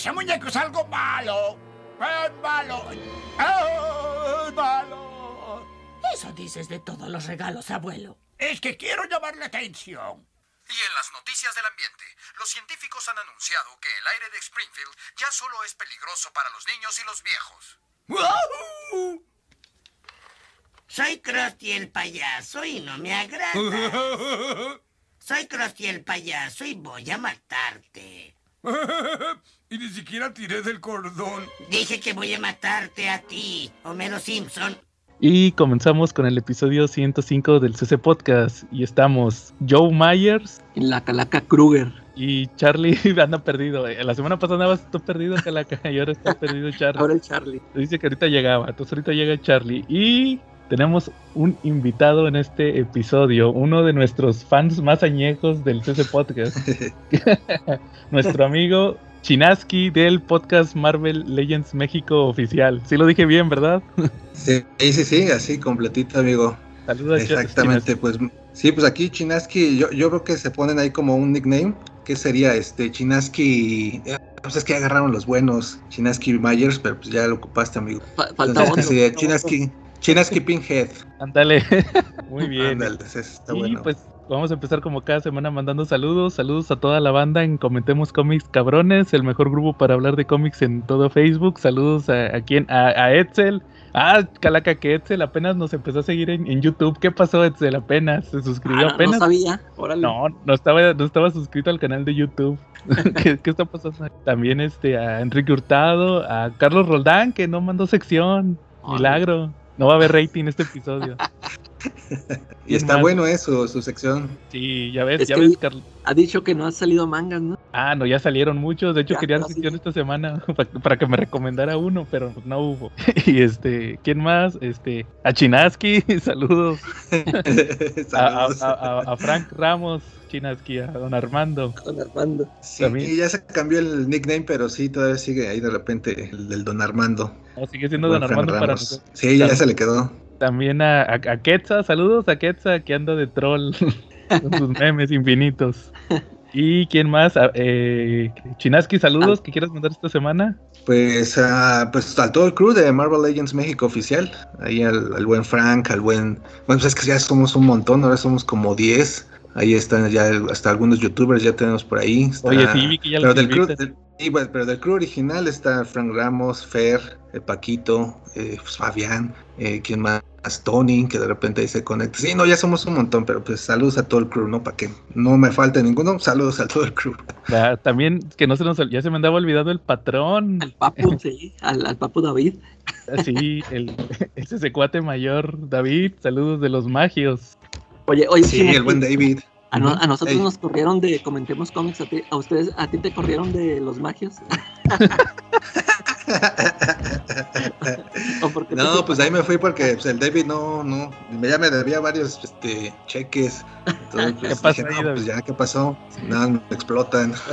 ese muñeco es algo malo. ¡Es malo! ¡Es malo! Eso dices de todos los regalos, abuelo. Es que quiero llamar la atención. Y en las noticias del ambiente, los científicos han anunciado que el aire de Springfield ya solo es peligroso para los niños y los viejos. ¡Wahoo! Soy Krusty el payaso y no me agrada. Soy Krusty el payaso y voy a matarte. y ni siquiera tiré del cordón. Dije que voy a matarte a ti, Homero Simpson. Y comenzamos con el episodio 105 del CC Podcast. Y estamos Joe Myers. En la Calaca Kruger. Y Charlie anda perdido. Eh, la semana pasada andabas tú perdido, Calaca. Y ahora está perdido Charlie. Ahora el Charlie. Dice que ahorita llegaba. Entonces ahorita llega Charlie. Y tenemos un invitado en este episodio, uno de nuestros fans más añejos del CC Podcast, nuestro amigo Chinaski del podcast Marvel Legends México oficial. Sí lo dije bien, ¿verdad? Sí, sí, sí, así completito, amigo. Saludos. Exactamente, pues sí, pues aquí Chinaski, yo, yo creo que se ponen ahí como un nickname, que sería este Chinaski, eh, pues es que agarraron los buenos, Chinaski Myers, pero pues ya lo ocupaste, amigo. Falta Entonces, Chinaski. Chinas Keeping Head. Ándale. Muy bien. Ándale, está y bueno. pues vamos a empezar como cada semana mandando saludos. Saludos a toda la banda en Comentemos Cómics Cabrones, el mejor grupo para hablar de cómics en todo Facebook. Saludos a, a quien, a, a Etzel. Ah, Calaca, que Etzel apenas nos empezó a seguir en, en YouTube. ¿Qué pasó, Etzel? Apenas se suscribió Ah, apenas. No sabía. Órale. No, no estaba, no estaba suscrito al canal de YouTube. ¿Qué, qué está pasando? También este a Enrique Hurtado, a Carlos Roldán, que no mandó sección. Milagro. No va a haber rating este episodio. y está bueno eso, su sección. Sí, ya ves, Es ya ves, Carlos. Ha dicho que no ha salido mangas, ¿no? Ah, no, ya salieron muchos. De hecho, Ya, quería sección sí. esta semana pa- para que me recomendara uno, pero pues no hubo. Y este, ¿quién más? Este, a Chinaski, saludos. A- Saludos. a- a- a Frank Ramos, Chinaski, a don Armando. Don Armando. Sí, también. y ya se cambió el nickname, pero sí, todavía sigue ahí de repente el del Don Armando. No, sigue siendo don Armando para nosotros. Sí, ya se le quedó. También a, a, a Quetza, saludos a Quetza que anda de troll con sus memes infinitos. ¿Y quién más? A- eh, Chinaski, saludos que quieras mandar esta semana. Pues, ah, pues a todo el crew de Marvel Legends México oficial. Ahí al, al buen Frank, al buen. Bueno, pues es que ya somos un montón, ahora somos como 10. Ahí están ya hasta algunos youtubers, ya tenemos por ahí. Está- Oye, sí, vi que ya pero los del crew, del- sí, pues, pero del crew original está Frank Ramos, Fer, el Paquito, eh, pues, Fabián, eh, ¿quién más? Tony, que de repente ahí se conecta. Sí, no, ya somos un montón, pero pues saludos a todo el crew, ¿no? Para que no me falte ninguno, saludos a todo el crew. Ya, también que no se nos ya se me andaba olvidado el patrón. Al Papu, sí. Al, al Papu David. Así, el, ese secuate mayor, David, saludos de los magios. Oye, oye, Sí, el buen David. a, no- Ujú. a nosotros Ey. nos corrieron de Comentemos Cómics. A, ti, a ustedes, a ti te corrieron de los magios. ¿O por qué te No, pues ahí me fui porque pues, el David no, no, ya me debía varios este, cheques. Entonces, pues, ¿Qué pasó dije, ahí, no, pues ya, ¿qué pasó? Nada, me explotan.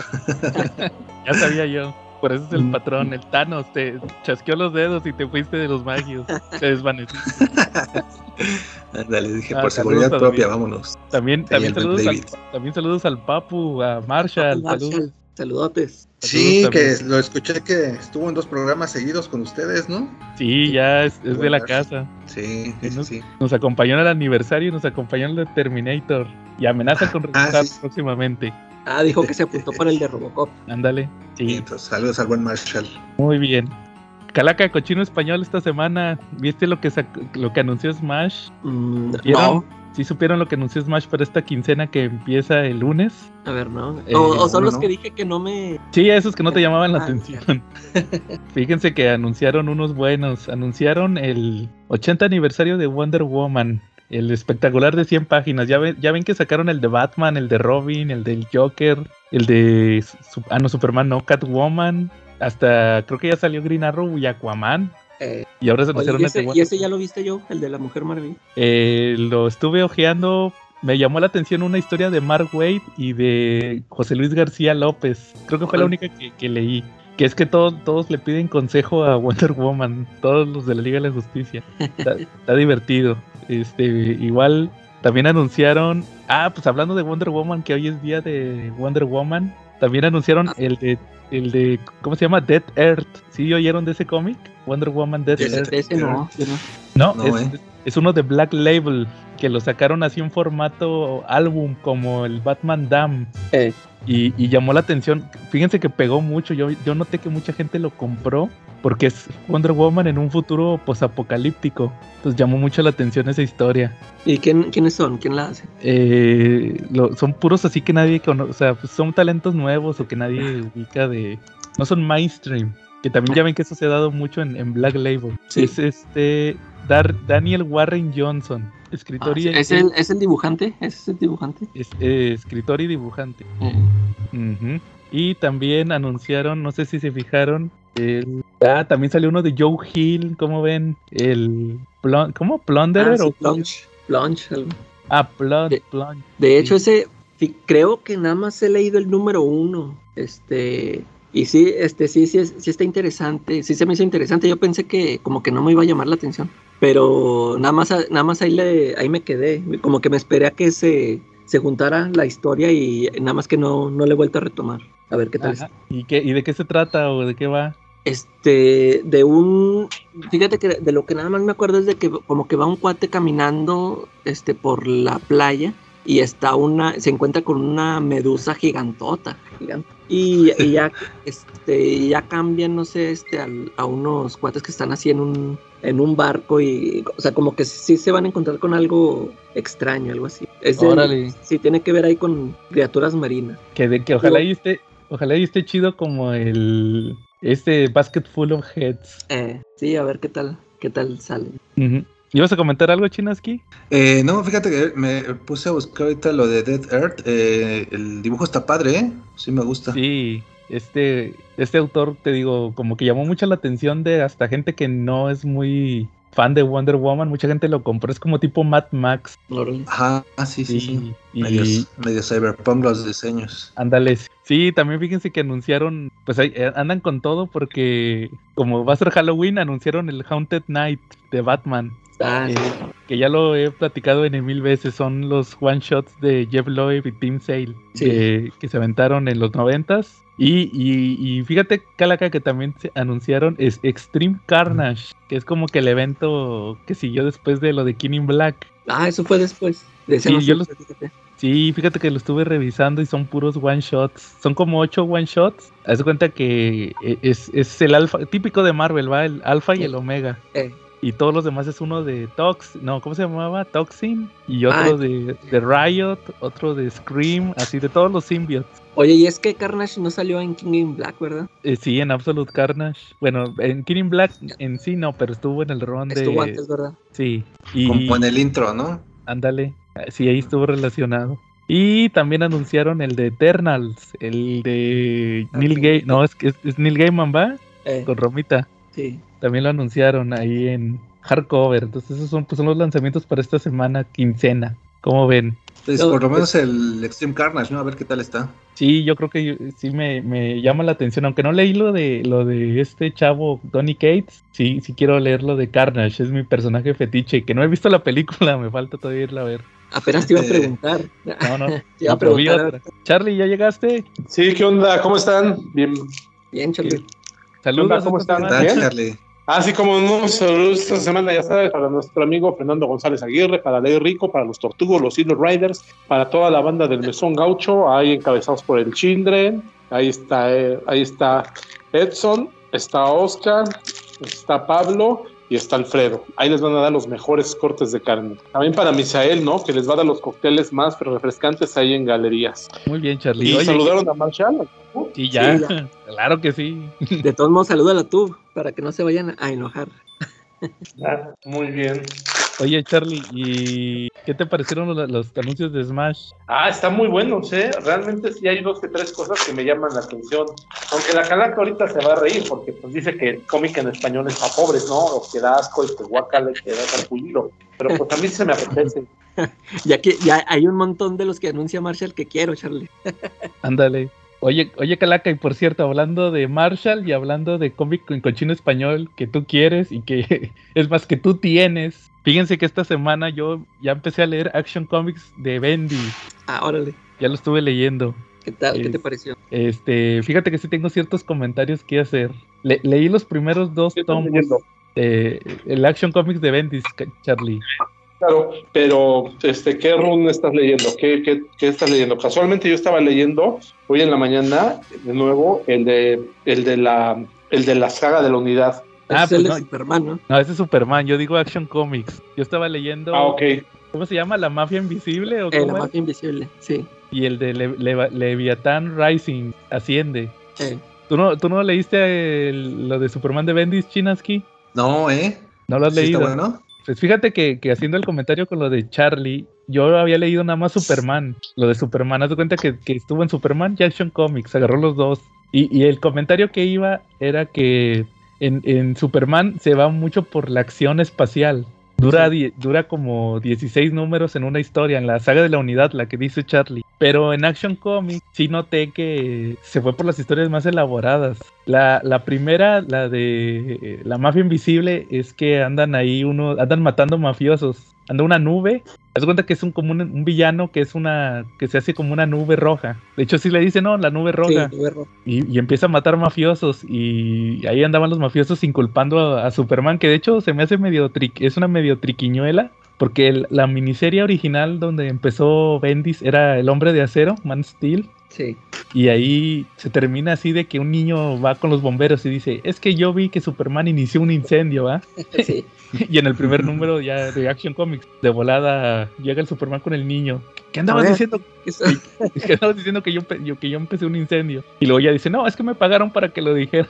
Ya sabía yo. Por eso es el Mm. patrón, el Thanos, te chasqueó los dedos y te fuiste de los magios. Te desvaneciste. Ándale, dije, Ah, por seguridad propia, David. vámonos. También, también, saludos David. al, también saludos al Papu, a Marshall. Papu saludos. Marshall, Saludotes. Sí, Saludos que lo escuché que estuvo en dos programas seguidos con ustedes, ¿no? Sí, ya es, es de la casa. Sí, sí, sí. sí. Nos acompañó en el aniversario y nos acompañó en el de Terminator. Y amenaza con Ah, regresar sí. próximamente. Ah, dijo que se apuntó para el de Robocop. Ándale. Sí, entonces, saludos al buen Marshall. muy bien. Calaca, cochino español esta semana. ¿Viste lo que lo que anunció Smash? Mm, no, ¿Sí supieron lo que anunció Smash para esta quincena que empieza el lunes? a ver, no. Eh, o, o son los no. que dije que no me. Sí, esos que no te llamaban la Ah, atención. Fíjense que anunciaron unos buenos. Anunciaron el 80 aniversario de Wonder Woman. El espectacular de 100 páginas. Ya ven, ya ven que sacaron el de Batman, el de Robin, el del Joker, el de... Ah, no, Superman, no, Catwoman. Hasta creo que ya salió Green Arrow y Aquaman. eh, Y ahora se oye, ¿y, ese, y ese ya lo viste yo, el de la Mujer Maravilla. Eh, lo estuve ojeando. Me llamó la atención una historia de Mark Wade y de José Luis García López. Creo que fue la Ajá. única que, que leí. Que es que todos, todos le piden consejo a Wonder Woman. Todos los de la Liga de la Justicia. Está, está divertido. Este, igual también anunciaron. Ah, pues hablando de Wonder Woman, que hoy es día de Wonder Woman. También anunciaron el de el de ¿cómo se llama? Dead Earth. ¿Sí oyeron de ese cómic? Wonder Woman Dead Ese- Earth. Ese no, yo no. No, No, es, eh. es uno de Black Label que lo sacaron así en formato álbum como el Batman Dam. Eh, Y, y llamó la atención. Fíjense que pegó mucho. Yo, yo noté que mucha gente lo compró porque es Wonder Woman en un futuro posapocalíptico. Entonces llamó mucho la atención esa historia. ¿Y quién, quiénes son? ¿Quién la hace? Eh, lo- son puros así que nadie conoce. O sea, pues son talentos nuevos o que nadie ubica de. No son mainstream. Que también ya ven que eso se ha dado mucho en, en Black Label. Sí. Es este. Dar, Daniel Warren Johnson. Escritor, Ah, y, ¿Es, el, ¿Es el dibujante? ¿Es el dibujante? es- eh, escritor y dibujante. Eh, Ujú. Y también anunciaron, no sé si se fijaron, el... Ah, también salió uno de Joe Hill, ¿cómo ven? El... Plun- ¿Cómo? ¿Plunderer? ah, sí, o... Plunge. Plunge, algo. Ah, Plun- De- Plunge. De hecho, Sí. ese creo que nada más he leído el número uno. Este. Y sí, este, sí, sí, sí está interesante. Sí se me hizo interesante. Yo pensé que como que no me iba a llamar la atención. Pero nada más, nada más ahí, le, ahí me quedé. Como que me esperé a que se, se juntara la historia y nada más que no, no le he vuelto a retomar. A ver qué tal Ajá. ¿Y, qué, ¿Y de qué se trata o de qué va? Este, de un, fíjate que de lo que nada más me acuerdo es de que como que va un cuate caminando, este, por la playa y está una, se encuentra con una medusa gigantota, gigante. Y, y ya, este, ya cambian, no sé, este, al- a unos cuates que están así en un, en un barco y, o sea, como que sí se van a encontrar con algo extraño, algo así. Es de- Órale. sí, tiene que ver ahí con criaturas marinas. Que, de, que ojalá y esté, ojalá y esté chido como el... Este Basket Full of Heads. Eh, sí, a ver qué tal, qué tal sale. Ujú. ¿Ibas a comentar algo, Chinaski? Eh, no, fíjate que me puse a buscar ahorita lo de Dead Earth. eh, el dibujo está padre, ¿eh? Sí me gusta. Sí, este, este autor, te digo, como que llamó mucho la atención de hasta gente que no es muy fan de Wonder Woman, mucha gente lo compró, es como tipo Mad Max. Ajá, ah, sí, sí, sí. Y- Medios, medio cyberpunk los diseños. ándale. Sí, también fíjense que anunciaron, pues ahí, eh, andan con todo porque como va a ser Halloween, anunciaron el Haunted Night de Batman. Ah, eh, sí. que ya lo he platicado en mil veces, son los one shots de Jeff Loeb y Tim Sale Sí. que, que se aventaron en los noventas. Y, y, y fíjate, Calaca, que también se anunciaron es Extreme Carnage, que es como que el evento que siguió después de lo de King in Black. Ah, eso fue después. De ese Sí, no yo supe, los- fíjate. Sí, fíjate que lo estuve revisando y son puros one shots. Son como ocho one shots. Haz de cuenta que e- es, es el alfa, típico de Marvel, va, el alfa y el omega. Eh, Y todos los demás es uno de Tox, no, ¿cómo se llamaba? Toxin. Y otro Ah. de, de Riot, otro de Scream, así de todos los symbiotes. Oye, y es que Carnage no salió en King in Black, ¿verdad? Eh, sí, en Absolute Carnage. Bueno, en Killing Black en sí no, pero estuvo en el ron de. Estuvo antes, ¿verdad? Sí. Y Como en el intro, ¿no? ándale. Sí, ahí estuvo relacionado. Y también anunciaron el de Eternals, el de Ah, Neil. Gaiman. No, es, es, es Neil Gaiman, ¿va? Eh, Con Romita. sí. También lo anunciaron ahí en hardcover. Entonces, esos son, pues, son los lanzamientos para esta semana, quincena. ¿Cómo ven? Pues por lo menos el Extreme Carnage, ¿no? A ver qué tal está. Sí, yo creo que yo- sí me, me llama la atención, aunque no leí lo de lo de este chavo Donny Cates, sí, sí quiero leer lo de Carnage, es mi personaje fetiche, que no he visto la película, me falta todavía irla a ver. Apenas te iba a Eh, preguntar. No, no, Te iba a preguntar. Charlie, ¿ya llegaste? Sí, ¿qué onda? ¿Cómo están? Bien. Bien, Charlie. Saludos. ¿Cómo están? ¿Qué semana. tal, bien. Charlie? Así como no, saludos esta semana, ya sabes, para nuestro amigo Fernando González Aguirre, para Ley Rico, para los Tortugos, los Hilo Riders, para toda la banda del Mesón Gaucho, ahí encabezados por el Chindren, ahí está, eh, ahí está Edson, está Oscar, está Pablo y está Alfredo. Ahí les van a dar los mejores cortes de carne. También para Misael, ¿no? Que les va a dar los cócteles más refrescantes ahí en galerías. Muy bien, Charlie. Y Oye, saludaron a Marshall. y ya, Sí, claro que sí. De todos modos, salúdala tú, para que no se vayan a enojar. Ah, muy bien. Oye, Charlie, ¿y qué te parecieron los, los anuncios de Smash? Ah, están muy buenos, ¿eh? Realmente sí hay dos que tres cosas que me llaman la atención. Aunque la calaca ahorita se va a reír porque pues dice que el cómic en español es para pobres, ¿no? O que da asco y que guacala y que da calculilo. Pero pues a mí se me apetece. Ya que ya hay un montón de los que anuncia Marshall que quiero, Charlie. Ándale. Oye, oye, Calaca, y por cierto, hablando de Marshall y hablando de cómic en cochino español que tú quieres y que es más que tú tienes. Fíjense que esta semana yo ya empecé a leer Action Comics de Bendy. Ah, órale. Ya lo estuve leyendo. ¿Qué tal? ¿Qué te pareció? Este, fíjate que sí tengo ciertos comentarios que hacer. Le- leí los primeros dos ¿Qué estás tomos de el Action Comics de Bendis, ca- Charlie. Claro, pero este, ¿qué run estás leyendo? ¿Qué, qué, qué estás leyendo? Casualmente yo estaba leyendo hoy en la mañana de nuevo el de el de la el de la saga de la unidad. Ah, es el pues de no. Superman, ¿no? No, ese es Superman, yo digo Action Comics. Yo estaba leyendo, Ah, ok. ¿cómo se llama? ¿La Mafia Invisible? ¿O Eh, cómo la mafia invisible, sí. Y el de Le- Leviathan Rising, Asciende. Eh, ¿Tú no, ¿Tú no leíste el- lo de Superman de Bendis, Chinaski? No, ¿eh? ¿No lo has ¿Sí leído? está bueno? Pues fíjate que, que haciendo el comentario con lo de Charlie, yo había leído nada más Superman. Lo de Superman, haz de cuenta que, que estuvo en Superman y Action Comics, agarró los dos. Y, y el comentario que iba era que en, en Superman se va mucho por la acción espacial. Dura, die- dura como 16 números en una historia, en la saga de la unidad, la que dice Charlie. Pero en Action Comics sí noté que se fue por las historias más elaboradas. La, la primera, la de eh, la mafia invisible, es que andan ahí uno, andan matando mafiosos. Anda una nube. Haz cuenta que es un como un, un villano que es una, que se hace como una nube roja. De hecho, sí le dicen, no, la nube sí, roja. Nube Roja. Y, y empieza a matar mafiosos. Y ahí andaban los mafiosos inculpando a, a Superman, que de hecho se me hace medio tri- es una medio triquiñuela. Porque el- la miniserie original donde empezó Bendis era El hombre de acero, Man Steel. Sí. Y ahí se termina así de que un niño va con los bomberos y dice, es que yo vi que Superman inició un incendio, ¿va? sí. Y en el primer número ya de Action Comics, de volada, llega el Superman con el niño. ¿Qué andabas diciendo? ¿Qué andabas diciendo que yo, que yo empecé un incendio? Y luego ya dice, no, es que me pagaron para que lo dijera.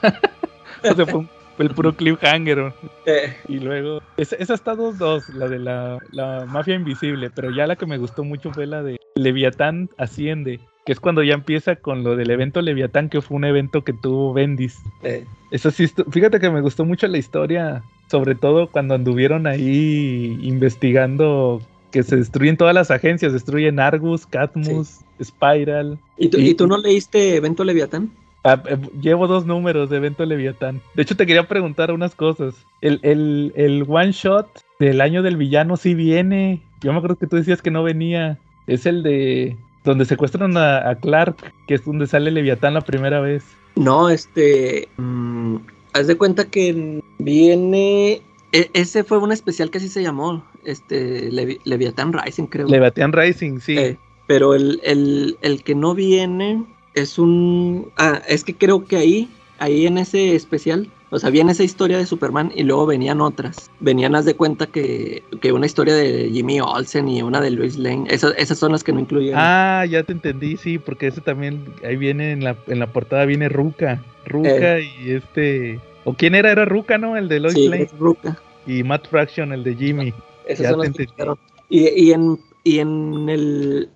o sea, fue, un- el puro cliffhanger. eh, Y luego, esa, esa está dos, dos, la de la, la mafia invisible, pero ya la que me gustó mucho fue la de Leviatán Asciende, que es cuando ya empieza con lo del evento Leviatán, que fue un evento que tuvo Bendis. eh, Eso sí, fíjate que me gustó mucho la historia, sobre todo cuando anduvieron ahí investigando que se destruyen todas las agencias, destruyen Argus, Catmus, Spiral. ¿Y, tú, Y- ¿Y tú no leíste Evento Leviatán? Ah, eh, llevo dos números de evento Leviatán. De hecho, te quería preguntar unas cosas. El, el, el one shot del año del villano sí viene. Yo me acuerdo que tú decías que no venía. Es el de donde secuestran a, a Clark, que es donde sale Leviatán la primera vez. No, este. mm, haz de cuenta que viene. e- ese fue un especial que así se llamó. Este. Levi- Leviatán Rising, creo. Leviatán Rising, sí. Eh, pero el, el, el que no viene es un. Ah, es que creo que ahí, ahí en ese especial, o sea, viene esa historia de Superman y luego venían otras. Venían, haz de cuenta que, que una historia de Jimmy Olsen y una de Lois Lane. Esas, esas son las que no incluyeron. Ah, ya te entendí, sí, porque ese también, ahí viene en la, en la portada, viene Ruka. Ruka y este... ¿O quién era? Era Ruka, ¿no? El de Lois sí, Lane. es Ruka. Y Matt Fraction, el de Jimmy. Esas Ya son te las que entendí. Y, y en, y en el.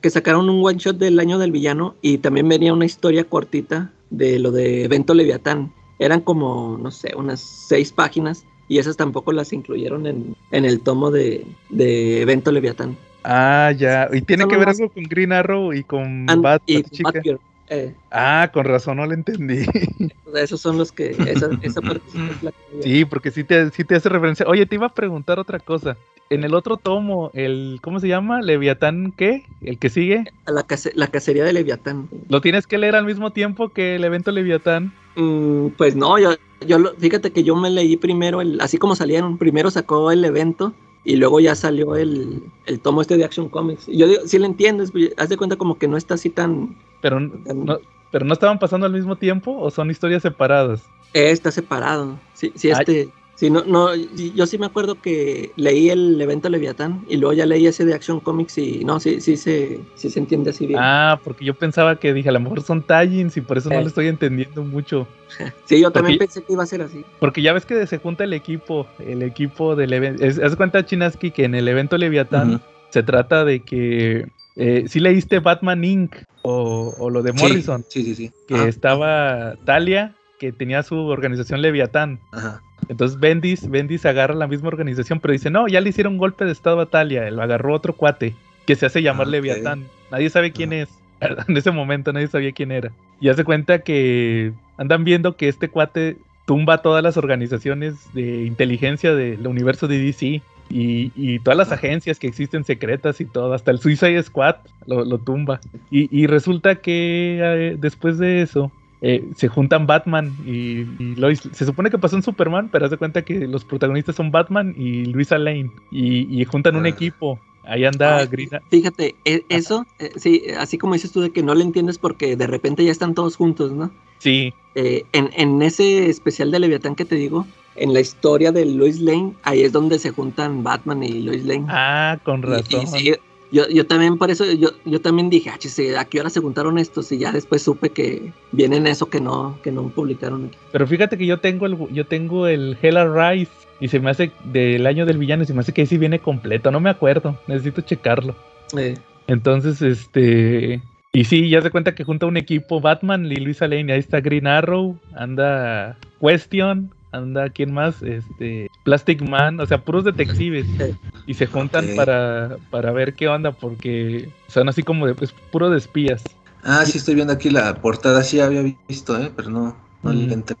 que sacaron un one shot del año del villano y también venía una historia cortita de lo de Evento Leviatán. Eran como, no sé, unas seis páginas y esas tampoco las incluyeron en, en el tomo de, de Evento Leviatán. Ah, ya. Y tiene Son que ver algo con Green Arrow y con Bat, y Batchica. Batgirl. Eh, Ah, con razón no lo entendí. esos son los que. Esa, esa parte sí es la que sí, porque sí te, sí te hace referencia. Oye, te iba a preguntar otra cosa. En el otro tomo, el ¿cómo se llama? Leviatán, ¿qué? El que sigue. La, case- la cacería de Leviatán. ¿Lo tienes que leer al mismo tiempo que el evento Leviatán? Mm, pues no, yo, yo lo- fíjate que yo me leí primero, el, así como salieron, primero sacó el evento y luego ya salió el, el tomo este de Action Comics. Y yo digo, sí lo entiendes, pues, haz de cuenta como que no está así tan... Pero no, pero no estaban pasando al mismo tiempo o son historias separadas. eh, está separado. Sí, sí, Ay. Sí, no, no, sí, yo sí me acuerdo que leí el evento Leviatán y luego ya leí ese de Action Comics y no, sí, sí, se, sí se entiende así bien. Ah, porque yo pensaba que dije, a lo mejor son tallings y por eso no Eh. lo estoy entendiendo mucho. sí, yo también pensé que iba a ser así. Porque ya ves que se junta el equipo, el equipo del evento. Haz cuenta, Chinaski, que en el evento Leviatán se trata de que. Eh, si leíste Batman Inc. O, o lo de Sí, Morrison, Sí, sí, sí. que estaba Talia, que tenía su organización Leviatán. ajá. Entonces Bendis, Bendis agarra la misma organización, pero dice, no, ya le hicieron golpe de estado a Talia, lo agarró otro cuate, que se hace llamar Ah. Leviatán. Nadie sabe quién es. En ese momento nadie sabía quién era. Y hace cuenta que andan viendo que este cuate tumba todas las organizaciones de inteligencia del universo de DC. y, y todas las agencias que existen secretas y todo, hasta el Suicide Squad lo, lo tumba. Y, y resulta que eh, después de eso, eh, se juntan Batman y, y Lois. Se supone que pasó en Superman, pero haz de cuenta que los protagonistas son Batman y Luisa Lane. Y, y juntan un Ah. equipo. Ahí anda Ay, Green. Fíjate, e- eso, eh, sí, así como dices tú de que no le entiendes porque de repente ya están todos juntos, ¿no? Sí, Eh, en, en ese especial de Leviatán que te digo, en la historia de Lois Lane, ahí es donde se juntan Batman y Lois Lane. ah, con Y- y razón. sí, yo, yo también por eso, yo, yo también dije, ah, chis, ¿a qué hora se juntaron estos? Y ya después supe que vienen eso que no, que no publicaron aquí. Pero fíjate que yo tengo el yo tengo el Hella Rise y se me hace del año del villano y se me hace que sí viene completo, no me acuerdo, necesito checarlo. Eh, Entonces, este y sí, ya se cuenta que junta un equipo Batman y Luisa Lane, ahí está Green Arrow, anda Question, anda quién más, este Plastic Man, o sea, puros detectives Sí. y se juntan para para ver qué onda porque son así como de es puro de espías. Ah, sí, estoy viendo aquí la portada. Sí, había visto, ¿eh? Pero no, no Mm. le entré.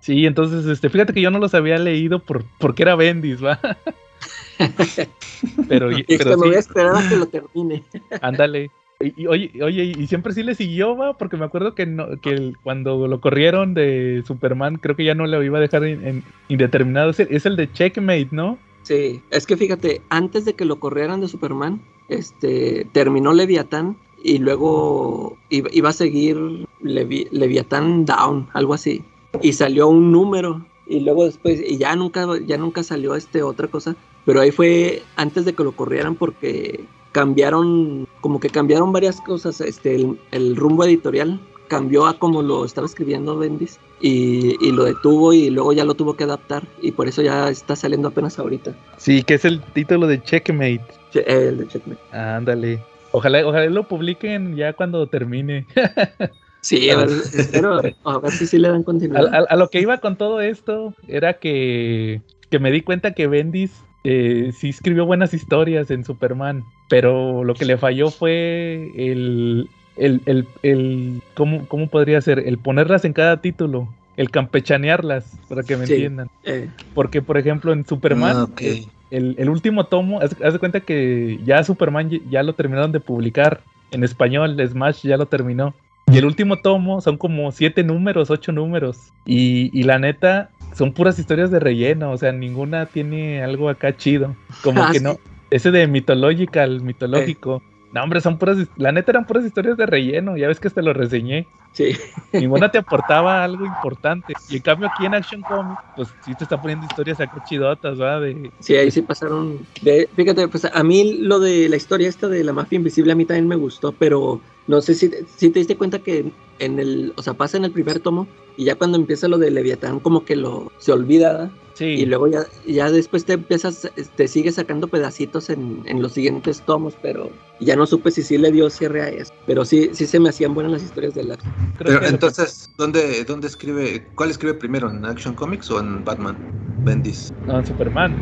Sí, entonces, este, fíjate que yo no los había leído por, porque era Bendis, ¿va? pero, pero que me voy a sí, esperar a que lo termine. ándale. Y, oye, oye, y siempre sí le siguió, va, porque me acuerdo que, no, que cuando lo corrieron de Superman, creo que ya no lo iba a dejar indeterminado. Es el, de Checkmate, ¿no? Sí, es que fíjate, antes de que lo corrieran de Superman, este, terminó Leviatán y luego iba, iba a seguir Levi- Leviatán Down, algo así. Y salió un número y luego después, y ya nunca, ya nunca salió este otra cosa, pero ahí fue antes de que lo corrieran porque cambiaron, como que cambiaron varias cosas, este, el, el rumbo editorial cambió a como lo estaba escribiendo Bendis y, y lo detuvo y luego ya lo tuvo que adaptar y por eso ya está saliendo apenas ahorita. Sí, que es el título de Checkmate. Che- el de Checkmate. Ándale. Ojalá, ojalá lo publiquen ya cuando termine. Sí, a ver, espero, a ver si sí le dan A, continuidad. a- a lo que iba con todo esto era que, que me di cuenta que Bendis eh, sí escribió buenas historias en Superman, pero lo que le falló fue el, el, el, el- ¿cómo, cómo podría ser? El ponerlas en cada título, el campechanearlas, para que me Sí. entiendan. Eh, Porque, por ejemplo, en Superman, Ah, el, el último tomo, haz, haz de cuenta que ya Superman ya- ya lo terminaron de publicar en español, Smash ya lo terminó. Y el último tomo son como siete números, ocho números. Y, y la neta, son puras historias de relleno, o sea, ninguna tiene algo acá chido. Como Ah, que sí. no. Ese de Mythological, mitológico. No, hombre, son puras, la neta eran puras historias de relleno, ya ves que te lo reseñé. sí, Ninguna te aportaba algo importante. Y en cambio aquí en Action Comics, pues sí te está poniendo historias acá chidotas. De, sí, ahí sí pasaron. de- fíjate, pues a mí lo de la historia esta de la mafia invisible a mí también me gustó, pero no sé si, si te diste cuenta que en el, o sea, pasa en el primer tomo y ya cuando empieza lo de Leviatán como que lo se olvida ¿verdad? Sí. y luego ya, ya después te empiezas, te sigues sacando pedacitos en, en los siguientes tomos, pero ya no supe si sí le dio cierre a eso. Pero sí, sí se me hacían buenas las historias de la Pero que entonces, ¿dónde, ¿dónde escribe? ¿Cuál escribe primero? ¿En Action Comics o en Batman? Bendis. No, en Superman.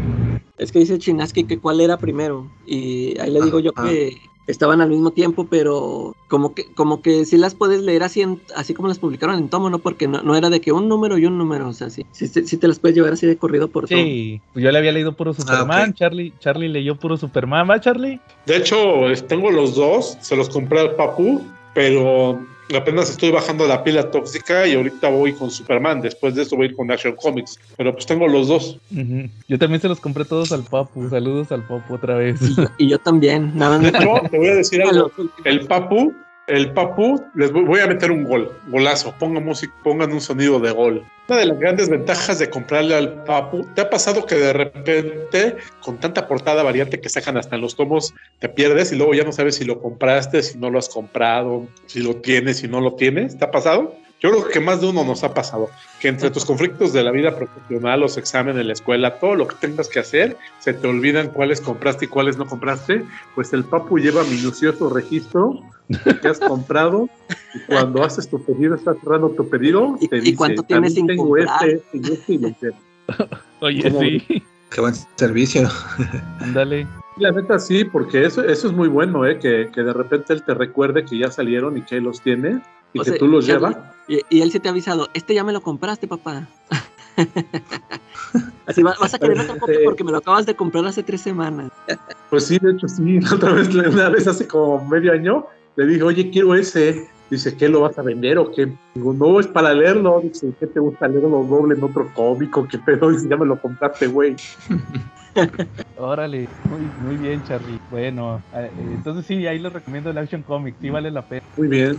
Es que dice Chinaski que cuál era primero. Y ahí le digo yo que estaban al mismo tiempo, pero como que, como que sí las puedes leer así, en- así como las publicaron en tomo, ¿no? Porque no, no era de que un número y un número, o sea, sí, sí, te- sí te las puedes llevar así de corrido por todo. Sí, pues yo le había leído puro Superman, ok. Charlie, Charlie leyó puro Superman, ¿va Charlie? De hecho, tengo los dos, se los compré al Papu, pero apenas estoy bajando la pila tóxica y ahorita voy con Superman. Después de eso voy a ir con Action Comics. Pero pues tengo los dos. Yo también se los compré todos al Papu, saludos al Papu otra vez. Y yo también, nada más. Te voy a decir algo. El Papu, el Papu, les voy, a meter un gol, golazo. Pongan música, pongan un sonido de gol. Una de las grandes ventajas de comprarle al Papu, ¿te ha pasado que de repente, con tanta portada variante que sacan hasta en los tomos, te pierdes y luego ya no sabes si lo compraste, si no lo has comprado, si lo tienes, si no lo tienes? ¿Te ha pasado? Yo creo que más de uno nos ha pasado, que entre tus conflictos de la vida profesional, los exámenes, la escuela, todo lo que tengas que hacer, se te olvidan cuáles compraste y cuáles no compraste, pues el Papu lleva minucioso registro que has comprado y cuando haces tu pedido, estás cerrando tu pedido, ¿Y- te y dice, cuánto tienes "También sin tengo comprar?" este, este y este y este. Oye, sí, Qué buen servicio. ándale. La neta sí, porque eso, eso es muy bueno, ¿eh? que, que de repente él te recuerde que ya salieron y que él los tiene y O que sea, tú los llevas. Y, y él sí te ha avisado, este ya me lo compraste, papá. Así va- vas a querer otra copia porque me lo acabas de comprar hace tres semanas. Pues sí, de hecho sí, la otra vez, una vez hace como medio año, le dije, oye, quiero ese. Dice, ¿qué lo vas a vender o qué? Digo, no, es para leerlo. Dice, ¿qué te gusta leerlo doble en otro cómico? ¿Qué pedo? Dice, ya me lo compraste, güey. Órale, muy, muy bien, Charlie. Bueno, eh, entonces sí, ahí les recomiendo el Action Comics, sí vale la pena. Muy bien.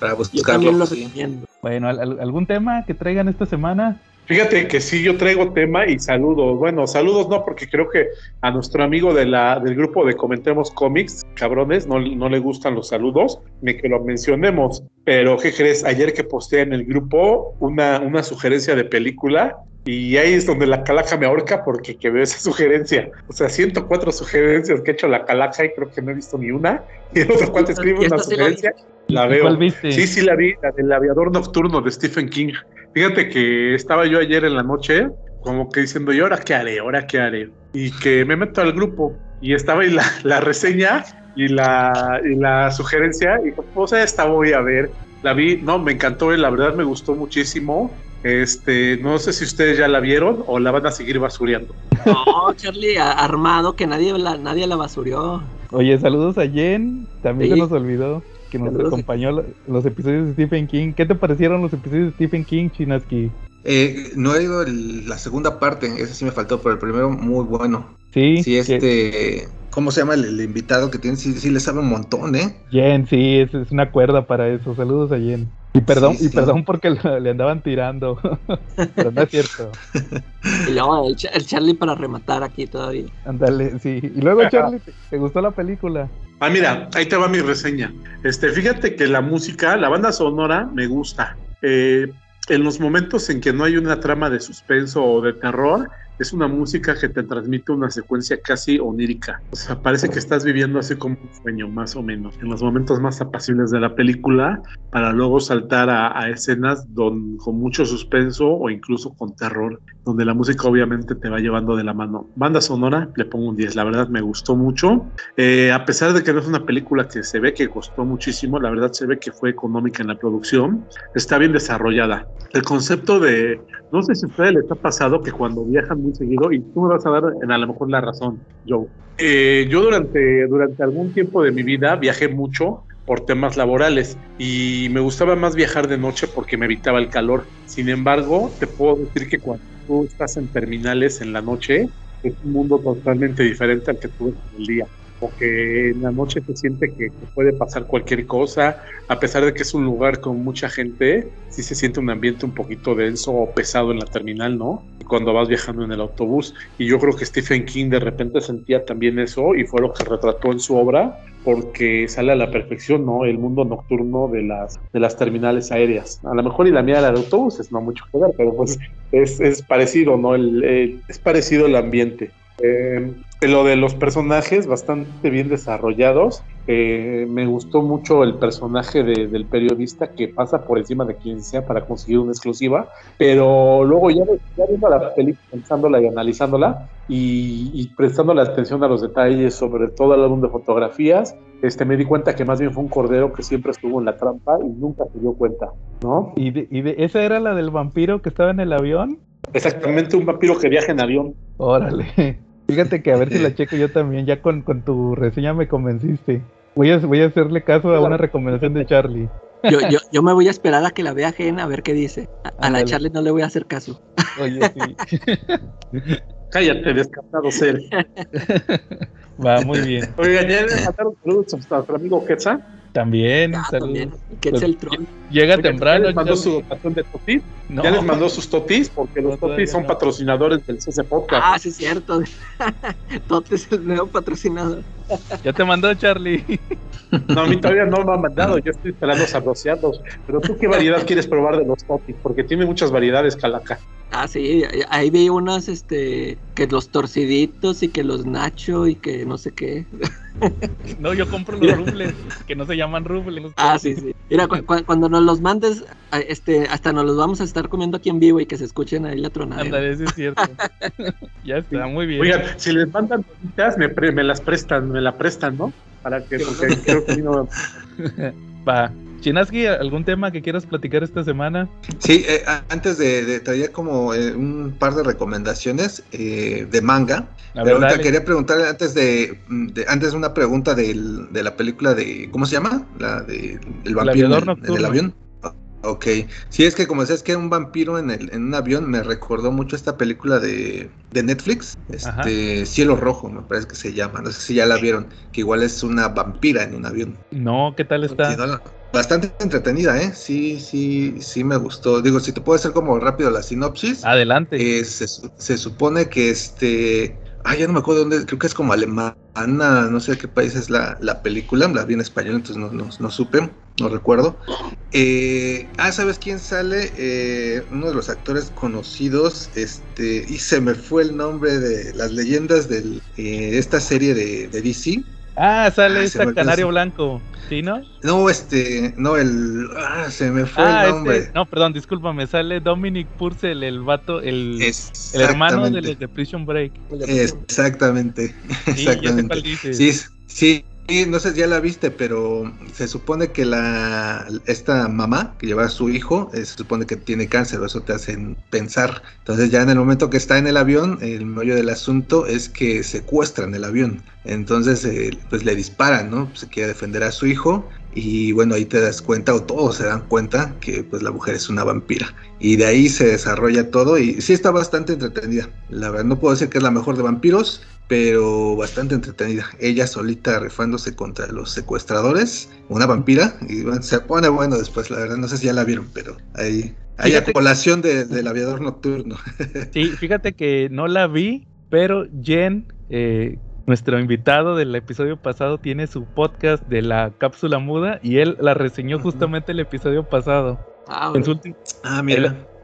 Yo, para yo también buscarlo. lo sí. recomiendo. Bueno, ¿al- al- ¿algún tema que traigan esta semana? Fíjate que sí, yo traigo tema y saludos. Bueno, saludos no, porque creo que a nuestro amigo de la, del grupo de Comentemos Comics, cabrones, no, no le gustan los saludos, ni que lo mencionemos. Pero, ¿qué crees? Ayer que posteé en el grupo una, una sugerencia de película y ahí es donde la calaca me ahorca porque que veo esa sugerencia. O sea, 104 sugerencias que ha hecho la calaca y creo que no he visto ni una. Y el otro cuate escribe una esta sí la sugerencia, la ¿Y veo. Sí, sí la vi, la del aviador nocturno de Stephen King. Fíjate que estaba yo ayer en la noche, como que diciendo, ¿y ahora qué haré? ¿Ahora qué haré? Y que me meto al grupo y estaba ahí la, la reseña y la, y la sugerencia, y pues esta voy a ver. La vi, no, me encantó, y la verdad me gustó muchísimo. Este, no sé si ustedes ya la vieron o la van a seguir basureando. No, Charlie, armado, que nadie la, nadie la basurió. Oye, saludos a Jen, también Sí. se nos olvidó que nos Saludos. acompañó en los episodios de Stephen King. ¿Qué te parecieron los episodios de Stephen King, Chinaski? Eh, no he ido el- la segunda parte, ese sí me faltó, pero el primero muy bueno. Sí, Sí, que- este, ¿cómo se llama el, el invitado que tiene? Sí, sí le sabe un montón, ¿eh? Jen, sí, es, es una cuerda para eso. Saludos a Jen. Y perdón, Sí, y perdón porque le, andaban tirando. Pero no es cierto. Y luego el, Cha- el Charlie para rematar aquí todavía. Ándale, sí. Y luego, Charlie, ¿te, te gustó la película? Ah, mira, ahí te va mi reseña. Este, fíjate que la música, la banda sonora, me gusta. Eh, en los momentos en que no hay una trama de suspenso o de terror, es una música que te transmite una secuencia casi onírica. O sea, parece que estás viviendo así como un sueño, más o menos, en los momentos más apacibles de la película, para luego saltar a, escenas con mucho suspenso o incluso con terror, donde la música obviamente te va llevando de la mano. Banda sonora, le pongo un 10, la verdad me gustó mucho. Eh, a pesar de que no es una película que se ve que costó muchísimo, la verdad se ve que fue económica en la producción, está bien desarrollada. El concepto de, no sé si a ustedes les ha pasado que cuando viajan muy seguido, y tú me vas a dar en a lo mejor la razón, Joe. Eh, yo durante, durante algún tiempo de mi vida viajé mucho por temas laborales y me gustaba más viajar de noche porque me evitaba el calor. Sin embargo, te puedo decir que cuando tú estás en terminales en la noche, es un mundo totalmente diferente al que tú ves en el día. Porque en la noche se siente que, puede pasar cualquier cosa, a pesar de que es un lugar con mucha gente, sí se siente un ambiente un poquito denso o pesado en la terminal, ¿no? Cuando vas viajando en el autobús. Y yo creo que Stephen King de repente sentía también eso y fue lo que retrató en su obra, porque sale a la perfección, ¿no? El mundo nocturno de las, de las terminales aéreas. A lo mejor y la mía la de autobuses, no mucho que ver, pero pues es, es parecido, ¿no? El- es parecido el ambiente. Eh, lo de los personajes bastante bien desarrollados. Eh, me gustó mucho el personaje de- del periodista que pasa por encima de quien sea para conseguir una exclusiva, pero luego ya, ya viendo la película, pensándola y analizándola y, y prestando atención a los detalles, sobre todo el álbum de fotografías, este, me di cuenta que más bien fue un cordero que siempre estuvo en la trampa y nunca se dio cuenta, ¿no? ¿Y, de, y de- esa era la del vampiro que estaba en el avión? Exactamente un vampiro que viaja en avión. Órale. Fíjate que a ver si la checo yo también. Ya con, con tu reseña me convenciste. Voy a, voy a hacerle caso a una recomendación de Charlie. Yo, yo, yo me voy a esperar a que la vea Gen a ver qué dice. A, a la. Charlie no le voy a hacer caso. Oye, sí. Cállate, descartado ser. Va muy bien. Oigan, ya le mandaron saludos a nuestro amigo Quetzal. También, Ah, saludos. también. ¿Qué es el troll? Llega Oigan, temprano. Ya les mandó su dotación de totis. No. Ya les mandó sus totis, porque los No, totis son no. patrocinadores del CC Podcast. Ah, sí, es cierto. Tote es el nuevo patrocinador. Ya te mandó Charlie. No, a mí todavía no me han mandado. Yo estoy esperando sabrosearlos. Pero tú, ¿qué variedad quieres probar de los totis? Porque tiene muchas variedades, Calaca. Ah, sí, ahí vi unos, este, que los torciditos y que los nacho y que no sé qué. No, yo compro los rubles, que no se llaman rubles. Ah, sí, sí. Mira, cu- cu- cuando nos los mandes, a- este, hasta nos los vamos a estar comiendo aquí en vivo y que se escuchen ahí la tronada. Ándale, sí es cierto. ya está, muy bien. Oigan, si les mandan me, pre- me las prestan, me la prestan, ¿no? Para que, porque creo que no- Va. Chinaski, ¿algún tema que quieras platicar esta semana? Sí, eh, antes de, de traía como eh, un par de recomendaciones eh, de manga. A Pero ver, ahorita dale. quería preguntarle antes de, de- antes una pregunta del- de la película de ¿cómo se llama? La de el vampiro el, en el nocturno. avión. Ok, sí es que como decías que era un vampiro en, el, en un avión, me recordó mucho esta película de, de Netflix, Ajá. este Cielo Rojo, me parece que se llama, no sé si ya la vieron, que igual es una vampira en un avión. No, ¿qué tal está? Bastante entretenida, ¿eh? Sí, sí, sí me gustó. Digo, si te puedo hacer como rápido la sinopsis. Adelante. Eh, se supone que este. Ah, ya no me acuerdo dónde. Creo que es como alemana. No sé qué país es la, la película. La vi en español, entonces no, no, no supe. No recuerdo. Eh, ah, ¿sabes quién sale? Eh, uno de los actores conocidos. Este. Y se me fue el nombre de las leyendas de esta serie de DC. Ah, sale ah, esta Canario Blanco. ¿Sí, no? No, este. No, el. Ah, se me fue Ah, el nombre. este. No, perdón, discúlpame. Sale Dominic Purcell, el vato, el, el hermano de de Prison Break. Exactamente. Sé Exactamente. Sí, sí, sí, no sé si ya la viste, pero se supone que la esta mamá que lleva a su hijo, eh, se supone que tiene cáncer, eso te hacen pensar. Entonces ya en el momento que está en el avión, el meollo del asunto es que secuestran el avión. Entonces eh, pues le disparan, ¿no? Se quiere defender a su hijo y bueno, ahí te das cuenta o todos se dan cuenta que pues la mujer es una vampira. Y de ahí se desarrolla todo y sí está bastante entretenida. La verdad no puedo decir que es la mejor de vampiros, pero bastante entretenida. Ella solita rifándose contra los secuestradores, una vampira, y bueno, se pone bueno después, la verdad, no sé si ya la vieron, pero ahí hay Fíjate- colación de, del aviador nocturno. Sí, fíjate que no la vi, pero Jen, eh, nuestro invitado del episodio pasado, tiene su podcast de la cápsula muda y él la reseñó justamente el episodio pasado. Ah, En su Ah,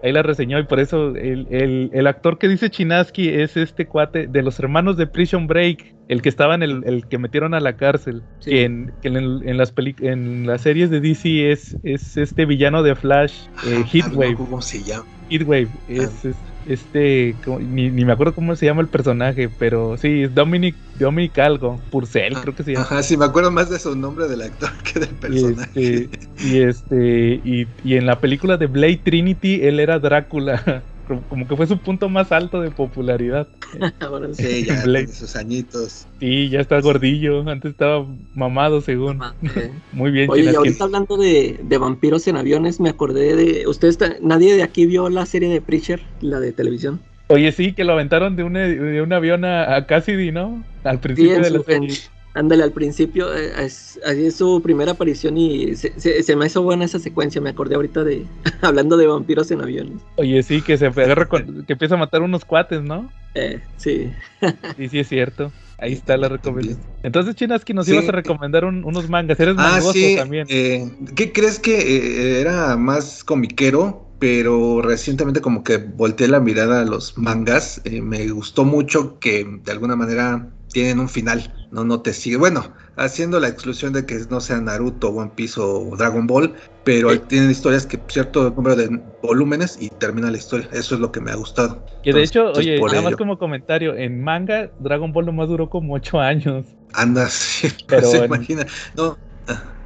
Ahí la reseñó y por eso el, el- el actor que dice Chinaski es este cuate de los hermanos de Prison Break, el que estaba en el, el que metieron a la cárcel, Sí. que, en, que en, en las peli- en las series de DC es, es este villano de Flash, eh, Ah, Heatwave. no, ¿Cómo se llama? Heatwave es, es- este, como- ni, ni me acuerdo cómo se llama el personaje, pero sí, es Dominic, Dominic algo, Purcell, creo que se llama. Ajá, sí, me acuerdo más de su nombre del actor que del Y personaje. este, y este, y, y en la película de Blade Trinity, él era Drácula. Como- que fue su punto más alto de popularidad. Ahora sí. Ya, Blade. sus añitos. Sí, ya está gordillo. Antes estaba mamado, según. Eh. Muy bien, Oye, y ahorita hablando de, de vampiros en aviones, me acordé de. ¿Ustedes, nadie de aquí vio la serie de Preacher, la de televisión? Oye, sí, que lo aventaron de un, de un avión a, a Cassidy, ¿no? Al principio de la en- ándale, al principio, eh, es, así es su primera aparición y se, se- se me hizo buena esa secuencia. Me acordé ahorita de. hablando de vampiros en aviones. Oye, sí, que se agarra con- que empieza a matar unos cuates, ¿no? Eh, sí. Sí, sí, es cierto. Ahí está la recomendación. Entonces, Chinaski, nos Sí. ibas a recomendar un- unos mangas. Eres Ah, mangoso sí. también. eh, ¿Qué crees que eh, era más comiquero? Pero recientemente como que volteé la mirada a los mangas. eh, me gustó mucho que de alguna manera tienen un final. No, no te sigue. Bueno, haciendo la exclusión de que no sea Naruto, One Piece o Dragon Ball. Pero Sí. tienen historias que cierto número de volúmenes y termina la historia. Eso es lo que me ha gustado. que de hecho, oye, nada más como comentario, en manga, Dragon Ball nomás duró como 8 años. Andas, Pero se en- imagina. No,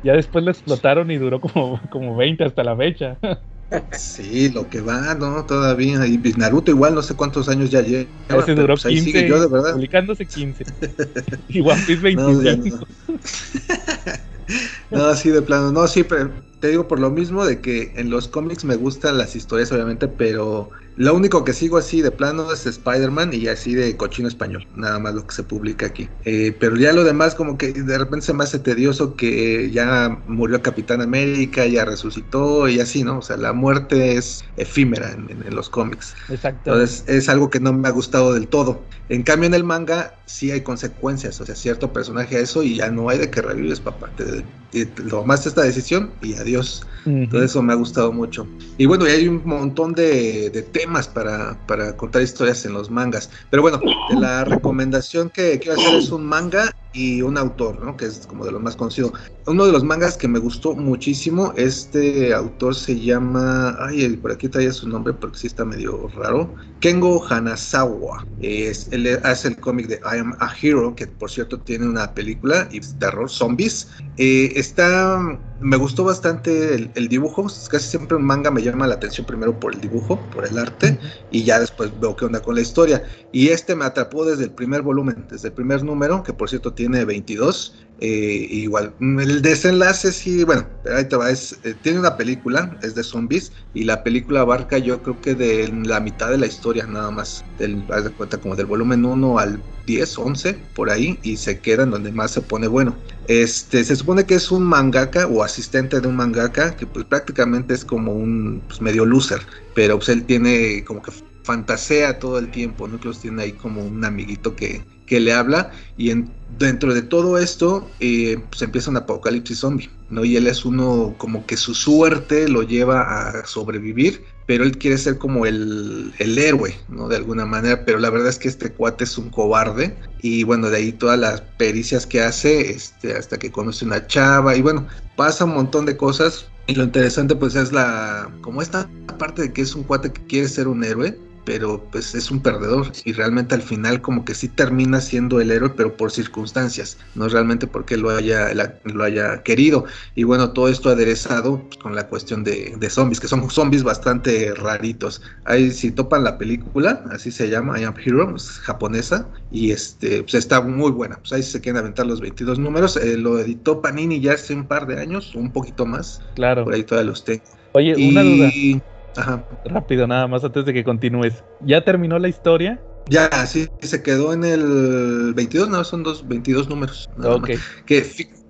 Ya después lo explotaron y duró como, como 20 hasta la fecha. Sí, lo que va, ¿no? Todavía. Y Naruto igual, no sé cuántos años ya lleva. Ese duró pues ahí 15, sigue yo, de verdad. publicándose 15. y One Piece No, ya 25. no. No, sí, de plano. No, sí, pero te digo por lo mismo de que en los cómics me gustan las historias, obviamente, pero lo único que sigo así de plano es Spider-Man y así de cochino español, nada más lo que se publica aquí. Eh, pero ya lo demás, como que de repente se me hace tedioso que ya murió Capitán América, ya resucitó y así, ¿no? O sea, la muerte es efímera en- en- en los cómics. Exacto. Entonces es algo que no me ha gustado del todo. En cambio en el manga sí hay consecuencias, o sea, cierto personaje a eso y ya no hay de que revives, papá. Te, te tomaste esta decisión y adiós. Ujú. Entonces eso me ha gustado mucho. Y bueno, y hay un montón de, de temas para, para contar historias en los mangas. Pero bueno, la recomendación que quiero hacer es un manga y un autor, ¿no? Que es como de los más conocidos. Uno de los mangas que me gustó muchísimo, este autor se llama, ay, por aquí traía su nombre porque sí está medio raro, Kengo Hanazawa. Es, él hace el cómic de I Am a Hero, que por cierto tiene una película y terror, zombies. Eh, está me gustó bastante el, el dibujo. Casi siempre un manga me llama la atención primero por el dibujo, por el arte, y ya después veo qué onda con la historia. Y este me atrapó desde el primer volumen, desde el primer número, que por cierto tiene 22. Eh, igual, mm, el desenlace sí, bueno, ahí te va, es, eh, tiene una película, es de zombies, y la película abarca yo creo que de la mitad de la historia nada más, del, haz de cuenta como del volumen 1 al 10, 11, por ahí, y se queda en donde más se pone bueno. Este, se supone que es un mangaka o asistente de un mangaka, que pues prácticamente es como un pues, medio loser, pero pues él tiene como que fantasea todo el tiempo, ¿no? Que tiene ahí como un amiguito que, que le habla y en, dentro de todo esto eh, pues empieza un apocalipsis zombie, ¿no? Y él es uno como que su suerte lo lleva a sobrevivir, pero él quiere ser como el, el héroe, ¿no? De alguna manera, pero la verdad es que este cuate es un cobarde y bueno, de ahí todas las pericias que hace, este, hasta que conoce una chava y bueno, pasa un montón de cosas. Y lo interesante pues es la, como esta parte de que es un cuate que quiere ser un héroe, pero pues es un perdedor. Y realmente al final como que sí termina siendo el héroe pero por circunstancias, no realmente porque lo haya, lo haya querido. Y bueno todo esto aderezado pues, con la cuestión de, de, zombies, que son zombies bastante raritos, ahí si topan la película, así se llama I Am Hero, es japonesa y este pues está muy buena, pues ahí se quieren aventar los 22 números, eh, lo editó Panini ya hace un par de años, un poquito más, claro, por ahí todavía los tengo. Oye, una duda. Ajá. Rápido, nada más antes de que continúes. ¿Ya terminó la historia? Ya, sí, se quedó en el 22, no, son dos, 22 números. Ok. Que,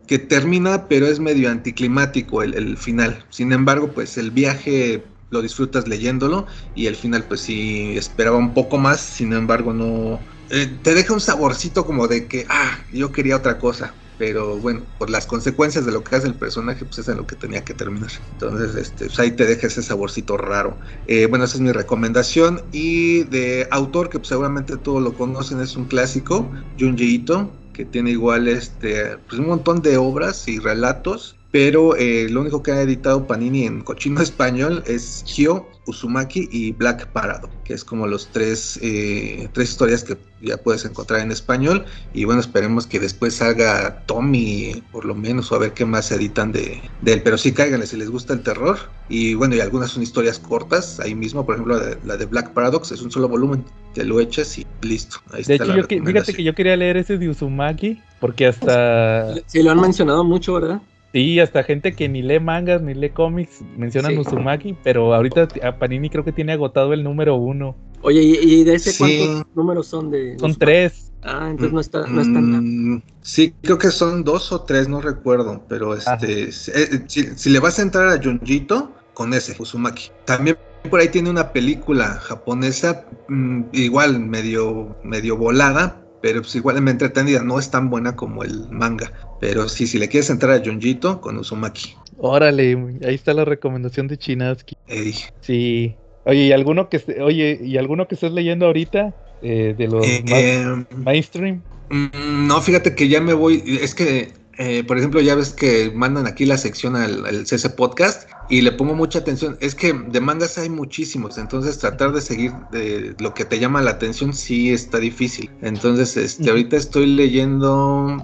que termina, pero es medio anticlimático el, el, final. Sin embargo, pues el viaje lo disfrutas leyéndolo y el final, pues sí, esperaba un poco más, sin embargo, no... Eh, te deja un saborcito como de que, ah, yo quería otra cosa pero bueno, por las consecuencias de lo que hace el personaje, pues es en lo que tenía que terminar. Entonces, este, pues ahí te deja ese saborcito raro. Eh, bueno, esa es mi recomendación. Y de autor, que pues seguramente todos lo conocen, es un clásico, Junji Ito, que tiene igual este, pues un montón de obras y relatos. Pero eh, lo único que ha editado Panini en cochino español es Hyo, Uzumaki y Black Parado, que es como los tres, eh, tres historias que ya puedes encontrar en español. Y bueno, esperemos que después salga Tommy, por lo menos, o a ver qué más se editan de, de él. Pero sí, cáiganle si les gusta el terror. Y bueno, y algunas son historias cortas, ahí mismo, por ejemplo, la de, la de Black Paradox es un solo volumen. Te lo echas y listo. Ahí de está hecho, la yo que, fíjate que yo quería leer ese de Uzumaki, porque hasta... Sí, lo han mencionado mucho, ¿verdad? Sí, hasta gente que ni lee mangas ni lee cómics mencionan Sí. Uzumaki, pero ahorita a Panini creo que tiene agotado el número uno. Oye, ¿y, y de ese Sí. cuántos números son de...? Son tres. Ah, entonces no está, no está. Mm, Sí, creo que son dos o tres, no recuerdo, pero este, si, eh, si- si le vas a entrar a Junjito, con ese, Uzumaki. También por ahí tiene una película japonesa, mm, igual medio, medio volada, pero pues igual me entretenida, no es tan buena como el manga. Pero sí, si le quieres entrar a Junjito, con Uzumaki. Órale, ahí está la recomendación de Chinaski. Ey, Sí. Oye, ¿y alguno que oye, ¿y alguno que estés leyendo ahorita eh, de los eh, eh, mainstream? Mm, No, fíjate que ya me voy. Es que, eh, por ejemplo, ya ves que mandan aquí la sección al, al CC Podcast y le pongo mucha atención. Es que de mangas hay muchísimos, entonces tratar de seguir de lo que te llama la atención sí está difícil. Entonces, este, ahorita estoy leyendo,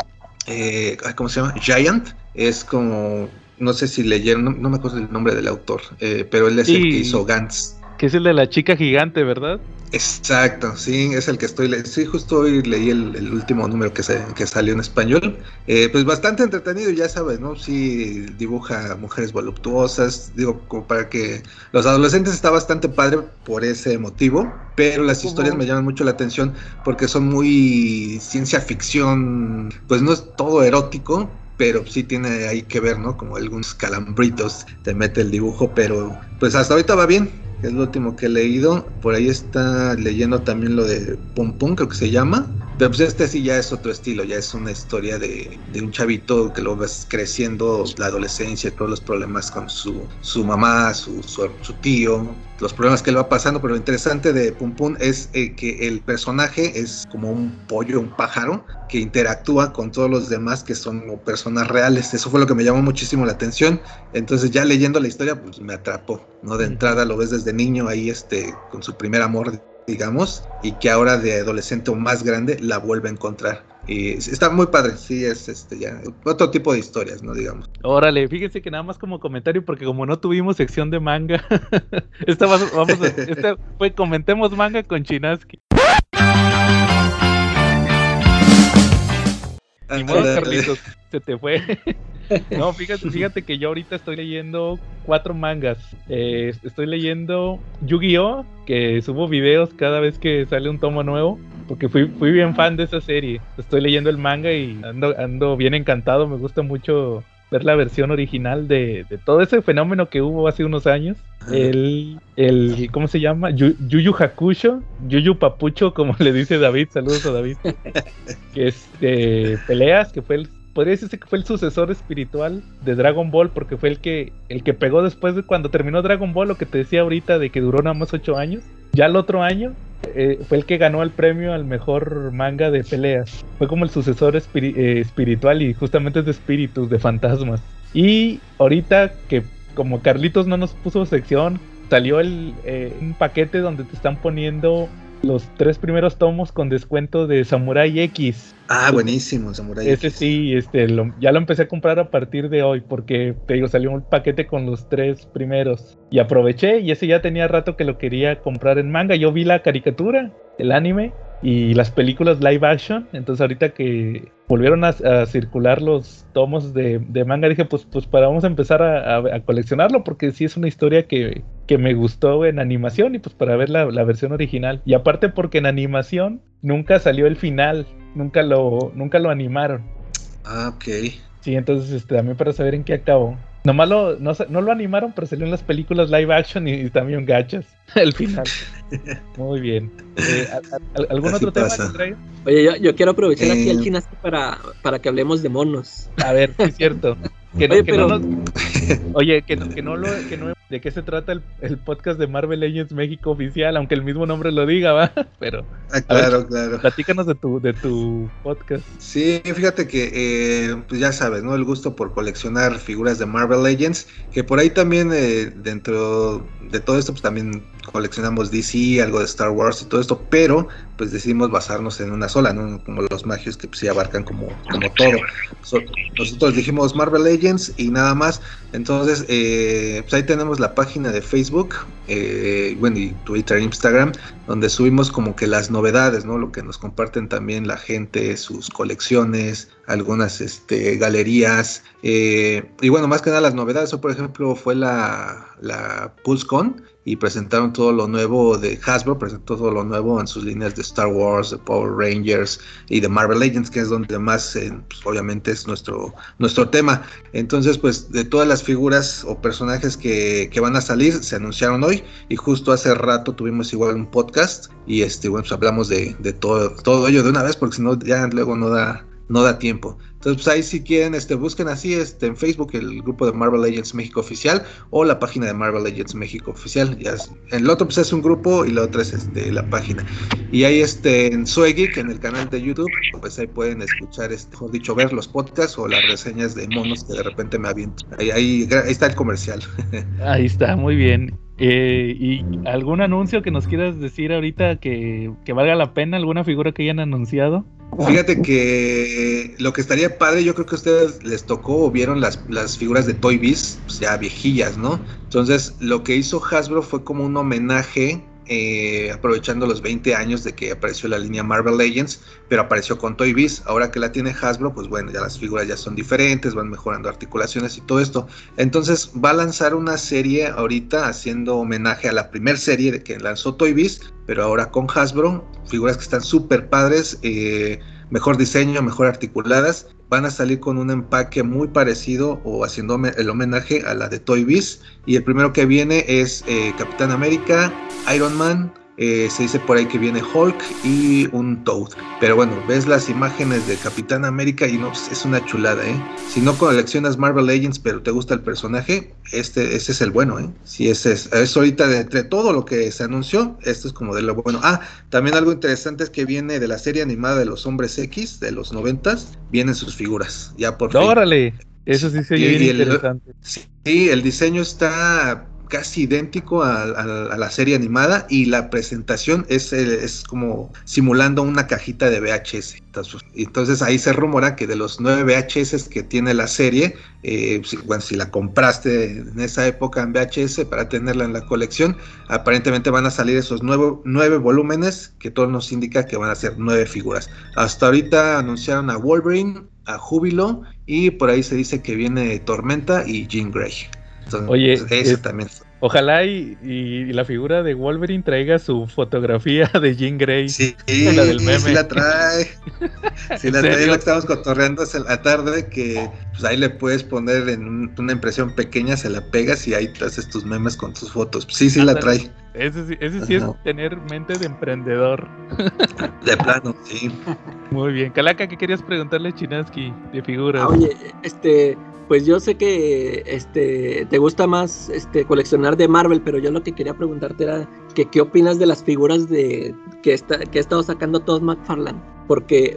eh, ¿cómo se llama? Giant. Es como, no sé si leyeron, no, no me acuerdo el nombre del autor, eh, pero él es el que hizo Gantz. Que es el de la chica gigante, ¿verdad? Exacto, sí, es el que estoy leyendo. Sí, justo hoy leí el, el último número que, se, que salió en español. Eh, pues bastante entretenido, ya sabes, ¿no? Sí, dibuja mujeres voluptuosas. Digo, como para que los adolescentes está bastante padre por ese motivo. Pero las historias me llaman mucho la atención porque son muy ciencia ficción. Pues no es todo erótico, pero sí tiene ahí que ver, ¿no? Como algunos calambritos te mete el dibujo, pero pues hasta ahorita va bien. Es lo último que he leído. Por ahí está leyendo también lo de Pum Pum, creo que se llama. Pero pues este sí ya es otro estilo, ya es una historia de, de un chavito que lo ves creciendo, la adolescencia, todos los problemas con su, su mamá, su, su, su tío, los problemas que él va pasando. Pero lo interesante de Pum Pum es eh, que el personaje es como un pollo, un pájaro, que interactúa con todos los demás que son personas reales. Eso fue lo que me llamó muchísimo la atención. Entonces ya leyendo la historia, pues me atrapó, ¿no? De entrada lo ves desde niño ahí, este, con su primer amor, digamos, y que ahora de adolescente o más grande la vuelve a encontrar. Y está muy padre, sí, es este ya otro tipo de historias, ¿no? Digamos. Órale, fíjense que nada más como comentario, porque como no tuvimos sección de manga, esta vamos, vamos a, esta fue comentemos manga con Chinaski. Ni modo, Carlitos, se te fue. No, fíjate, fíjate que yo ahorita estoy leyendo cuatro mangas. Eh, estoy leyendo Yu-Gi-Oh! que subo videos cada vez que sale un tomo nuevo. Porque fui, fui bien fan de esa serie. Estoy leyendo el manga y ando, ando bien encantado. Me gusta mucho ver la versión original de, de todo ese fenómeno que hubo hace unos años. El, el ¿cómo se llama? Yu- Yuyu Hakusho, Yuyu Papucho, como le dice David, saludos a David, que es de peleas, que fue el, podría decirse que fue el sucesor espiritual de Dragon Ball, porque fue el que, el que pegó después de cuando terminó Dragon Ball, lo que te decía ahorita de que duró nada más ocho años, ya el otro año eh, fue el que ganó el premio al mejor manga de peleas. Fue como el sucesor eh, espiritual y justamente es de espíritus, de fantasmas. Y ahorita que como Carlitos no nos puso sección, salió el, eh, un paquete donde te están poniendo los tres primeros tomos con descuento de Samurai X. Ah, buenísimo, Samurai. Ese X. sí, este, lo- ya lo empecé a comprar a partir de hoy porque te digo, salió un paquete con los tres primeros. Y aproveché y ese ya tenía rato que lo quería comprar en manga. Yo vi la caricatura, el anime y las películas live action. Entonces ahorita que volvieron a, a circular los tomos de, de manga, dije, pues, pues para vamos a empezar a, a- a coleccionarlo porque sí es una historia que, que me gustó en animación y pues para ver la, la versión original. Y aparte porque en animación nunca salió el final, nunca lo, nunca lo animaron. Ah, ok. Sí, entonces este, también para saber en qué acabó. Nomás lo, no, no lo animaron, pero salió en las películas live action y, y también gachas. El final. Muy bien. Eh, ¿a- a- ¿Algún Así otro tema pasa. que traigan? Oye, yo, yo quiero aprovechar aquí Eh. al Chinaski para, para que hablemos de monos. A ver, sí es cierto. Que, no- Oye, que pero- no nos- Oye, que, no- que no lo, que no, ¿de qué se trata el, el podcast de Marvel Legends México oficial? Aunque el mismo nombre lo diga, va. Pero Ah, claro, claro. platícanos de tu, de tu podcast. Sí, fíjate que, eh, pues ya sabes, ¿no? El gusto por coleccionar figuras de Marvel Legends, que por ahí también eh, dentro de todo esto, pues también coleccionamos DC, algo de Star Wars y todo esto, pero pues decidimos basarnos en una sola, ¿no? Como los magios que pues, sí abarcan como, como todo. So- nosotros dijimos Marvel Legends y nada más. Entonces, eh, pues ahí tenemos la página de Facebook, eh, bueno, y Twitter, Instagram, donde subimos como que las novedades, ¿no? Lo que nos comparten también la gente, sus colecciones, algunas este, galerías. eh, y bueno, más que nada las novedades. Hoy, por ejemplo, fue la, la PulseCon y presentaron todo lo nuevo de Hasbro, presentó todo lo nuevo en sus líneas de Star Wars, de Power Rangers y de Marvel Legends, que es donde más, eh, pues, obviamente, es nuestro, nuestro tema. Entonces, pues de todas las figuras o personajes que, que van a salir, se anunciaron hoy y justo hace rato tuvimos igual un podcast y este, bueno, pues hablamos de, de todo, todo ello de una vez porque si no ya luego no da, no da tiempo. Entonces, pues ahí si quieren, este, busquen así este, en Facebook el grupo de Marvel Legends México Oficial o la página de Marvel Legends México Oficial. Ya es- el otro pues es un grupo y la otra es este, la página. Y ahí este, en Soy Geek, en el canal de YouTube, pues ahí pueden escuchar, este, mejor dicho, ver los podcasts o las reseñas de monos que de repente me aviento. Ahí, ahí, ahí está el comercial. Ahí está, muy bien. Eh, ¿Y algún anuncio que nos quieras decir ahorita que, que valga la pena? ¿Alguna figura que hayan anunciado? Fíjate que lo que estaría padre, yo creo que a ustedes les tocó o vieron las, las figuras de Toy Biz, pues ya viejillas, ¿no? Entonces, lo que hizo Hasbro fue como un homenaje, eh, aprovechando los 20 años de que apareció la línea Marvel Legends, pero apareció con Toy Biz. Ahora que la tiene Hasbro, pues bueno, ya las figuras ya son diferentes, van mejorando articulaciones y todo esto. Entonces, va a lanzar una serie ahorita haciendo homenaje a la primera serie de que lanzó Toy Biz, pero ahora con Hasbro, figuras que están súper padres. eh, mejor diseño, mejor articuladas. Van a salir con un empaque muy parecido o haciendo el homenaje a la de Toy Biz. Y el primero que viene es eh, Capitán América, Iron Man. Eh, se dice por ahí que viene Hulk y un Toad. Pero bueno, ves las imágenes de Capitán América y no, pues, es una chulada, ¿eh? Si no coleccionas Marvel Legends, pero te gusta el personaje, este, ese es el bueno, ¿eh? Si ese es, es ahorita de entre todo lo que se anunció, esto es como de lo bueno. Ah, también algo interesante es que viene de la serie animada de los Hombres X de los noventas, vienen sus figuras, ya por fin. ¡Órale! Eso sí se oye Y- bien y el- interesante. Sí, el diseño está casi idéntico a, a- a la serie animada y la presentación es, eh, es como simulando una cajita de VHS. Entonces, ahí se rumora que de los nueve VHS que tiene la serie, eh, si, bueno, si la compraste en esa época en VHS para tenerla en la colección, aparentemente van a salir esos nueve, nueve volúmenes que todo nos indica que van a ser nueve figuras. Hasta ahorita anunciaron a Wolverine, a Júbilo y por ahí se dice que viene Tormenta y Jean Grey. Entonces, Oye, ese es- también. Ojalá y, y la figura de Wolverine traiga su fotografía de Jean Grey. Sí, La del meme. sí la trae. Sí ¿En la trae, lo que estamos cotorreando hace la tarde, que pues ahí le puedes poner en un- una impresión pequeña, se la pegas y ahí te haces tus memes con tus fotos. Sí, sí la trae. Ese, sí- ese sí es tener mente de emprendedor. De plano, sí. Muy bien. Calaca, ¿qué querías preguntarle a Chinaski de figuras? Ah, oye, este, pues yo sé que este te gusta más este coleccionar de Marvel, pero yo lo que quería preguntarte era que qué opinas de las figuras de que está que ha estado sacando Todd McFarlane, porque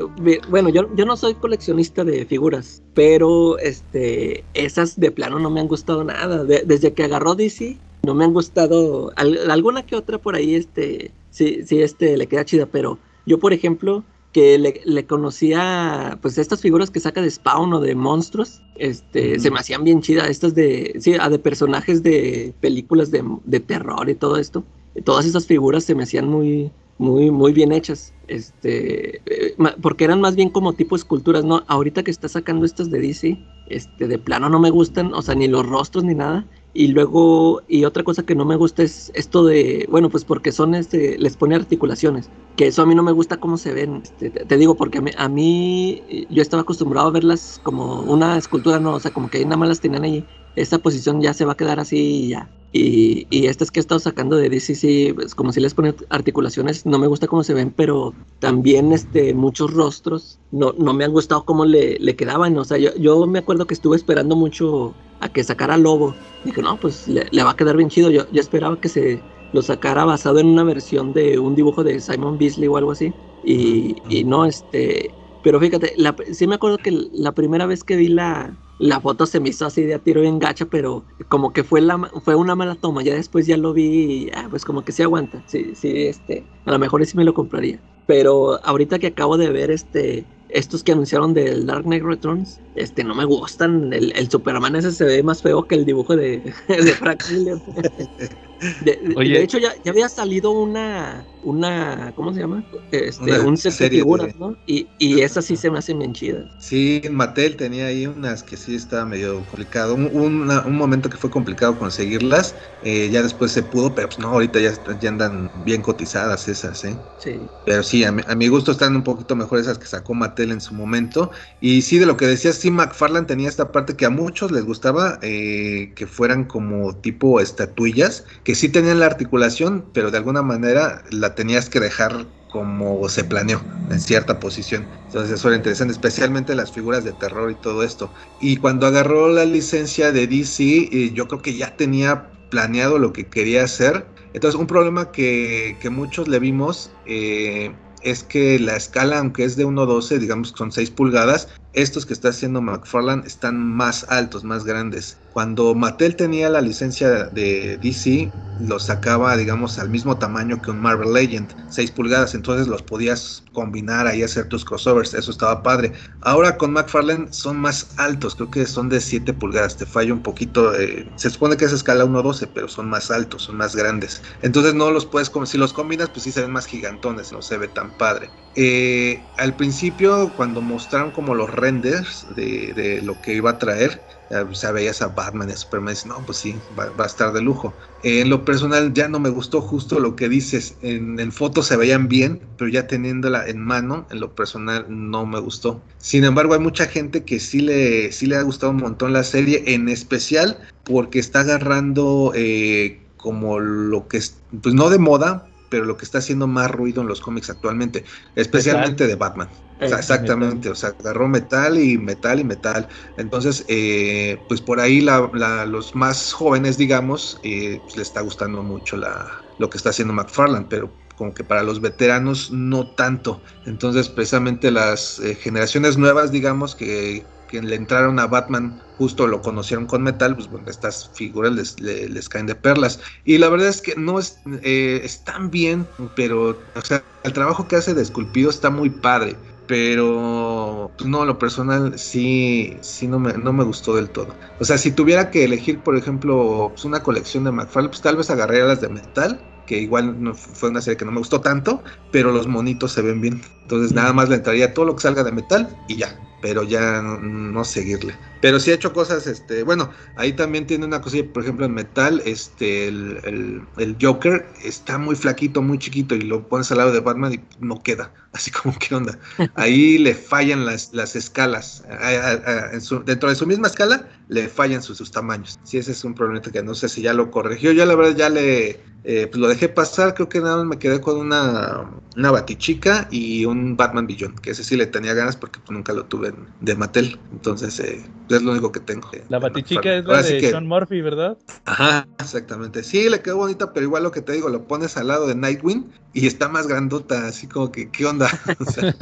bueno, yo, yo no soy coleccionista de figuras, pero este esas de plano no me han gustado nada. De- desde que agarró DC no me han gustado al- alguna que otra por ahí este sí sí este le queda chida, pero yo por ejemplo que le, le conocía pues estas figuras que saca de Spawn o de monstruos, este, se me hacían bien chidas, estas de, sí, ah, de personajes de películas de, de terror y todo esto. Todas esas figuras se me hacían muy, muy, muy bien hechas, este, eh, porque eran más bien como tipo esculturas, ¿no? Ahorita que está sacando estas de DC, este, de plano no me gustan, o sea, ni los rostros ni nada. Y luego, y otra cosa que no me gusta es esto de, bueno, pues porque son, este, les pone articulaciones que eso a mí no me gusta cómo se ven. Este, te, digo, porque a mí, a mí, yo estaba acostumbrado a verlas como una escultura, no, o sea, como que nada más las tenían ahí. Esta posición ya se va a quedar así y ya. Y, y estas que he estado sacando de DC, sí, pues, como si les ponen articulaciones, no me gusta cómo se ven, pero también este, muchos rostros no, no me han gustado cómo le, le quedaban. O sea, yo, yo me acuerdo que estuve esperando mucho a que sacara Lobo. Dije, no, pues le, le va a quedar bien chido. Yo, yo esperaba que se lo sacara basado en una versión de un dibujo de Simon Beasley o algo así. Y, y no, este. Pero fíjate, la- sí me acuerdo que la primera vez que vi la, la foto se me hizo así de a tiro bien gacha, pero como que fue, la, fue una mala toma. Ya después ya lo vi y ah, pues como que sí aguanta. Sí, sí, este. A lo mejor sí me lo compraría. Pero ahorita que acabo de ver este. Estos que anunciaron del Dark Knight Returns, este, no me gustan. El, el Superman ese se ve más feo que el dibujo de, de Frank Miller. De, de- Oye. de hecho, ya, ya había salido una, una, ¿cómo se llama? Este, Una un set de serie de- figuras, ¿no? Y, y esas sí se me hacen bien chidas. Sí, Mattel tenía ahí unas que sí estaba medio complicado. Un, una- un momento que fue complicado conseguirlas. eh, ya después se pudo, pero pues no, ahorita ya, ya andan bien cotizadas esas, ¿eh? Sí. Pero sí, a mi, a mi gusto están un poquito mejor esas que sacó Mattel en su momento. Y sí, de lo que decías, sí, McFarlane tenía esta parte que a muchos les gustaba, eh, que fueran como tipo estatuillas, que sí tenían la articulación, pero de alguna manera la tenías que dejar como se planeó, en cierta posición. Entonces eso era interesante, especialmente las figuras de terror y todo esto. Y cuando agarró la licencia de DC, eh, yo creo que ya tenía planeado lo que quería hacer. Entonces, un problema que, que muchos le vimos eh, es que la escala, aunque es de 1.12, digamos son 6 pulgadas, estos que está haciendo McFarlane están más altos, más grandes. Cuando Mattel tenía la licencia de DC, los sacaba, digamos, al mismo tamaño que un Marvel Legend, 6 pulgadas, entonces los podías combinar ahí, hacer tus crossovers, eso estaba padre. Ahora con McFarlane son más altos, creo que son de 7 pulgadas, te falla un poquito, eh, se supone que es escala 1.12, pero son más altos, son más grandes. Entonces no los puedes, si los combinas, pues sí se ven más gigantones, no se ve tan padre. Eh, al principio, cuando mostraron como los de, lo que iba a traer, o veías a Batman Superman dices, no, pues sí, va, va a estar de lujo. Eh, en lo personal ya no me gustó justo lo que dices, en, en fotos se veían bien, pero ya teniéndola en mano, en lo personal no me gustó. Sin embargo, hay mucha gente que sí le, sí le ha gustado un montón la serie, en especial porque está agarrando eh, como lo que es, pues no de moda, pero lo que está haciendo más ruido en los cómics actualmente, especialmente de Batman. O sea, exactamente, o sea, agarró metal y metal y metal. Entonces, eh, pues por ahí la- la- los más jóvenes, digamos, eh, pues le está gustando mucho la, lo que está haciendo McFarlane, pero como que para los veteranos no tanto. Entonces, precisamente las eh, generaciones nuevas, digamos, que que le entraron a Batman justo lo conocieron con metal, pues bueno, estas figuras les, les, les caen de perlas. Y la verdad es que no es, eh, están bien, pero o sea, el trabajo que hace de esculpido está muy padre. Pero pues, no, lo personal sí, sí no me, no me gustó del todo. O sea, si tuviera que elegir, por ejemplo, pues, una colección de McFarlane, pues tal vez agarraría las de metal, que igual no fue una serie que no me gustó tanto, pero los monitos se ven bien. Entonces nada más le entraría todo lo que salga de metal y ya, pero ya no, seguirle. Pero sí ha hecho cosas, este, bueno, ahí también tiene una cosilla, por ejemplo, en metal, este, el, el, el, Joker está muy flaquito, muy chiquito, y lo pones al lado de Batman y no queda. Así como, ¿qué onda? Ahí le fallan las, las escalas. A, a, a, en su, dentro de su misma escala, le fallan sus, sus, tamaños. Sí, ese es un problema que no sé si ya lo corrigió. Yo la verdad ya le, eh, pues lo dejé pasar, creo que nada más me quedé con una, una batichica y un Batman Beyond, que ese sí le tenía ganas porque pues, nunca lo tuve de Mattel. Entonces, eh, es lo único que tengo. La batichica es la de que... Sean Murphy, ¿verdad? Ajá, exactamente. Sí, le quedó bonita, pero igual lo que te digo, lo pones al lado de Nightwing y está más grandota, así como que, ¿qué onda? O sea,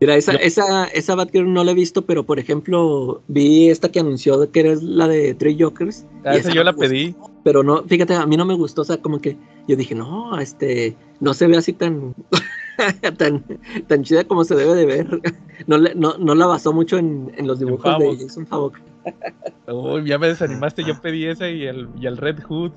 Mira, esa, esa, esa Batgirl no la he visto, pero por ejemplo, vi esta que anunció que era la de Three Jokers. Ah, esa yo la pedí. Pero no, fíjate, a mí no me gustó, o sea, como que yo dije, no, este, no se ve así tan, tan, tan chida como se debe de ver. No, le, no, no la basó mucho en, en los dibujos de Jason Favok. Oh, ya me desanimaste, yo pedí ese y el, y el Red Hood.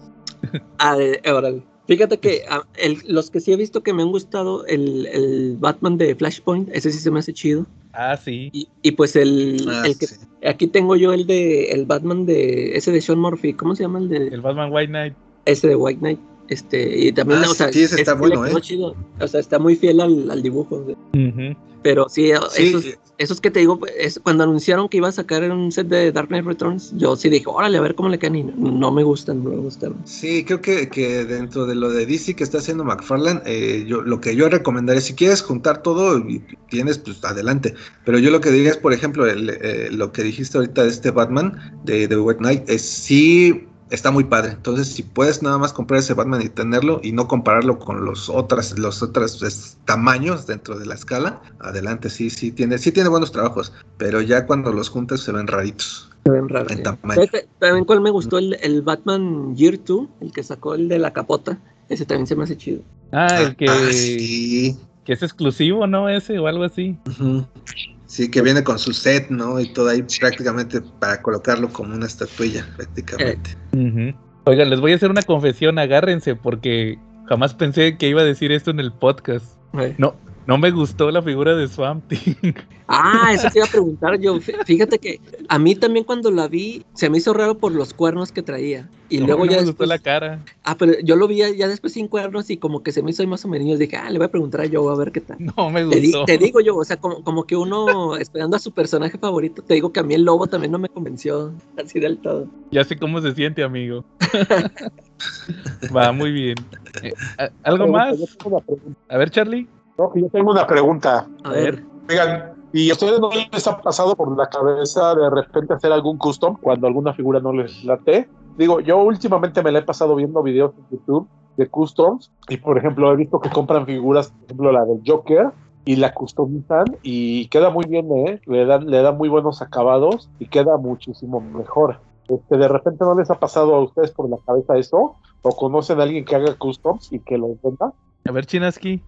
ah, de, órale. Fíjate que a, el, los que sí he visto que me han gustado, el, el, Batman de Flashpoint, ese sí se me hace chido. Ah, sí. Y, y pues el, ah, el que sí. aquí tengo yo el de el Batman de ese de Sean Murphy, ¿cómo se llama el de? El Batman White Knight. Ese de White Knight. Este, y también, ah, o sea, sí, ese está bueno, ¿eh? Chido. O sea, está muy fiel al, al dibujo. Uh -huh. Pero sí, sí, esos, esos que te digo, es, cuando anunciaron que iba a sacar un set de Dark Knight Returns, yo sí dije, órale, a ver cómo le caen y no, no me gustan, no me gustaron. Sí, creo que, que, dentro de lo de DC que está haciendo McFarlane, eh, yo, lo que yo recomendaría, si quieres juntar todo y tienes, pues adelante. Pero yo lo que diría es, por ejemplo, el, eh, lo que dijiste ahorita de este Batman, de, de White Knight, es sí está muy padre. Entonces, si puedes nada más comprar ese Batman y tenerlo y no compararlo con los otros, los otros es, tamaños dentro de la escala, adelante, sí, sí tiene, sí tiene buenos trabajos, pero ya cuando los juntas se ven raritos. Se ven raros. En tamaño. También cuál me gustó el, el, Batman Year 2, el que sacó el de la capota, ese también se me hace chido. Ah, el que, ah, sí. que es exclusivo, ¿no? Ese o algo así. Uh -huh. Sí, que viene con su set, ¿no? Y todo ahí prácticamente para colocarlo como una estatuilla, prácticamente. Uh -huh. Oigan, les voy a hacer una confesión, agárrense, porque jamás pensé que iba a decir esto en el podcast. Eh. No, no me gustó la figura de Swamp Thing. Ah, eso te iba a preguntar yo. Fíjate que a mí también cuando la vi se me hizo raro por los cuernos que traía. Y no, luego no ya me después... gustó la cara. Ah, pero yo lo vi ya después sin cuernos y como que se me hizo más o menos. Dije, ah, le voy a preguntar a Joe a ver qué tal. No me te, di gustó. te, digo yo, o sea, como, como que uno esperando a su personaje favorito. Te digo que a mí el lobo también no me convenció así del todo. Ya sé cómo se siente, amigo. Va, muy bien. Eh, ¿Algo más? A ver, Charlie. No, yo tengo una pregunta. A ver. Oigan, ¿y a ustedes no les ha pasado por la cabeza de repente hacer algún custom cuando alguna figura no les late? Digo, yo últimamente me la he pasado viendo videos en YouTube de customs y, por ejemplo, he visto que compran figuras, por ejemplo, la del Joker y la customizan y queda muy bien, ¿eh? Le dan, le dan muy buenos acabados y queda muchísimo mejor. Este, ¿De repente no les ha pasado a ustedes por la cabeza eso? ¿O conocen a alguien que haga customs y que lo venda? A ver, Chinaski.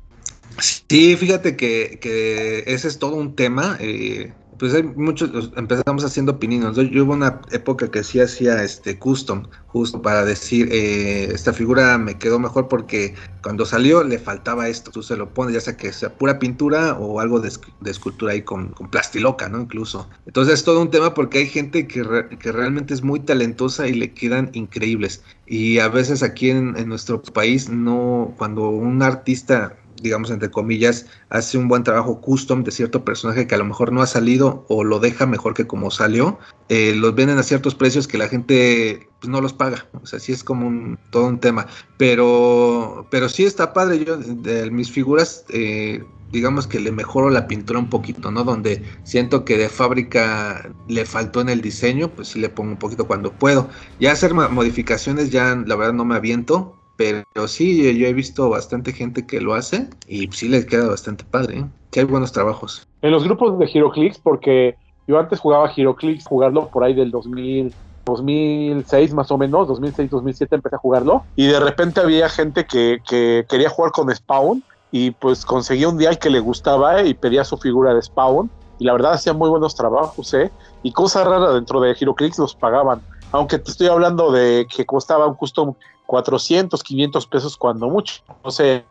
Sí, fíjate que, que, ese es todo un tema. Eh, pues hay muchos, empezamos haciendo pininos. Yo, yo, hubo una época que sí hacía este custom, justo para decir, eh, esta figura me quedó mejor porque cuando salió le faltaba esto. Tú se lo pones, ya sea que sea pura pintura o algo de, de escultura ahí con, con, plastiloca, ¿no? Incluso. Entonces es todo un tema porque hay gente que, re, que realmente es muy talentosa y le quedan increíbles. Y a veces aquí en, en nuestro país, no, cuando un artista digamos entre comillas, hace un buen trabajo custom de cierto personaje que a lo mejor no ha salido o lo deja mejor que como salió, eh, los venden a ciertos precios que la gente pues, no los paga. O sea, sí es como un, todo un tema. Pero, pero sí está padre. Yo, de mis figuras, eh, digamos que le mejoro la pintura un poquito, ¿no? Donde siento que de fábrica le faltó en el diseño, pues sí le pongo un poquito cuando puedo. Ya hacer modificaciones, ya la verdad no me aviento pero sí, yo he visto bastante gente que lo hace y sí les queda bastante padre. ¿eh? Hay buenos trabajos. En los grupos de HeroClix, porque Yo antes jugaba HeroClix, jugarlo por ahí del 2000, 2006 más o menos, 2006, 2007 empecé a jugarlo y de repente había gente que, que quería jugar con Spawn y pues conseguía un día que le gustaba y pedía su figura de Spawn y la verdad hacía muy buenos trabajos, ¿eh? Y cosa rara dentro de HeroClix los pagaban, aunque te estoy hablando de que costaba un custom 400, 500 pesos cuando mucho, no sé,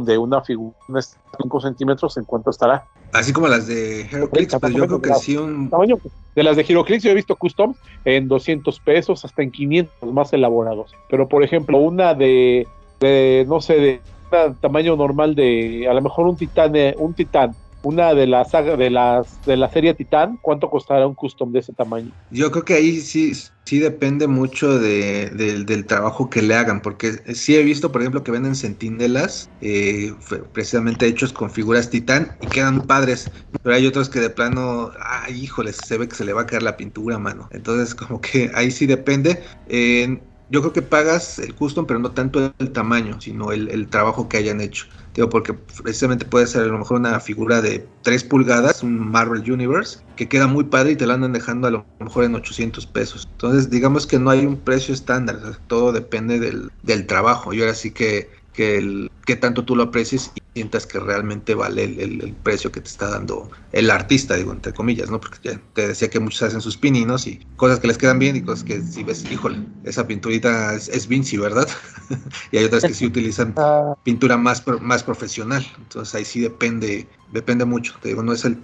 de una figura de 5 centímetros en cuánto estará. Así como las de HeroClix, pues yo creo que sí un... Tamaño de las de HeroClix yo he visto custom en 200 pesos hasta en 500 más elaborados. Pero por ejemplo, una de, de no sé, de tamaño normal de a lo mejor un titán, un titán una de la saga de las de la serie Titán, ¿cuánto costará un custom de ese tamaño? Yo creo que ahí sí sí depende mucho de, del trabajo que le hagan, porque sí he visto, por ejemplo, que venden centinelas eh, precisamente hechos con figuras Titán y quedan padres, pero hay otros que de plano, ay, híjole, se ve que se le va a caer la pintura, mano. Entonces, como que ahí sí depende. Yo creo que pagas el custom, pero no tanto el tamaño, sino el, trabajo que hayan hecho porque precisamente puede ser a lo mejor una figura de 3 pulgadas, un Marvel Universe, que queda muy padre y te la andan dejando a lo mejor en 800 pesos. Entonces, digamos que no hay un precio estándar, todo depende del, del trabajo. Y ahora sí que que, el, que tanto tú lo aprecies y sientas que realmente vale el, precio que te está dando el artista, digo, entre comillas, ¿no? Porque ya te decía que muchos hacen sus pininos y cosas que les quedan bien y cosas que si ves, híjole, esa pinturita es, es Vinci, ¿verdad? y hay otras que sí utilizan ah. pintura más, más profesional. Entonces ahí sí depende, depende mucho. Te digo, no es el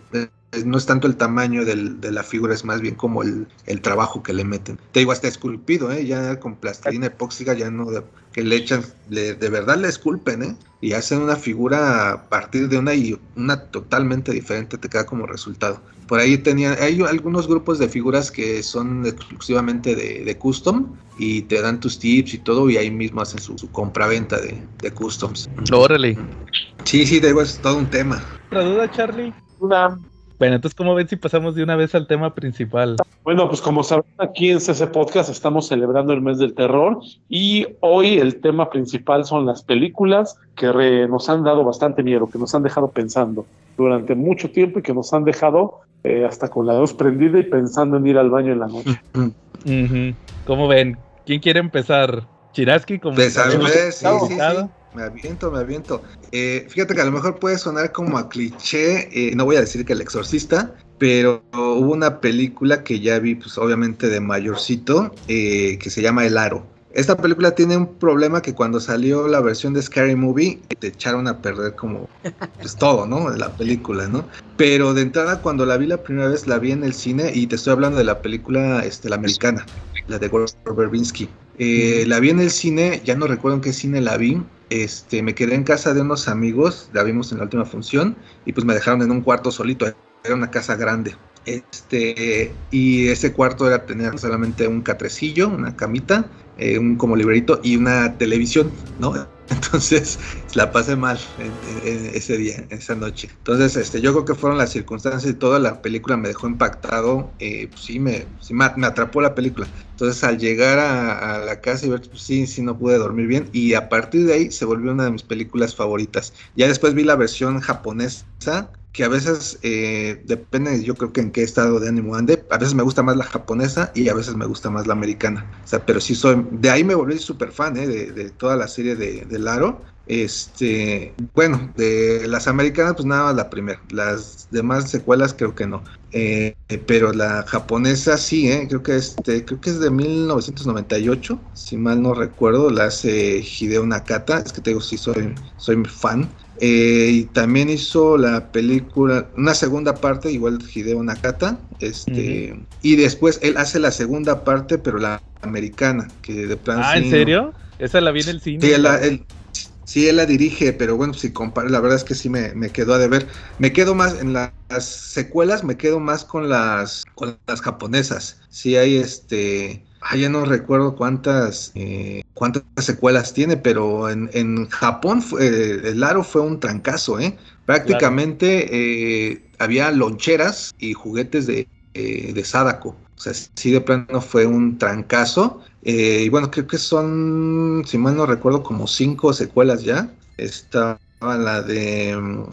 no es tanto el tamaño del, de la figura, es más bien como el, el, trabajo que le meten. Te digo, hasta esculpido, ¿eh? ya con plastilina epóxica, ya no, que le echan, le, de verdad le esculpen, ¿eh? y hacen una figura a partir de una y una totalmente diferente, te queda como resultado. Por ahí tenían, hay algunos grupos de figuras que son exclusivamente de, de custom y te dan tus tips y todo, y ahí mismo hacen su, su compraventa de, de customs. Órale. Sí, sí, te digo, es todo un tema. ¿Otra duda, Charlie? Una bueno, entonces, ¿cómo ven si pasamos de una vez al tema principal? Bueno, pues como saben, aquí en CC Podcast estamos celebrando el mes del terror y hoy el tema principal son las películas que nos han dado bastante miedo, que nos han dejado pensando durante mucho tiempo y que nos han dejado eh, hasta con la luz prendida y pensando en ir al baño en la noche. ¿Cómo ven? ¿Quién quiere empezar? Chiraski como... sí, sí, sí. Me aviento, me aviento. Eh, fíjate que a lo mejor puede sonar como a cliché, eh, no voy a decir que el exorcista, pero hubo una película que ya vi, pues obviamente de mayorcito, eh, que se llama El Aro. Esta película tiene un problema que cuando salió la versión de Scary Movie te echaron a perder como pues todo, ¿no? La película, ¿no? Pero de entrada cuando la vi la primera vez la vi en el cine y te estoy hablando de la película este, la americana, la de Gore Verbinski. la vi en el cine, ya no recuerdo en qué cine la vi, este, me quedé en casa de unos amigos, la vimos en la última función, y pues me dejaron en un cuarto solito, era una casa grande. Este, y ese cuarto era tener solamente un catrecillo, una camita, eh, un como librito y una televisión, ¿no? Entonces la pasé mal ese día, esa noche. Entonces, este, yo creo que fueron las circunstancias y toda la película me dejó impactado. Eh, pues sí, me, sí me, atrapó la película. Entonces, al llegar a, la casa y ver, pues sí, sí, no pude dormir bien. Y a partir de ahí se volvió una de mis películas favoritas. Ya después vi la versión japonesa que a veces eh, depende, yo creo que en qué estado de ánimo ande. A veces me gusta más la japonesa y a veces me gusta más la americana. O sea, pero sí soy, de ahí me volví súper fan eh, de, toda la serie de, de Laro. Este, bueno, de las americanas, pues nada más la primera. Las demás secuelas creo que no. Eh, pero la japonesa sí, eh, creo que este, creo que es de 1998, si mal no recuerdo, la hace Hideo Nakata. Es que te digo, sí soy, soy fan. Eh, y también hizo la película, una segunda parte, igual de Hideo Nakata. Este, Y después él hace la segunda parte, pero la americana, que de plan. Ah, ¿en serio? Esa la vi en el cine. Sí, él, la dirige, pero bueno, si compara, la verdad es que sí me, me quedó a deber. Me quedo más en las secuelas, me quedo más con las, con las japonesas. Sí hay este Ah, ya no recuerdo cuántas, eh, cuántas secuelas tiene, pero en, en Japón eh, el aro fue un trancazo, ¿eh? Prácticamente eh, había loncheras y juguetes de, de Sadako. O sea, sí de plano fue un trancazo. y bueno, creo que son, si mal no recuerdo, como cinco secuelas ya. Estaba la de, mm,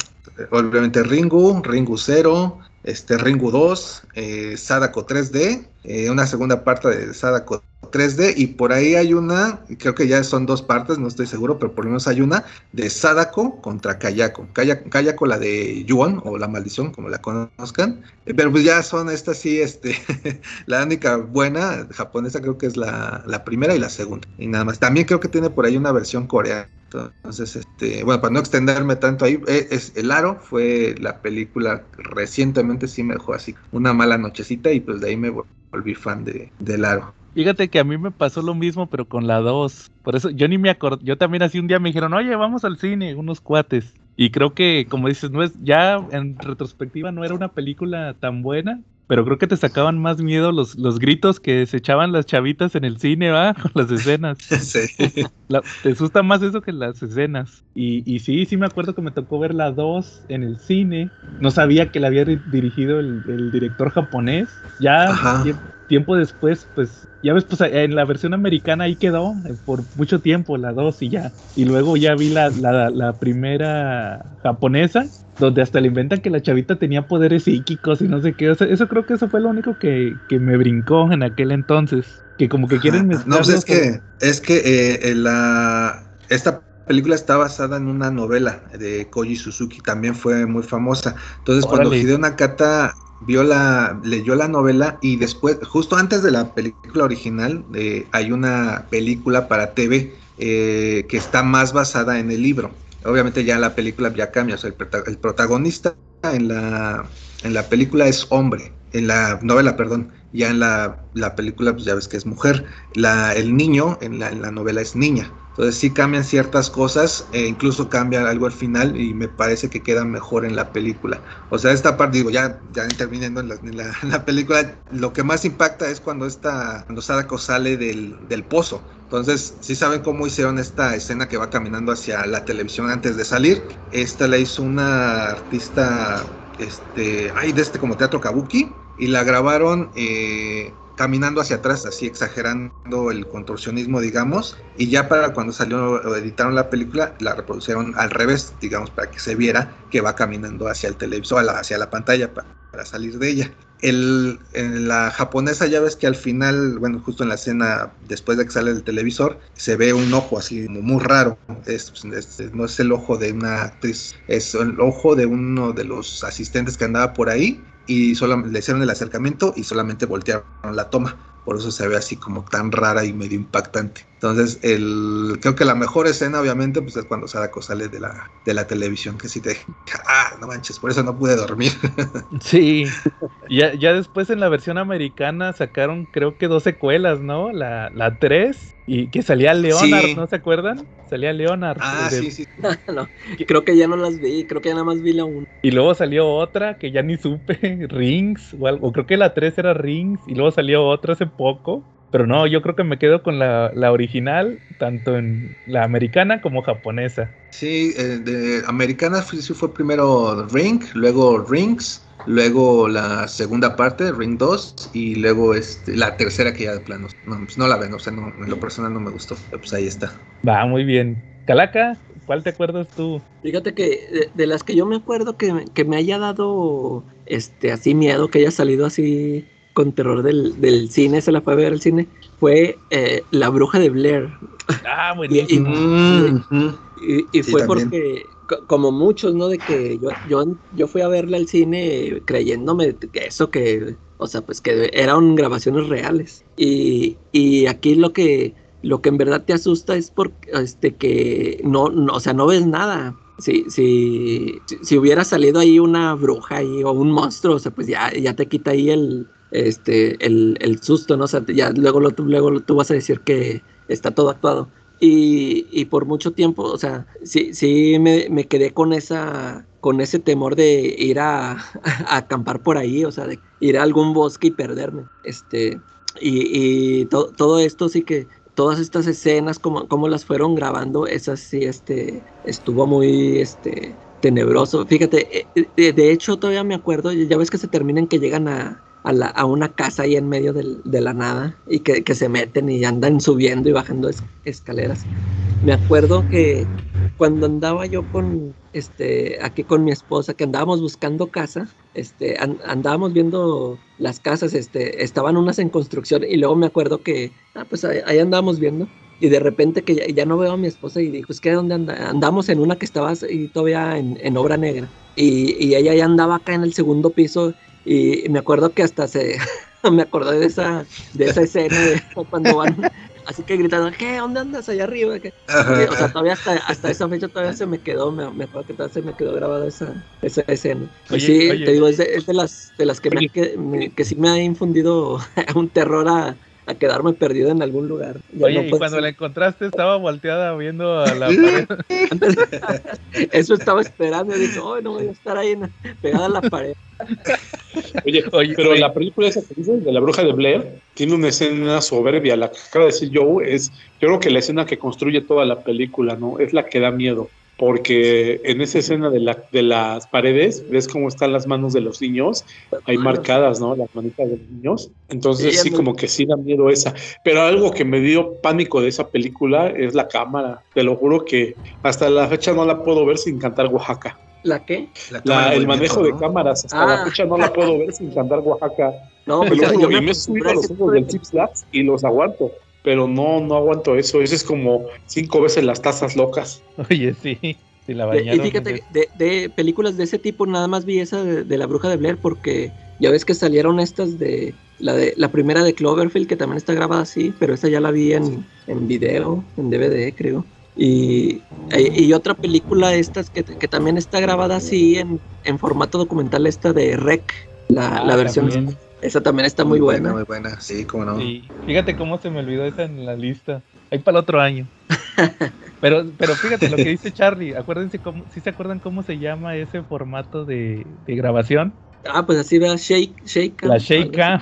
obviamente, Ringu, Ringu Zero, este Ringu 2, eh, Sadako 3D, eh, una segunda parte de Sadako 3D y por ahí hay una, creo que ya son dos partes, no estoy seguro, pero por lo menos hay una de Sadako contra Kayako. Kayako, la de Yuon o la maldición, como la conozcan, eh, pero pues ya son estas sí, este, la única buena japonesa creo que es la, la primera y la segunda y nada más. También creo que tiene por ahí una versión coreana. Entonces, este, bueno, para no extenderme tanto ahí, eh, es, El Aro fue la película recientemente, sí me dejó así una mala nochecita y pues de ahí me volví fan de, del Aro. Fíjate que a mí me pasó lo mismo, pero con la 2. Por eso yo ni me acordé. Yo también así un día me dijeron, oye, vamos al cine, unos cuates. Y creo que, como dices, no es, ya en retrospectiva no era una película tan buena, pero creo que te sacaban más miedo los, los gritos que se echaban las chavitas en el cine, ¿va? Con las escenas. Sí. te asusta más eso que las escenas. Y, y, sí, sí me acuerdo que me tocó ver la 2 en el cine. No sabía que la había dirigido el, el director japonés. Ya tiempo después, pues, ya ves, pues en la versión americana ahí quedó eh, por mucho tiempo la 2 y ya. Y luego ya vi la, la, la primera japonesa donde hasta le inventan que la chavita tenía poderes psíquicos y no sé qué. eso creo que eso fue lo único que, me brincó en aquel entonces. Que como que quieren mezclar. No, pues es que, es que eh, la, esta película está basada en una novela de Koji Suzuki, también fue muy famosa. Entonces, cuando Hideo Nakata vio la, leyó la novela y después, justo antes de la película original, eh, hay una película para TV eh, que está más basada en el libro. Obviamente ya la película ya cambia, o sea, el, protagonista en la, en la película es hombre, en la novela, perdón, ya en la, la película pues ya ves que es mujer, la, el niño en la, en la novela es niña. Entonces sí cambian ciertas cosas, e incluso cambia algo al final y me parece que queda mejor en la película. O sea, esta parte, digo, ya, ya interviniendo en la, película, lo que más impacta es cuando, esta, cuando Sadako sale del, del pozo. Entonces, si saben cómo hicieron esta escena que va caminando hacia la televisión antes de salir. Esta la hizo una artista, este, ay, de este como teatro kabuki, y la grabaron eh, caminando hacia atrás, así exagerando el contorsionismo, digamos, y ya para cuando salió o editaron la película, la reproducieron al revés, digamos, para que se viera que va caminando hacia el televisor, hacia la pantalla para, salir de ella. El, en la japonesa ya ves que al final, bueno, justo en la escena después de que sale el televisor, se ve un ojo así muy raro. Es, no es el ojo de una actriz, es el ojo de uno de los asistentes que andaba por ahí y solo le hicieron el acercamiento y solamente voltearon la toma. Por eso se ve así como tan rara y medio impactante. Entonces, el, creo que la mejor escena, obviamente, pues es cuando Sadako sale de la, de la televisión, que sí te ah, no manches, por eso no pude dormir. Sí, ya, ya después en la versión americana sacaron creo que dos secuelas, ¿no? La, la 3 y que salía Leonard, ¿no se acuerdan? Salía Leonard. Ah, sí, sí. no, creo que ya no las vi, creo que ya nada más vi la 1. Y luego salió otra que ya ni supe, Rings, o, algo, creo que la 3 era Rings, y luego salió otra hace poco. Pero no, yo creo que me quedo con la, la original, tanto en la americana como japonesa. Sí, eh, de americana sí fue primero Ring, luego Rings, luego la segunda parte, Ring 2, y luego este, la tercera que ya de plano. No, pues no la ven, o sea, no, en lo personal no me gustó, pues ahí está. Va, muy bien. Calaca, ¿cuál te acuerdas tú? Fíjate que de, las que yo me acuerdo que, que me haya dado este así miedo, que haya salido así con terror del, del cine, se la fue a ver al cine, fue eh, La Bruja de Blair. Ah, buenísimo. Y, y, fue porque, como muchos, ¿no? De que yo, yo, yo fui a verla al cine creyéndome que eso que, o sea, pues que eran grabaciones reales. Y, y aquí lo que, lo que en verdad te asusta es porque, este, que no, no o sea, no ves nada si, si, si, hubiera salido ahí una bruja ahí, o un monstruo, o sea, pues ya, ya te quita ahí el, este, el, el susto, ¿no? O sea, ya luego, lo, luego tú vas a decir que está todo actuado. Y, y por mucho tiempo, o sea, sí, sí me, me, quedé con esa con ese temor de ir a, a, acampar por ahí, o sea, de ir a algún bosque y perderme. Este, y, y todo esto sí que todas estas escenas, como, como las fueron grabando, esas sí, este, estuvo muy, este, tenebroso. Fíjate, eh, de hecho todavía me acuerdo, ya ves que se terminan que llegan a, a, una casa ahí en medio de la nada y que, se meten y andan subiendo y bajando escaleras. Me acuerdo que cuando andaba yo con, este, aquí con mi esposa, que andábamos buscando casa, este, an- andábamos viendo las casas, este, estaban unas en construcción y luego me acuerdo que, ah, pues ahí, andábamos viendo. Y de repente que ya, no veo a mi esposa y dijo, es que ¿dónde anda? andamos en una que estaba ahí todavía en, en obra negra. Y, y ella ya andaba acá en el segundo piso y me acuerdo que hasta se, me acordé de esa, de esa escena de cuando van, así que gritando, ¿qué? ¿Dónde andas allá arriba? ¿Qué? O sea, todavía hasta, hasta esa fecha todavía se me quedó, me, me acuerdo que todavía se me quedó grabada esa, esa escena. Y Oye, sí, oye. te digo, es de, es de las, de las que, me, Oye. que, me- que sí me ha infundido un terror a, a quedarme perdido en algún lugar. Ya Oye, no y cuando la encontraste estaba volteada viendo a la pared. Eso estaba esperando y dije, oh, no voy a estar ahí en- pegada a la pared. Oye, Oye, pero oye. la película esa que dices de la bruja de Blair tiene una escena soberbia. La que acaba de decir Joe es, yo creo que la escena que construye toda la película, ¿no? Es la que da miedo. Porque en esa escena de, la, de las paredes, ves cómo están las manos de los niños, hay marcadas, ¿no? Las manitas de los niños. Entonces Sí, como que sí da miedo esa. Pero algo que me dio pánico de esa película es la cámara. Te lo juro que hasta la fecha no la puedo ver sin cantar Oaxaca. ¿La qué? La el manejo de cámaras, hasta Ah. la fecha no la puedo ver sin cantar Oaxaca. No, pues lo yo, yo y me he subido a los ojos del Six Flags y los aguanto, pero no, no aguanto eso. Eso es como cinco veces las tazas locas. Oye, sí. Sí, la De- y fíjate, de, de películas de ese tipo nada más vi esa de, de la bruja de Blair porque ya ves que salieron estas de la de la primera de Cloverfield que también está grabada así, pero esa ya la vi en, en video, en DVD creo. Y, y- y otra película estas que, que también está grabada así en, en formato documental esta de Rec, la, Ah, la versión también. Esa también está muy buena. Muy buena, sí, cómo no. Sí. Fíjate cómo se me olvidó esa en la lista. Ahí para el otro año. Pero, pero fíjate lo que dice Charlie. Acuérdense cómo, si se acuerdan cómo se llama ese formato de, de grabación. Ah, pues así vea Shake, Shake. La Shake Cam.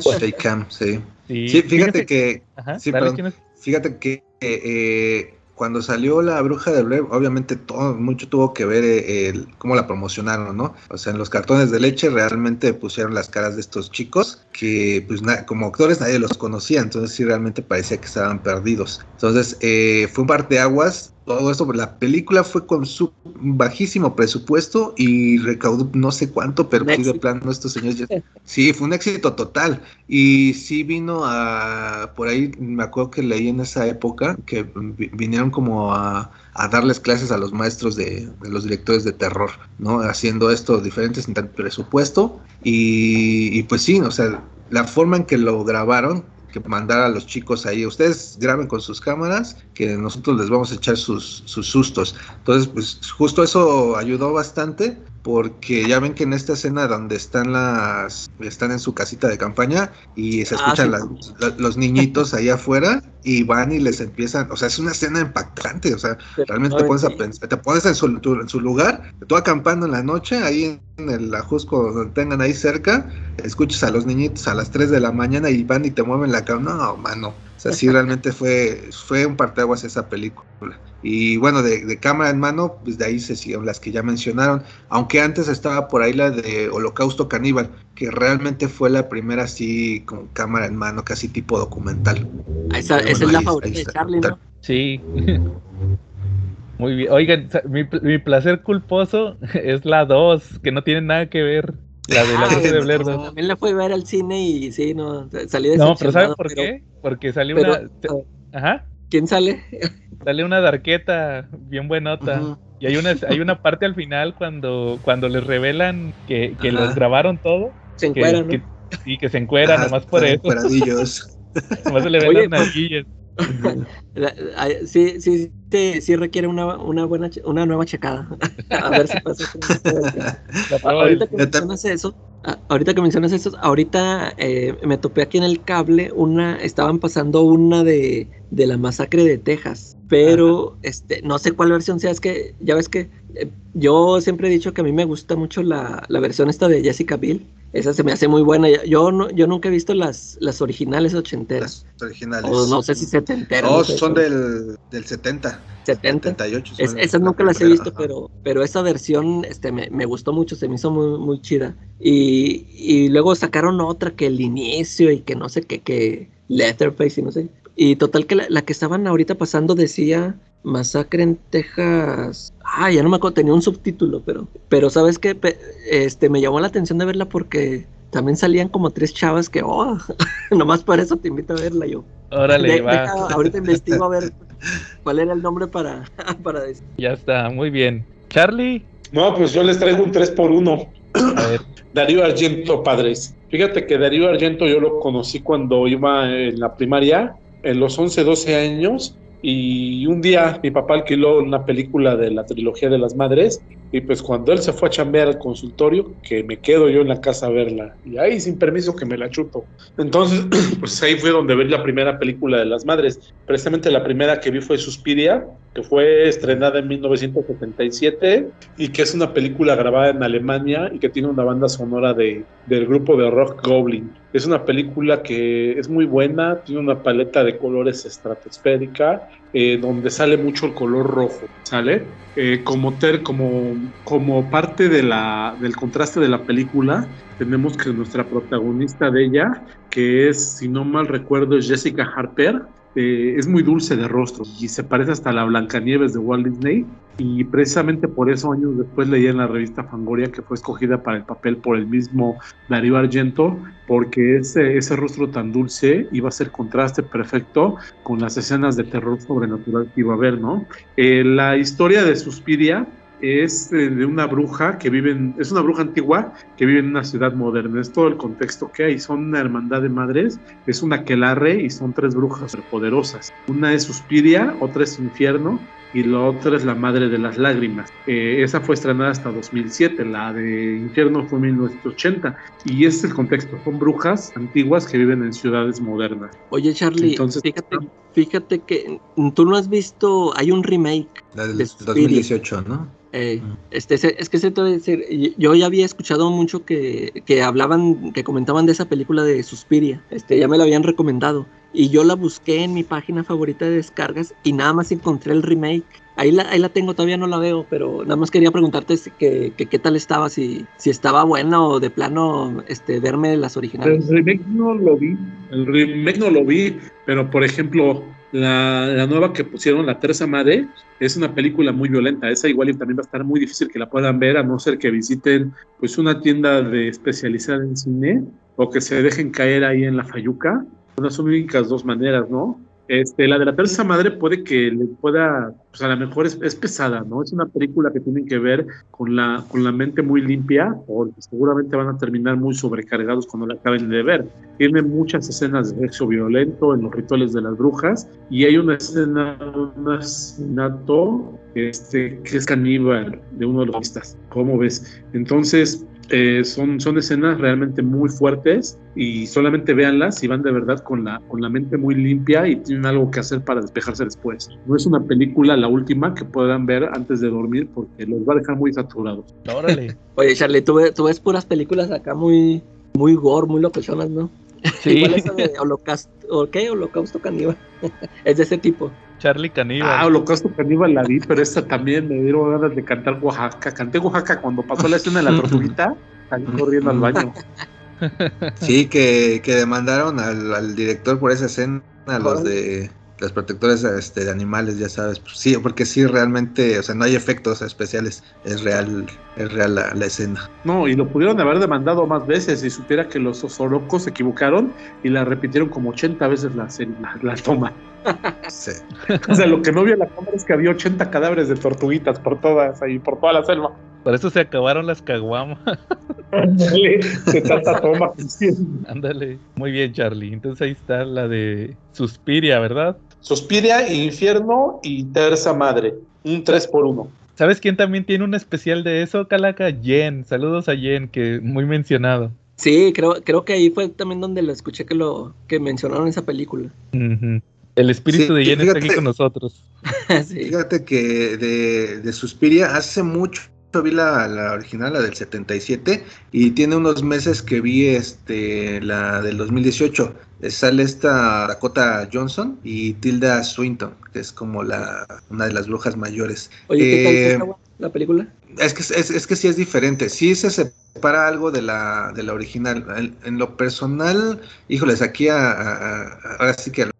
Shake sí. Sí, Sí, fíjate que, Ajá, sí, dale, perdón. fíjate que eh, cuando salió la bruja de Blair, obviamente todo mucho tuvo que ver eh, el, cómo la promocionaron, ¿no? O sea, en los cartones de leche realmente pusieron las caras de estos chicos que, pues, como actores nadie los conocía, entonces sí realmente parecía que estaban perdidos. Entonces eh, fue un par de aguas. Todo esto, la película fue con su bajísimo presupuesto y recaudó no sé cuánto, pero de plano estos señores ya- Sí, fue un éxito total. Y sí vino a, por ahí me acuerdo que leí en esa época que vi- vinieron como a, a darles clases a los maestros de, de los directores de terror, ¿no? Haciendo esto diferentes sin tanto presupuesto. Y, y pues sí, o sea, la forma en que lo grabaron, que mandar a los chicos ahí, ustedes graben con sus cámaras, que nosotros les vamos a echar sus, sus sustos. Entonces, pues justo eso ayudó bastante porque ya ven que en esta escena donde están las están en su casita de campaña y se Ah, escuchan sí. las- la- los niñitos ahí afuera y van y les empiezan, o sea, es una escena impactante, o sea, realmente te pones a pensar, te pones en su, en su lugar, tú acampando en la noche, ahí en el ajusco donde tengan ahí cerca, escuchas a los niñitos a las 3 de la mañana y van y te mueven la cama, no, mano, o sea, sí realmente fue, fue un parteaguas esa película. Y bueno, de, de cámara en mano, pues de ahí se siguen las que ya mencionaron, aunque antes estaba por ahí la de Holocausto Caníbal, que realmente fue la primera así con cámara en mano, casi tipo documental. Esa, Pero esa es la ahí- favorita ahí de. Charlie, ¿no? Sí. Muy bien. Oigan, mi, pl- mi placer culposo es la 2, que no tiene nada que ver. La de la Ah, de no. Blair 2. También la fui a ver al cine y sí, no, salí de No, pero ¿saben por qué? Porque salió pero, una. te- Ajá. ¿Quién sale? Sale una darqueta bien buenota. Y hay una, hay una parte al final cuando, cuando les revelan que, que los grabaron todo. Se Que, encueran, ¿no? que- sí, que se encueran, Ah, nomás por eso. encueradillos. Nomás se le ven Oye, las sí, sí, sí, sí requiere una, una buena, una nueva checada. a ver si pasa. Ahorita que mencionas eso, ah, ahorita que mencionas eso, ahorita eh, me topé aquí en el cable una, estaban pasando una de, de la masacre de Texas, pero este, no sé cuál versión sea, es que ya ves que yo siempre he dicho que a mí me gusta mucho la, la versión esta de Jessica Biel, esa se me hace muy buena, yo no, yo nunca he visto las, las originales ochenteras, Las originales. o no sé si setenteras. No, no sé, son del, del 70. 70. 78. Es- esas nunca las he visto, ajá. pero, pero esa versión este, me, me gustó mucho, se me hizo muy, muy chida. Y, y luego sacaron otra que el inicio y que no sé qué, que Letterface y no sé. Y total que la, la que estaban ahorita pasando decía Masacre en Texas. Ah, ya no me acuerdo, tenía un subtítulo, pero, pero sabes que este me llamó la atención de verla porque también salían como tres chavas que, oh, nomás por eso te invito a verla yo. Órale, va. ahorita investigo a ver cuál era el nombre para, para decir. Ya está, muy bien. Charlie. No, pues yo les traigo un 3 por 1 A ver. Darío Argento, padres. Fíjate que Darío Argento yo lo conocí cuando iba en la primaria, en los 11, 12 años, y un día mi papá alquiló una película de la trilogía de las madres y pues cuando él se fue a chambear al consultorio, que me quedo yo en la casa a verla y ahí sin permiso que me la chuto. Entonces, pues ahí fue donde vi la primera película de las madres. Precisamente la primera que vi fue Suspiria, que fue estrenada en 1977 y que es una película grabada en Alemania y que tiene una banda sonora de, del grupo de rock Goblin. Es una película que es muy buena, tiene una paleta de colores estratosférica, eh, donde sale mucho el color rojo, ¿sale? Eh, como, ter, como, como parte del contraste de la película, tenemos que nuestra protagonista de ella, que es, si no mal recuerdo, es Jessica Harper, eh, es muy dulce de rostro y se parece hasta a la Blancanieves de Walt Disney. Y precisamente por eso, años después, leí en la revista Fangoria que fue escogida para el papel por el mismo Darío Argento, porque ese, ese rostro tan dulce iba a ser contraste perfecto con las escenas de terror sobrenatural que iba a haber, ¿no? Eh, la historia de Suspiria es de una bruja que vive en, es una bruja antigua que vive en una ciudad moderna. Es todo el contexto que hay. Son una hermandad de madres, es una quelarre y son tres brujas poderosas. Una es Suspiria, otra es Infierno y la otra es La Madre de las Lágrimas. Eh, esa fue estrenada hasta 2007, la de Infierno fue en 1980 y ese es el contexto, son brujas antiguas que viven en ciudades modernas. Oye Charlie, Entonces- fíjate, fíjate que tú no has visto, hay un remake. La del de Suspiria. 2018, ¿no? Eh, este, es que se yo ya había escuchado mucho que, que hablaban, que comentaban de esa película de Suspiria, este, ya me la habían recomendado, y yo la busqué en mi página favorita de descargas y nada más encontré el remake. Ahí la, ahí la tengo, todavía no la veo, pero nada más quería preguntarte si- que, que qué tal estaba, si, si estaba buena o de plano este, verme las El originales. remake no lo vi, el remake no lo vi, pero por ejemplo, la, la nueva que pusieron, La Terza Madre, es una película muy violenta. Esa igual y también va a estar muy difícil que la puedan ver, a no ser que visiten pues una tienda de especializada en cine o que se dejen caer ahí en la Fayuca. Son las únicas dos maneras, ¿no? Este, la de la terza madre puede que le pueda, pues a lo mejor es, es pesada, ¿no? Es una película que tienen que ver con la, con la mente muy limpia, porque seguramente van a terminar muy sobrecargados cuando la acaben de ver. Tiene muchas escenas de sexo violento en los rituales de las brujas, y hay una escena un asesinato este, que es caníbal de uno de los artistas. ¿Cómo ves? Entonces, eh, son, son escenas realmente muy fuertes y solamente véanlas y van de verdad con la, con la mente muy limpia y tienen algo que hacer para despejarse después. No es una película, la última, que puedan ver antes de dormir porque los va a dejar muy saturados. Órale. Oye, Charlie, tú, ve- tú ves puras películas acá muy, muy gore, muy locochonas, ¿no? Sí, Igual esa de holocausto, ¿o qué? Holocausto caníbal. es de ese tipo. Charlie Caníbal. Ah, Holocausto Caníbal la vi, pero esta también me dieron ganas de cantar Oaxaca. Canté Oaxaca cuando pasó la escena de la tortuguita, salí corriendo al baño. Sí, que, que demandaron al, al director por esa escena, a los de los protectores este, de animales, ya sabes. Pues sí, porque sí, realmente, o sea, no hay efectos especiales, es real, es real la, la escena. No, y lo pudieron haber demandado más veces si supiera que los osorocos se equivocaron y la repitieron como 80 veces la, la, la toma. Sí. O sea, lo que no vio la cámara es que había 80 cadáveres de tortuguitas por todas ahí, por toda la selva. Por eso se acabaron las caguamas. Se trata toma. Ándale. Muy bien, Charlie. Entonces ahí está la de Suspiria, ¿verdad? Suspiria, Infierno y Terza Madre. Un 3 por 1 ¿Sabes quién también tiene un especial de eso, Calaca? Jen. Saludos a Jen, que muy mencionado. Sí, creo, creo que ahí fue también donde lo escuché que lo que mencionaron esa película. Ujú. El espíritu Sí, de Jen está aquí con nosotros. sí. Fíjate que de, de Suspiria hace mucho vi la, la original, la del 77, y tiene unos meses que vi este la del 2018. Eh, Sale esta Dakota Johnson y Tilda Swinton, que es como la una de las brujas mayores. Oye, ¿qué tal? Eh, ¿Está buena la película? Es que, es, es que sí es diferente, sí se separa algo de la, de la original. En, en lo personal, híjoles, aquí a, a- a- ahora sí que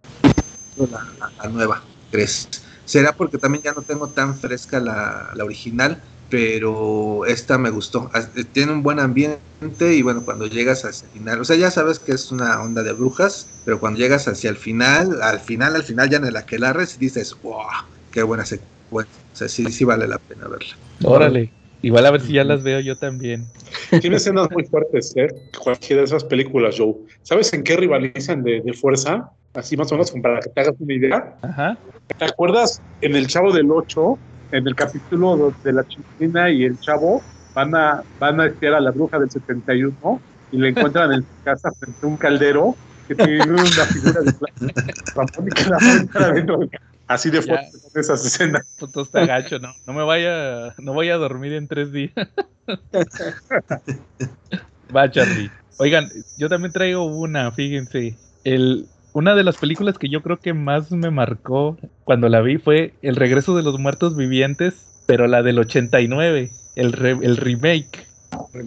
la, nueva, tres. Será porque también ya no tengo tan fresca la, la original, pero esta me gustó. Eh, Tiene un buen ambiente y bueno, cuando llegas hacia el final, o sea, ya sabes que es una onda de brujas, pero cuando llegas hacia el final, al final, al final ya en el aquelarres dices, wow, qué buena secuencia. O sea, sí, sí vale la pena verla. Órale. Igual a ver si ya las veo yo también. Tiene escenas muy fuertes, ¿eh? Cualquiera de esas películas, Joe. ¿Sabes en qué rivalizan de, de fuerza? Así más o menos, para que te hagas una idea. Ajá. ¿Te acuerdas en El Chavo del 8, en el capítulo de la chilena y el chavo van a, van a espiar a la bruja del 71 y la encuentran en su casa frente a un caldero que tiene una figura de Ramón y que la adentro del ca- Así de fuerte son esas escenas. Puto está gacho, ¿no? No me vaya, no voy a dormir en tres días. Va, Charlie. Oigan, yo también traigo una, fíjense. El, una de las películas que yo creo que más me marcó cuando la vi fue El regreso de los muertos vivientes, pero la del 89, el, re- el remake.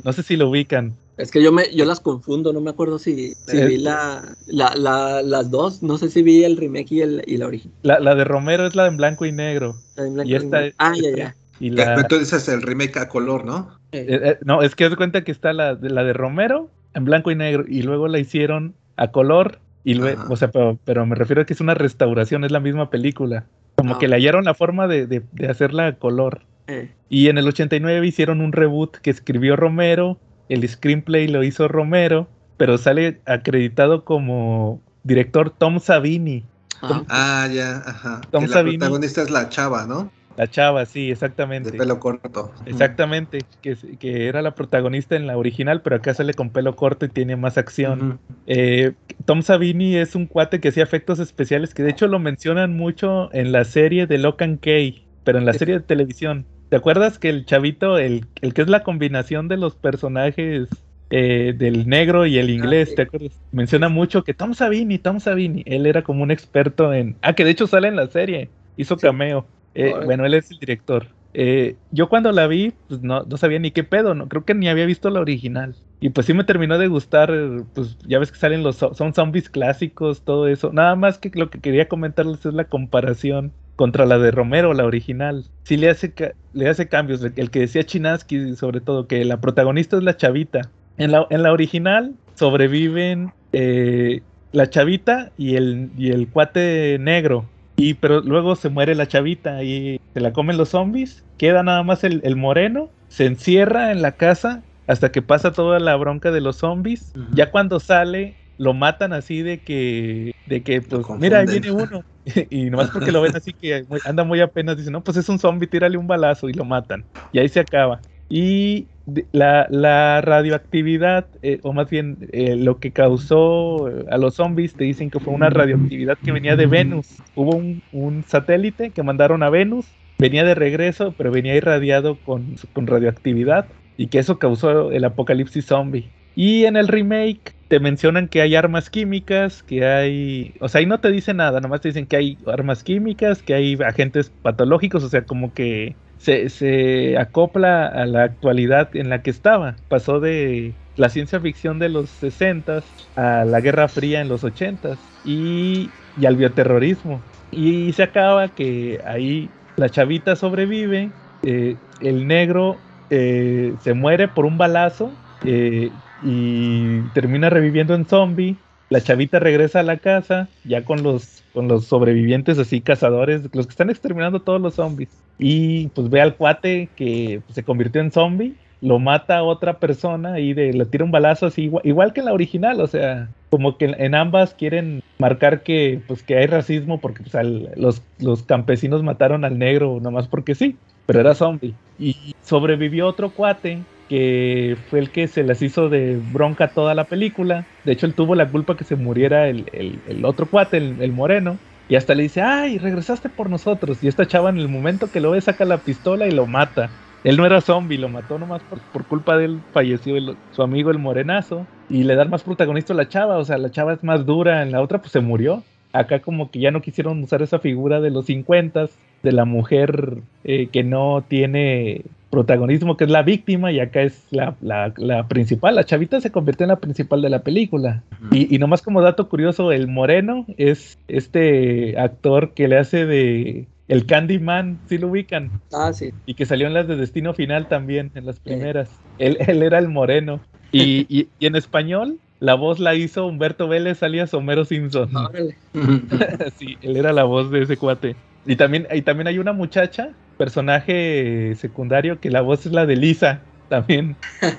No sé si lo ubican. Es que yo me, yo las confundo, no me acuerdo si, si vi la, la, la- las dos, no sé si vi el remake y, el, y la original. La, la de Romero es la en blanco y negro. La en blanco Y esta- negro. ah, ya, ya. Y la, dices el remake a color, ¿no? Eh, Eh, no, es que haz de cuenta que está la, de- la de Romero en blanco y negro y luego la hicieron a color y luego, Ajá. o sea, pero, pero me refiero a que es una restauración, es la misma película. Como Ah, que le hallaron la forma de, de, de hacerla a color. eh. Y en el 89 hicieron un reboot que escribió Romero, el screenplay lo hizo Romero, pero sale acreditado como director Tom Savini. Ah, Ah, ya, ajá. Tom que la Savini. protagonista es la chava, ¿no? La chava, sí, De exactamente. pelo corto. Exactamente, que, que era la protagonista en la original, pero acá sale con pelo corto y tiene más acción. Eh, Tom Savini es un cuate que hacía efectos especiales, que de hecho lo mencionan mucho en la serie de Locan Kay, pero en la serie de televisión. ¿Te acuerdas que el chavito, el, el que es la combinación de los personajes eh, del negro y el inglés, sí. ¿te acuerdas? Menciona mucho que Tom Savini, Tom Savini, él era como un experto en... Ah, que de hecho sale en la serie, hizo cameo. Eh, bueno, él es el director. Eh, yo cuando la vi, pues no, no sabía ni qué pedo, no, creo que ni había visto la original. Y pues sí me terminó de gustar, pues ya ves que salen los, son zombies clásicos, todo eso. Nada más que lo que quería comentarles es la comparación contra la de Romero, la original. Sí le hace, le hace cambios, el que decía Chinaski sobre todo, que la protagonista es la chavita. En la, en la original sobreviven eh, la chavita y el, y el cuate negro. Y pero luego se muere la chavita y se la comen los zombies. Queda nada más el, el moreno. Se encierra en la casa hasta que pasa toda la bronca de los zombies. Ya cuando sale, lo matan así de que, de que pues, mira, ahí viene uno. y nomás porque lo ven así que anda muy apenas, dicen, no, pues es un zombie, tírale un balazo y lo matan. Y ahí se acaba. Y la radioactividad, eh, o más bien eh, lo que causó eh, a los zombies, te dicen que fue una radioactividad que venía de Venus. Hubo un, un satélite que mandaron a Venus, venía de regreso, pero venía irradiado con, con radioactividad y que eso causó el apocalipsis zombie. Y en el remake te mencionan que hay armas químicas, que hay... O sea, ahí no te dicen nada, nomás te dicen que hay armas químicas, que hay agentes patológicos, o sea, como que se, se acopla a la actualidad en la que estaba. Pasó de la ciencia ficción de los 60 a la Guerra Fría en los 80 y, y al bioterrorismo. Y se acaba que ahí la chavita sobrevive, eh, el negro eh, se muere por un balazo eh, y termina reviviendo en zombie. La chavita regresa a la casa ya con los, con los sobrevivientes así cazadores, los que están exterminando todos los zombies. Y pues ve al cuate que se convirtió en zombie, lo mata a otra persona y le tira un balazo así, igual, que en la original, o sea, como que en, ambas quieren marcar que pues que hay racismo porque pues, los, los campesinos mataron al negro nomás porque sí, pero era zombie. Y sobrevivió otro cuate que fue el que se les hizo de bronca toda la película. De hecho, él tuvo la culpa que se muriera el, el- otro cuate, el, el moreno. Y hasta le dice, ay, regresaste por nosotros. Y esta chava en el momento que lo ve saca la pistola y lo mata. Él no era zombie, lo mató nomás por, por culpa de él, falleció su amigo el morenazo. Y le dan más protagonista a la chava, o sea, la chava es más dura, en la otra pues se murió. Acá como que ya no quisieron usar esa figura de los 50 de la mujer eh, que no tiene protagonismo, que es la víctima, y acá es la, la- la principal. La chavita se convirtió en la principal de la película. Y, y nomás como dato curioso, el moreno es este actor que le hace de, el Candyman, ¿sí lo ubican? Ah, sí. Y que salió en las de Destino Final también, en las primeras. Él, él era el moreno. Y, y- y en español, la voz la hizo Humberto Vélez, alias Homero Simpson. Órale. sí, él era la voz de ese cuate. Y también, y también hay una muchacha, personaje secundario, que la voz es la de Lisa, también.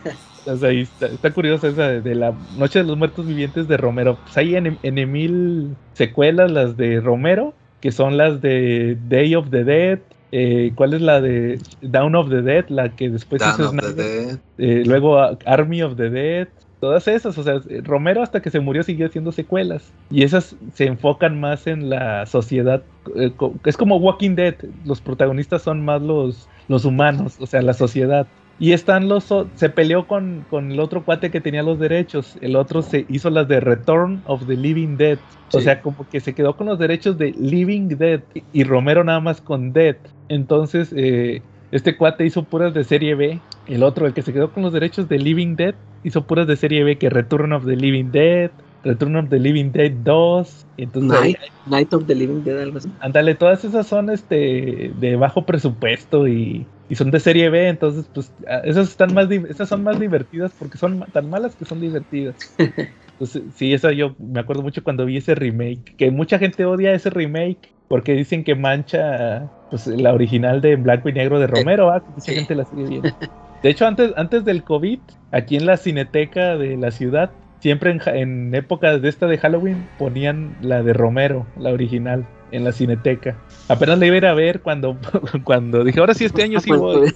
O sea, ahí está, está curiosa esa de, de la Noche de los Muertos Vivientes de Romero. Pues hay en, en Emil secuelas, las de Romero, que son las de Day of the Dead. eh, ¿Cuál es la de Down of the Dead? La que después hizo of the. Dead. Eh, luego Army of the Dead, todas esas, o sea, Romero hasta que se murió siguió haciendo secuelas y esas se enfocan más en la sociedad, eh, es como Walking Dead, los protagonistas son más los, los humanos, o sea, la sociedad. Y están los, o- se peleó con, con el otro cuate que tenía los derechos, el otro se hizo las de Return of the Living Dead, o Sí. sea, como que se quedó con los derechos de Living Dead y- y Romero nada más con Dead. Entonces, eh, este cuate hizo puras de serie B. El otro, el que se quedó con los derechos de Living Dead, hizo puras de serie B que Return of the Living Dead, Return of the Living Dead 2. Entonces, Night, Night of the Living Dead, algo así. ándale, todas esas son este de bajo presupuesto y, y son de serie B, entonces pues esas están más esas son más divertidas porque son tan malas que son divertidas. Entonces, sí, eso yo me acuerdo mucho cuando vi ese remake, que mucha gente odia ese remake porque dicen que mancha pues la original de en blanco y negro de Romero, ah, mucha Sí. gente la sigue viendo. De hecho, antes, antes del COVID, aquí en la cineteca de la ciudad, siempre en, en épocas de esta de Halloween ponían la de Romero, la original, en la cineteca. Apenas la iba a ir a ver cuando, cuando dije, ahora sí este año sí voy.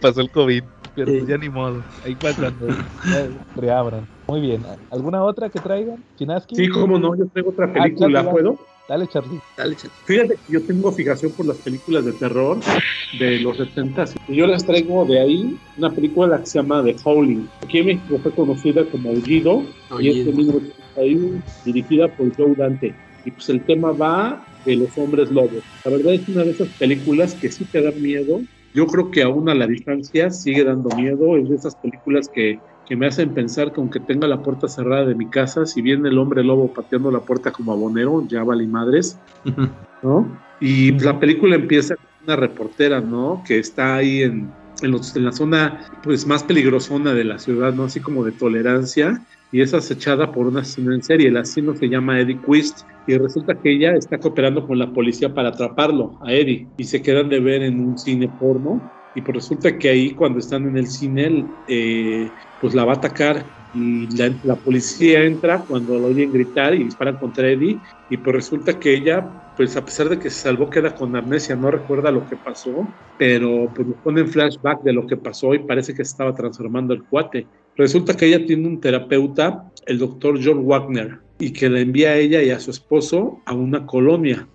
pasó el COVID, pero Sí. pues ya ni modo. Ahí fue cuando reabran. Muy bien. ¿Alguna otra que traigan? ¿Chinaski? Sí, cómo no, yo tengo otra Ah, película, ¿puedo? Dale, Charlie. dale, chale. Fíjate que yo tengo fijación por las películas de terror de los 70 y yo les traigo de ahí una película que se llama The Howling. Aquí en México fue conocida como Aullido y es de Oye, 1981, dirigida por Joe Dante. Y pues el tema va de los hombres lobos. La verdad es una de esas películas que sí te dan miedo. Yo creo que aún a la distancia sigue dando miedo. Es de esas películas que, que me hacen pensar que aunque tenga la puerta cerrada de mi casa, si viene el hombre lobo pateando la puerta como abonero, ya vale madres. ¿no? Y la película empieza con una reportera, ¿no? Que está ahí en, en, los- en la zona pues más peligrosona de la ciudad, ¿no? Así como de tolerancia y es acechada por un asesino en serie. El asesino se llama Eddie Quist y resulta que ella está cooperando con la policía para atraparlo, a Eddie, y se quedan de ver en un cine porno. Y pues resulta que ahí cuando están en el cine, eh, pues la va a atacar y la, la policía entra cuando lo oyen gritar y disparan contra Eddie y pues resulta que ella, pues a pesar de que se salvó, queda con amnesia, no recuerda lo que pasó, pero pues nos ponen flashback de lo que pasó y parece que estaba transformando el cuate. Resulta que ella tiene un terapeuta, el doctor John Wagner, y que le envía a ella y a su esposo a una colonia.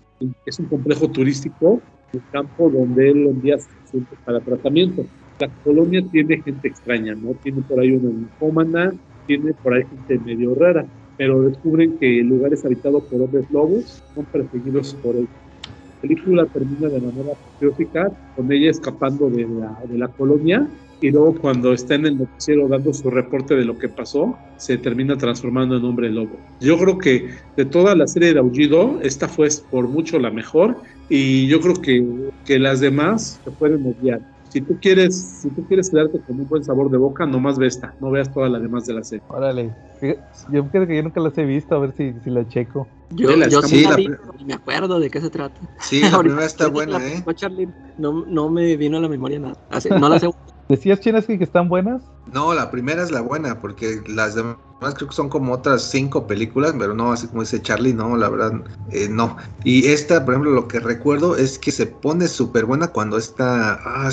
Es un complejo turístico, un campo donde él envía sus pacientes para tratamiento. La colonia tiene gente extraña, ¿no? Tiene por ahí una linfómana, tiene por ahí gente medio rara, pero descubren que el lugar es habitado por hombres lobos, son perseguidos por él. La película termina de manera patriótica, con ella escapando de la, de la colonia, y luego cuando está en el noticiero dando su reporte de lo que pasó, se termina transformando en hombre lobo. Yo creo que de toda la serie de Aullido, esta fue por mucho la mejor, y yo creo que, que las demás se pueden obviar. Si tú quieres, si tú quieres quedarte con un buen sabor de boca, nomás ve esta, no veas todas las demás de la serie. Órale. Yo creo que yo nunca las he visto, a ver si, si la checo. Yo, sí la vi, me acuerdo de qué se trata. Sí, la primera está buena, la ¿eh? no, no me vino a la memoria nada. Así- no la sé. ¿Decías, Chinaski, que están buenas? No, la primera es la buena, porque las demás creo que son como otras cinco películas, pero no, así como dice Charlie, no, la verdad, eh, no. Y esta, por ejemplo, lo que recuerdo es que se pone súper buena cuando esta, ah,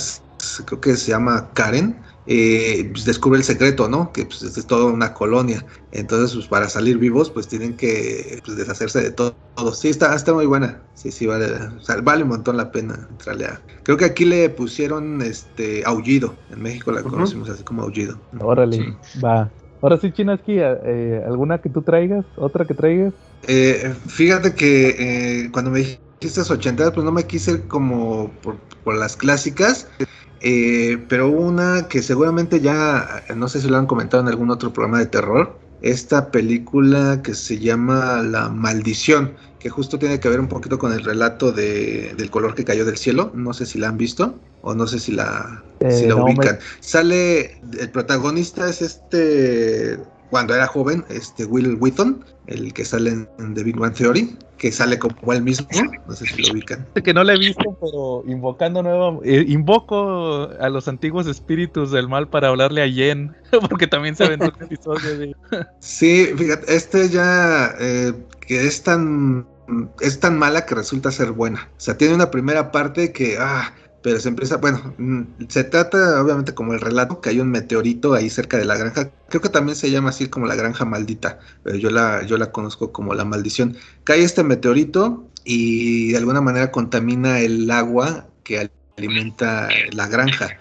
creo que se llama Karen, eh, pues descubre el secreto, ¿no? Que pues, es toda una colonia. Entonces, pues para salir vivos, pues tienen que pues, deshacerse de todo. todo. Sí, está, está muy buena. Sí, sí, vale, o sea, vale un montón la pena entrarle a... Creo que aquí le pusieron este Aullido. En México la Ujú. conocimos así como Aullido. Órale, Sí. va. Ahora sí, Chinaski, eh, ¿alguna que tú traigas? ¿Otra que traigas? Eh, fíjate que eh, cuando me dijiste 80, pues no me quise ir como por, por las clásicas, eh, pero una que seguramente ya, no sé si lo han comentado en algún otro programa de terror, esta película que se llama La Maldición, que justo tiene que ver un poquito con el relato de, del color que cayó del cielo. No sé si la han visto o no sé si la, si Eh, la no, ubican. Sale, el protagonista es este, cuando era joven, este Will Wheaton, el que sale en, The Big Bang Theory, que sale como él mismo, no sé si lo ubican. Que no la he visto, pero invocando nuevo, eh, invoco a los antiguos espíritus del mal para hablarle a Jen, porque también se aventó un episodio de... Sí, fíjate, este ya eh, que es tan es tan mala que resulta ser buena. O sea, tiene una primera parte que ah, pero se empieza, bueno, mm, se trata obviamente como el relato que hay un meteorito ahí cerca de la granja. Creo que también se llama así como la granja maldita, pero yo la yo la conozco como la maldición. Cae este meteorito y de alguna manera contamina el agua que alimenta la granja.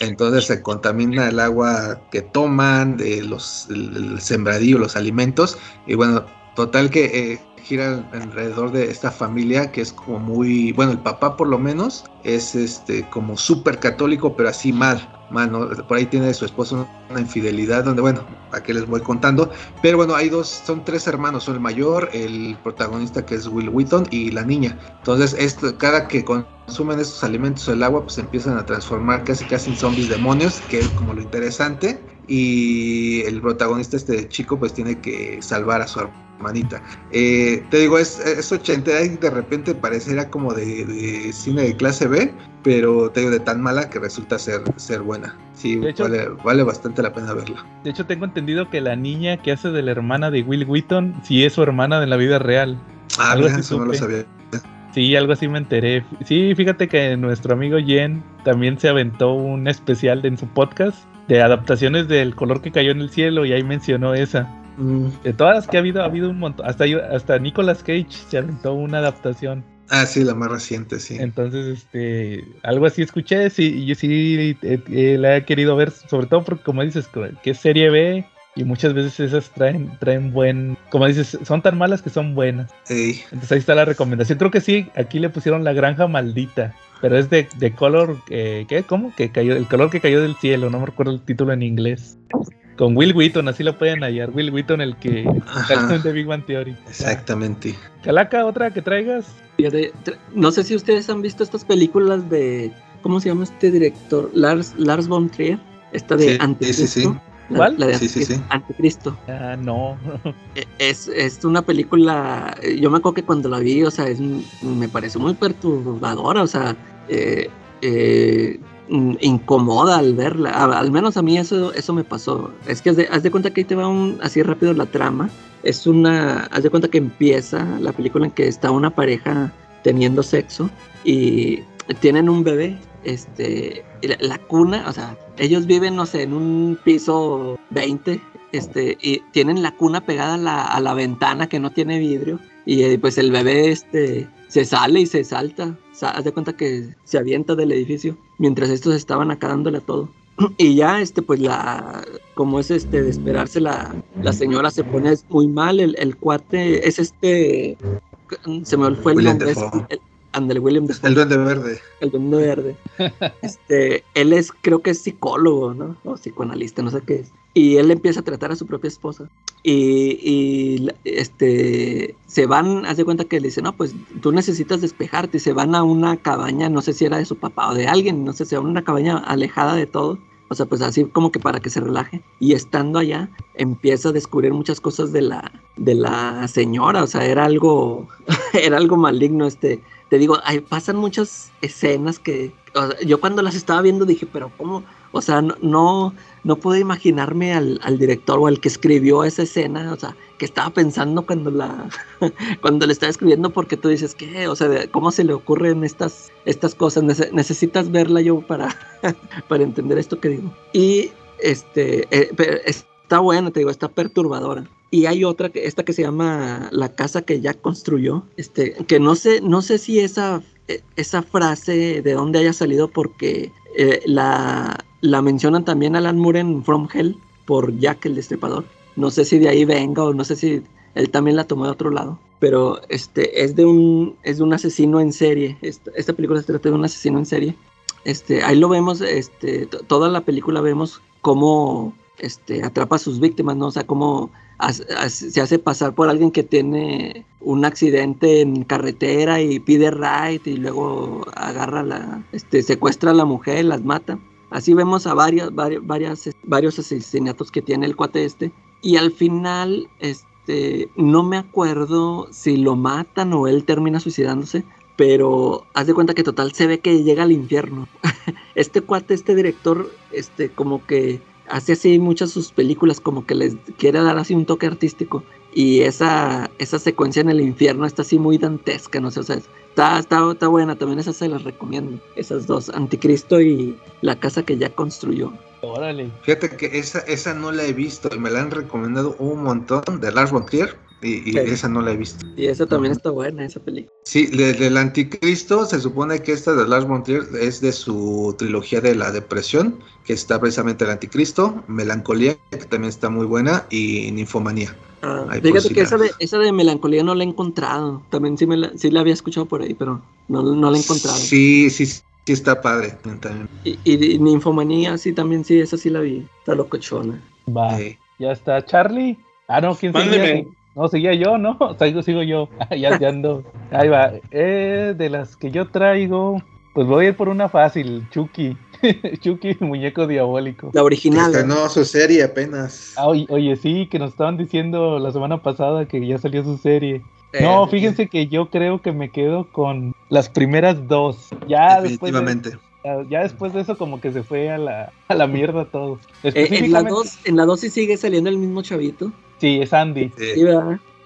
Entonces se contamina el agua que toman, de los, el, los alimentos. Y bueno, total que eh, gira alrededor de esta familia que es como muy, bueno, el papá por lo menos es este como súper católico, pero así mal. Mano, por ahí tiene su esposo una infidelidad donde, bueno, aquí les voy contando. Pero bueno, hay dos, son tres hermanos, son el mayor, el protagonista que es Will Wheaton y la niña. Entonces, esto, cada que consumen estos alimentos el agua, pues empiezan a transformar casi casi en zombies demonios, que es como lo interesante. Y el protagonista, este chico, pues tiene que salvar a su hermanita. Eh, te digo, es, es 80 y de repente pareciera como de, de, cine de clase B, pero te digo, de tan mala que resulta ser, ser buena. Sí, hecho, vale, vale, bastante la pena verla. De hecho, tengo entendido que la niña que hace de la hermana de Will Wheaton, sí es su hermana de la vida real. Ah, algo mira, eso no lo sabía. Sí, algo así me enteré. Sí, fíjate que nuestro amigo Jen también se aventó un especial en su podcast de adaptaciones del color que cayó en el cielo y ahí mencionó esa. Mm. De todas las que ha habido, ha habido un montón. Hasta, hasta Nicolas Cage se aventó una adaptación. Ah, sí, la más reciente, sí. Entonces, este, algo así escuché, sí, yo sí eh, eh, la he querido ver, sobre todo porque, como dices, que es serie B y muchas veces esas traen, traen buen, como dices, son tan malas que son buenas. Sí. Entonces ahí está la recomendación. Creo que sí, aquí le pusieron la granja maldita, pero es de, de color, eh, ¿qué? ¿Cómo? Que cayó, el color que cayó del cielo, no me recuerdo el título en inglés. Con Will Wheaton, así lo pueden hallar. Will Wheaton, el que está de Big Bang Theory. Exactamente. Calaca, otra que traigas. No sé si ustedes han visto estas películas de. ¿Cómo se llama este director? Lars, Lars von Trier. Esta de sí, Anticristo. Sí, sí, sí. La, ¿Cuál? La de sí, sí, sí. Anticristo. Ah, no. es, es una película. Yo me acuerdo que cuando la vi, o sea, es, me pareció muy perturbadora. O sea, eh, eh, incomoda al verla. Al menos a mí eso, eso me pasó. Es que haz de, cuenta que ahí te va así rápido la trama. Es una. Haz de cuenta que empieza la película en que está una pareja teniendo sexo y tienen un bebé. Este, la, la, cuna, o sea, ellos viven, no sé, en un piso 20, este, y tienen la cuna pegada a la, a la ventana que no tiene vidrio, y eh, pues el bebé, este, se sale y se salta, haz de cuenta que se avienta del edificio, mientras estos estaban acá dándole a todo. Y ya, este, pues la, como es este, de esperarse, la, la señora se pone muy mal, el, el cuate es este, se me fue el nombre, Andel William. El Duende Verde. El Duende Verde. este, él es, creo que es psicólogo, ¿no? O psicoanalista, no sé qué es. Y él empieza a tratar a su propia esposa. Y, y este, se van, hace cuenta que le dice, no, pues tú necesitas despejarte. Y se van a una cabaña, no sé si era de su papá o de alguien, no sé, se van a una cabaña alejada de todo. O sea, pues así como que para que se relaje. Y estando allá, empieza a descubrir muchas cosas de la, de la señora. O sea, era algo, era algo maligno este te digo, hay, pasan muchas escenas que o sea, yo cuando las estaba viendo dije, pero ¿cómo? O sea, no, no, puedo imaginarme al, al, director o al que escribió esa escena, o sea, que estaba pensando cuando la, cuando le estaba escribiendo, porque tú dices, ¿qué? O sea, ¿cómo se le ocurren estas, estas cosas? Nece necesitas verla yo para, para entender esto que digo. Y este, eh, está buena, te digo, está perturbadora. Y hay otra, que esta que se llama La casa que ya construyó, este, que no sé, no sé si esa, esa frase de dónde haya salido porque eh, la, la mencionan también Alan Moore en From Hell por Jack el Destripador. No sé si de ahí venga o no sé si él también la tomó de otro lado. Pero este, es, de un, es de un asesino en serie. Esta, esta película se trata de un asesino en serie. Este, ahí lo vemos, este, toda la película vemos cómo este, atrapa a sus víctimas, ¿no? O sea, cómo se hace pasar por alguien que tiene un accidente en carretera y pide ride y luego agarra la, este, secuestra a la mujer, las mata. Así vemos a varios asesinatos que tiene el cuate este. Y al final, este, no me acuerdo si lo matan o él termina suicidándose, pero haz de cuenta que total se ve que llega al infierno. este cuate, este director, este, como que hace así muchas sus películas, como que les quiere dar así un toque artístico. Y esa, esa secuencia en el infierno está así muy dantesca, no sé, o sea, está, está, está buena, también esas se las recomiendo. Esas dos, Anticristo y la casa que ya construyó. Órale. Fíjate que esa, esa no la he visto y me la han recomendado un montón de Lars von Trier y, y Sí. esa no la he visto. Y esa también está buena, esa película. Sí, de- del Anticristo se supone que esta de Lars von Trier es de su trilogía de la depresión, que está precisamente el Anticristo, Melancolía, que también está muy buena, y Ninfomanía. Ah, por fíjate que esa de, esa de melancolía no la he encontrado. También sí, me la, sí la había escuchado por ahí, pero no, no la he encontrado. Sí, sí, sí está padre. También. Y, y Ninfomanía, sí, también, sí, esa sí la vi. Está locochona. Va. Eh, Ya está. Charlie. Ah, no, ¿quién Mándeme. No, seguía yo, ¿no? Sigo, sigo yo. Ya, ya ando. Ahí va. Eh, de las que yo traigo, pues voy a ir por una fácil. Chucky. Chucky, el muñeco diabólico. La original. ¿eh? estrenó su serie apenas. Ah, oye, oye, sí, que nos estaban diciendo la semana pasada que ya salió su serie. Eh, No, fíjense que yo creo que me quedo con las primeras dos. Ya después, de, Definitivamente. ya- ya después de eso como que se fue a la, a la mierda todo. Eh, en la Específicamente- 2 en la dos sí sigue saliendo el mismo chavito. Sí, es Andy. Sí.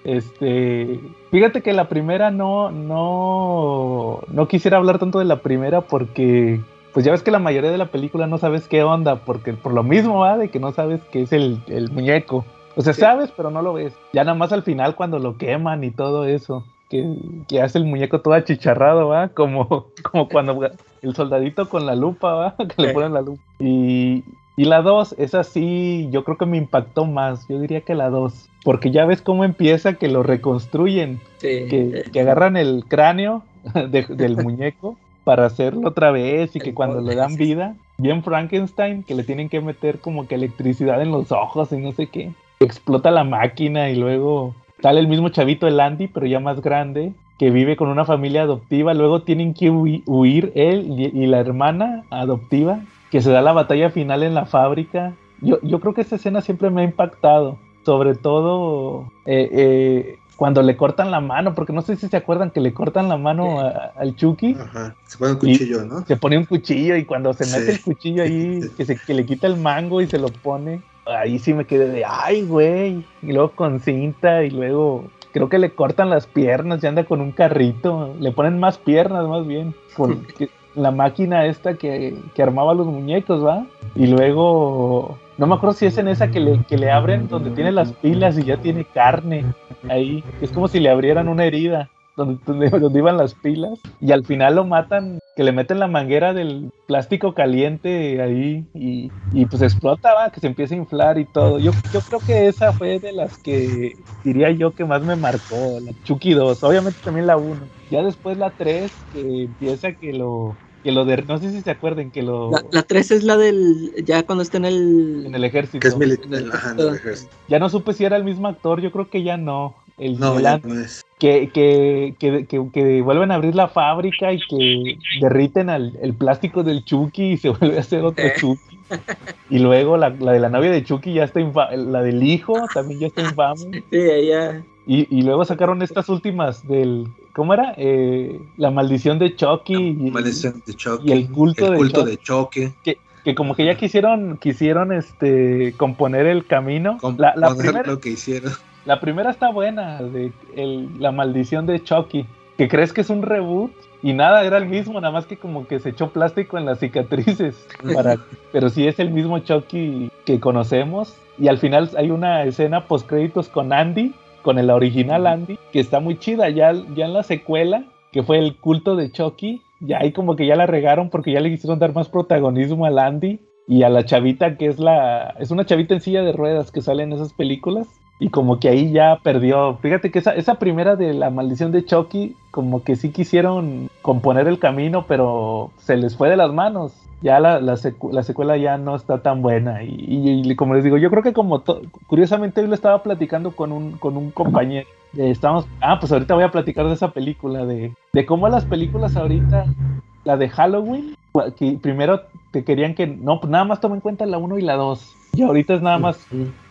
Este, fíjate que la primera no, no, no quisiera hablar tanto de la primera porque, pues ya ves que la mayoría de la película no sabes qué onda, porque por lo mismo va de que no sabes qué es el, el muñeco. O sea, Sí. sabes, pero no lo ves. Ya nada más al final cuando lo queman y todo eso, que, que hace el muñeco todo achicharrado, va, como, como cuando el soldadito con la lupa, va, que le ponen la lupa. Y, y la 2, esa sí, yo creo que me impactó más. Yo diría que la 2. Porque ya ves cómo empieza que lo reconstruyen. Sí. Que, que agarran el cráneo de- del muñeco para hacerlo otra vez. Y que El cuando le dan vida, bien Frankenstein, que le tienen que meter como que electricidad en los ojos y no sé qué. Explota la máquina y luego sale el mismo chavito, el Andy, pero ya más grande. Que vive con una familia adoptiva. Luego tienen que hui- huir él y, y la hermana adoptiva que se da la batalla final en la fábrica. Yo, yo creo que esa escena siempre me ha impactado, sobre todo eh, eh, cuando le cortan la mano, porque no sé si se acuerdan que le cortan la mano a- al Chucky, Ajá. Se pone un cuchillo, ¿no? se pone un cuchillo y cuando se Sí. mete el cuchillo ahí, que, se, que le quita el mango y se lo pone, ahí sí me quedé de, ay, güey, y luego con cinta y luego... Creo que le cortan las piernas y anda con un carrito. Le ponen más piernas, más bien. Con que- la máquina esta que, que armaba los muñecos, ¿va? Y luego, no me acuerdo si es en esa que le, que le abren donde tiene las pilas y ya tiene carne ahí. Es como si le abrieran una herida donde, donde, iban las pilas. Y al final lo matan, que le meten la manguera del plástico caliente ahí y, y pues explota, ¿va? Que se empieza a inflar y todo. Yo, yo creo que esa fue de las que diría yo que más me marcó, la Chucky 2. Obviamente también la 1. Ya después la 3, que empieza que lo... Que lo de, no sé si se acuerden que lo La, la 3 es la del. Ya cuando está en el. en el ejército. Que es militar. En el Ajá, en el ejército. Ya no supe si era el mismo actor, yo creo que ya no. El, No, ya no es. que, que, que, que, que vuelven a abrir la fábrica y que derriten al, el plástico del Chucky y se vuelve a hacer otro Eh. Chucky. Y luego la, la de la novia de Chucky ya está infame, la del hijo también ya está infame. Sí, ella. Y, y luego sacaron estas últimas del, ¿cómo era? Eh, la maldición de Chucky y, Maldición de choque. y el culto de culto choque. de choque. que como que ya quisieron, quisieron este componer el camino. Con- La, la primera, lo que hicieron. La primera está buena, de el- la maldición de Chucky, que crees que es un reboot y nada, era el mismo, nada más que como que se echó plástico en las cicatrices, para, pero sí es el mismo Chucky que conocemos y al final hay una escena post créditos con Andy, con el original Andy, que está muy chida, ya, ya en la secuela, que fue el culto de Chucky, ya ahí como que ya la regaron porque ya le quisieron dar más protagonismo al Andy y a la chavita que es la es una chavita en silla de ruedas que sale en esas películas y como que ahí ya perdió. Fíjate que esa, esa primera de la maldición de Chucky, como que sí quisieron componer el camino, pero se les fue de las manos. Ya la, la, secuela ya no está tan buena. Y, como les digo, yo creo que como curiosamente hoy lo estaba platicando con un, con un compañero. estamos, ah, pues ahorita voy a platicar de esa película, de, de cómo las películas ahorita, la de Halloween, que primero te querían que, no, pues nada más toma en cuenta la 1 y la 2. Y ahorita es nada más,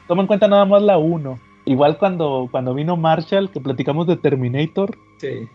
toma en cuenta nada más la 1. Igual cuando, cuando vino Marshall, que platicamos de Terminator,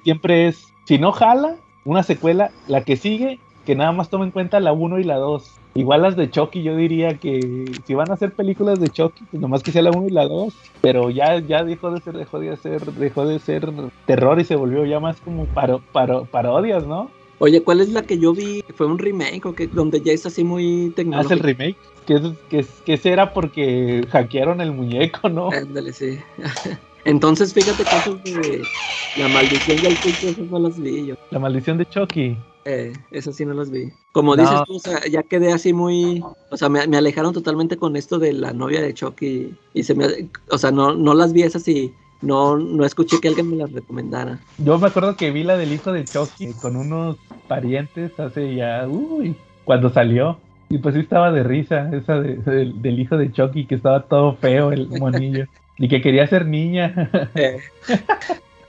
siempre es, si no jala, una secuela, la que sigue que nada más toma en cuenta la 1 y la 2. Igual las de Chucky, yo diría que si van a hacer películas de Chucky, pues nomás que sea la 1 y la 2. Pero ya, ya dejó de ser, dejó de ser, dejó de ser terror y se volvió ya más como paro, paro, parodias, ¿no? Oye, ¿cuál es la que yo vi? ¿Fue un remake o que donde ya es así muy tecnológico? ¿Ah, es el remake? Que, que, que será porque hackearon el muñeco, ¿no? Ándale, sí. Entonces, fíjate eso de la maldición del culto, esas no las vi yo. La maldición de Chucky. Eh, eso sí no los vi. Como dices tú, o sea, ya quedé así muy, o sea, me, alejaron totalmente con esto de la novia de Chucky y se me, o sea, no, no las vi esas y no, no escuché que alguien me las recomendara. Yo me acuerdo que vi la del hijo de Chucky con unos parientes hace ya, uy, cuando salió. Y pues sí estaba de risa esa del hijo de Chucky, que estaba todo feo el monillo. y que quería ser niña. Eh.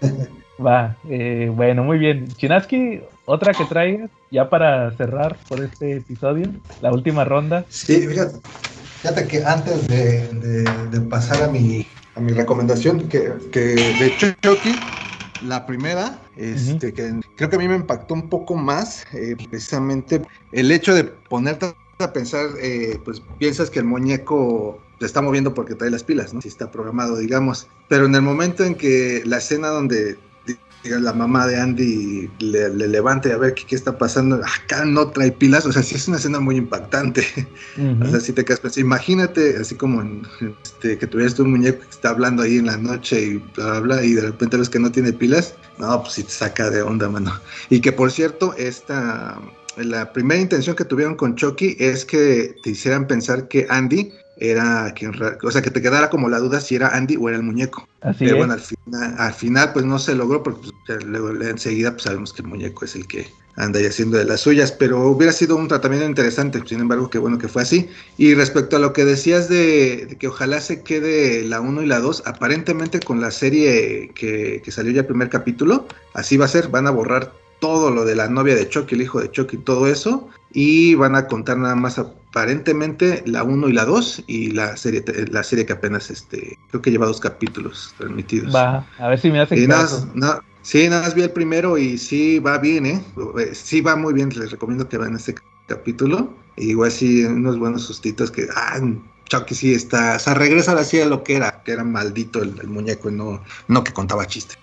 Va, eh, bueno, muy bien. Chinaski, otra que traigas, ya para cerrar por este episodio, la última ronda. Sí, fíjate, fíjate que antes de, pasar a mi, a mi recomendación, que, que de Chucky, la primera, este, que creo que a mí me impactó un poco más, eh, precisamente el hecho de ponerte a pensar, eh, pues piensas que el muñeco se está moviendo porque trae las pilas, ¿no? Si está programado, digamos. Pero en el momento en que la escena donde la mamá de Andy le, levante a ver qué, está pasando, acá no trae pilas, o sea, sí es una escena muy impactante. O sea, si te quedas pensando, imagínate así como este, que tuvieras un muñeco que está hablando ahí en la noche y bla, bla, y de repente ves que no tiene pilas, no, pues sí te saca de onda, mano. Y que por cierto, esta, la primera intención que tuvieron con Chucky es que te hicieran pensar que Andy era quien, o sea, que te quedara como la duda si era Andy o era el muñeco. Así Pero es. bueno, al final, al final pues no se logró porque pues, luego enseguida pues, sabemos que el muñeco es el que anda ahí haciendo de las suyas, pero hubiera sido un tratamiento interesante, sin embargo, qué bueno que fue así. Y respecto a lo que decías de, que ojalá se quede la 1 y la 2, aparentemente con la serie que, que salió ya el primer capítulo, así va a ser, van a borrar todo lo de la novia de Chucky, el hijo de Chucky, todo eso, y van a contar nada más aparentemente la 1 y la 2 y la serie la serie que apenas este creo que lleva dos capítulos transmitidos. Va, a ver si me hace y nada, sí, nada más vi el primero y sí va bien, ¿eh? eh sí va muy bien, les recomiendo que vean este capítulo. igual sí, unos buenos sustitos que, ah, Chucky sí está, o sea, regresa a lo que era, que era maldito el, muñeco y no, no que contaba chistes.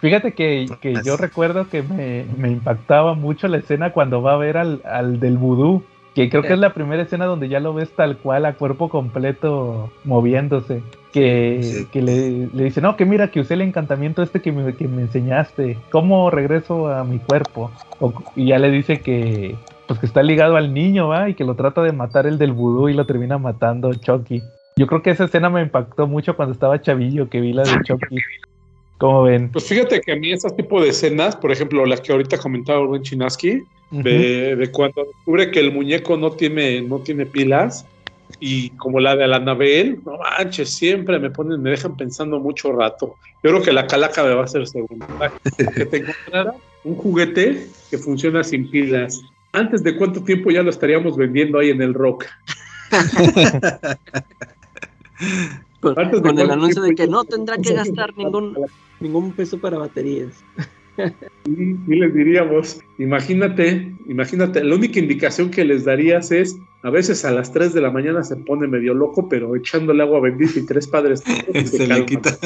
Fíjate que, que yo recuerdo que me, me, impactaba mucho la escena cuando va a ver al, al del vudú que creo que es la primera escena donde ya lo ves tal cual a cuerpo completo moviéndose. Que, que le, le, dice, no, que mira, que usé el encantamiento este que me, que me enseñaste. ¿Cómo regreso a mi cuerpo? y ya le dice que pues que está ligado al niño, ¿va? Y que lo trata de matar el del vudú y lo termina matando Chucky. Yo creo que esa escena me impactó mucho cuando estaba chavillo, que vi la de Chucky. ¿Cómo ven? Pues fíjate que a mí ese tipo de escenas, por ejemplo, las que ahorita comentaba Rubén Chinaski, de, cuando descubre que el muñeco no tiene, no tiene pilas, y como la de la Anabel, no manches, siempre me ponen, me dejan pensando mucho rato. Yo creo que la calaca me va a hacer segundo. Que te encontrara un juguete que funciona sin pilas. ¿Antes de cuánto tiempo ya lo estaríamos vendiendo ahí en el rock? con, el anuncio de que no tendrá que gastar ningún, ningún peso para baterías. Y, les diríamos, imagínate, imagínate, la única indicación que les darías es, a veces a las 3 de la mañana se pone medio loco, pero echándole agua bendita y tres padres. se, le quita.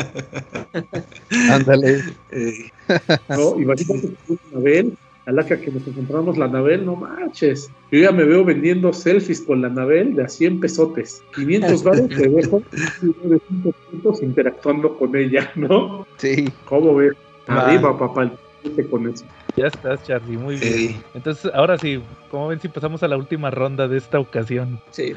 Ándale. no, imagínate, Anabel, a la que nos encontramos la Anabel, no manches. Yo ya me veo vendiendo selfies con la Anabel de a 100 pesotes. 500 baros te dejo de 5 puntos interactuando con ella, ¿no? Sí. ¿Cómo ves? Arriba, papá, con eso. Ya estás, Charlie, muy bien. Entonces, ahora sí, ¿cómo ven si pasamos a la última ronda de esta ocasión? Sí.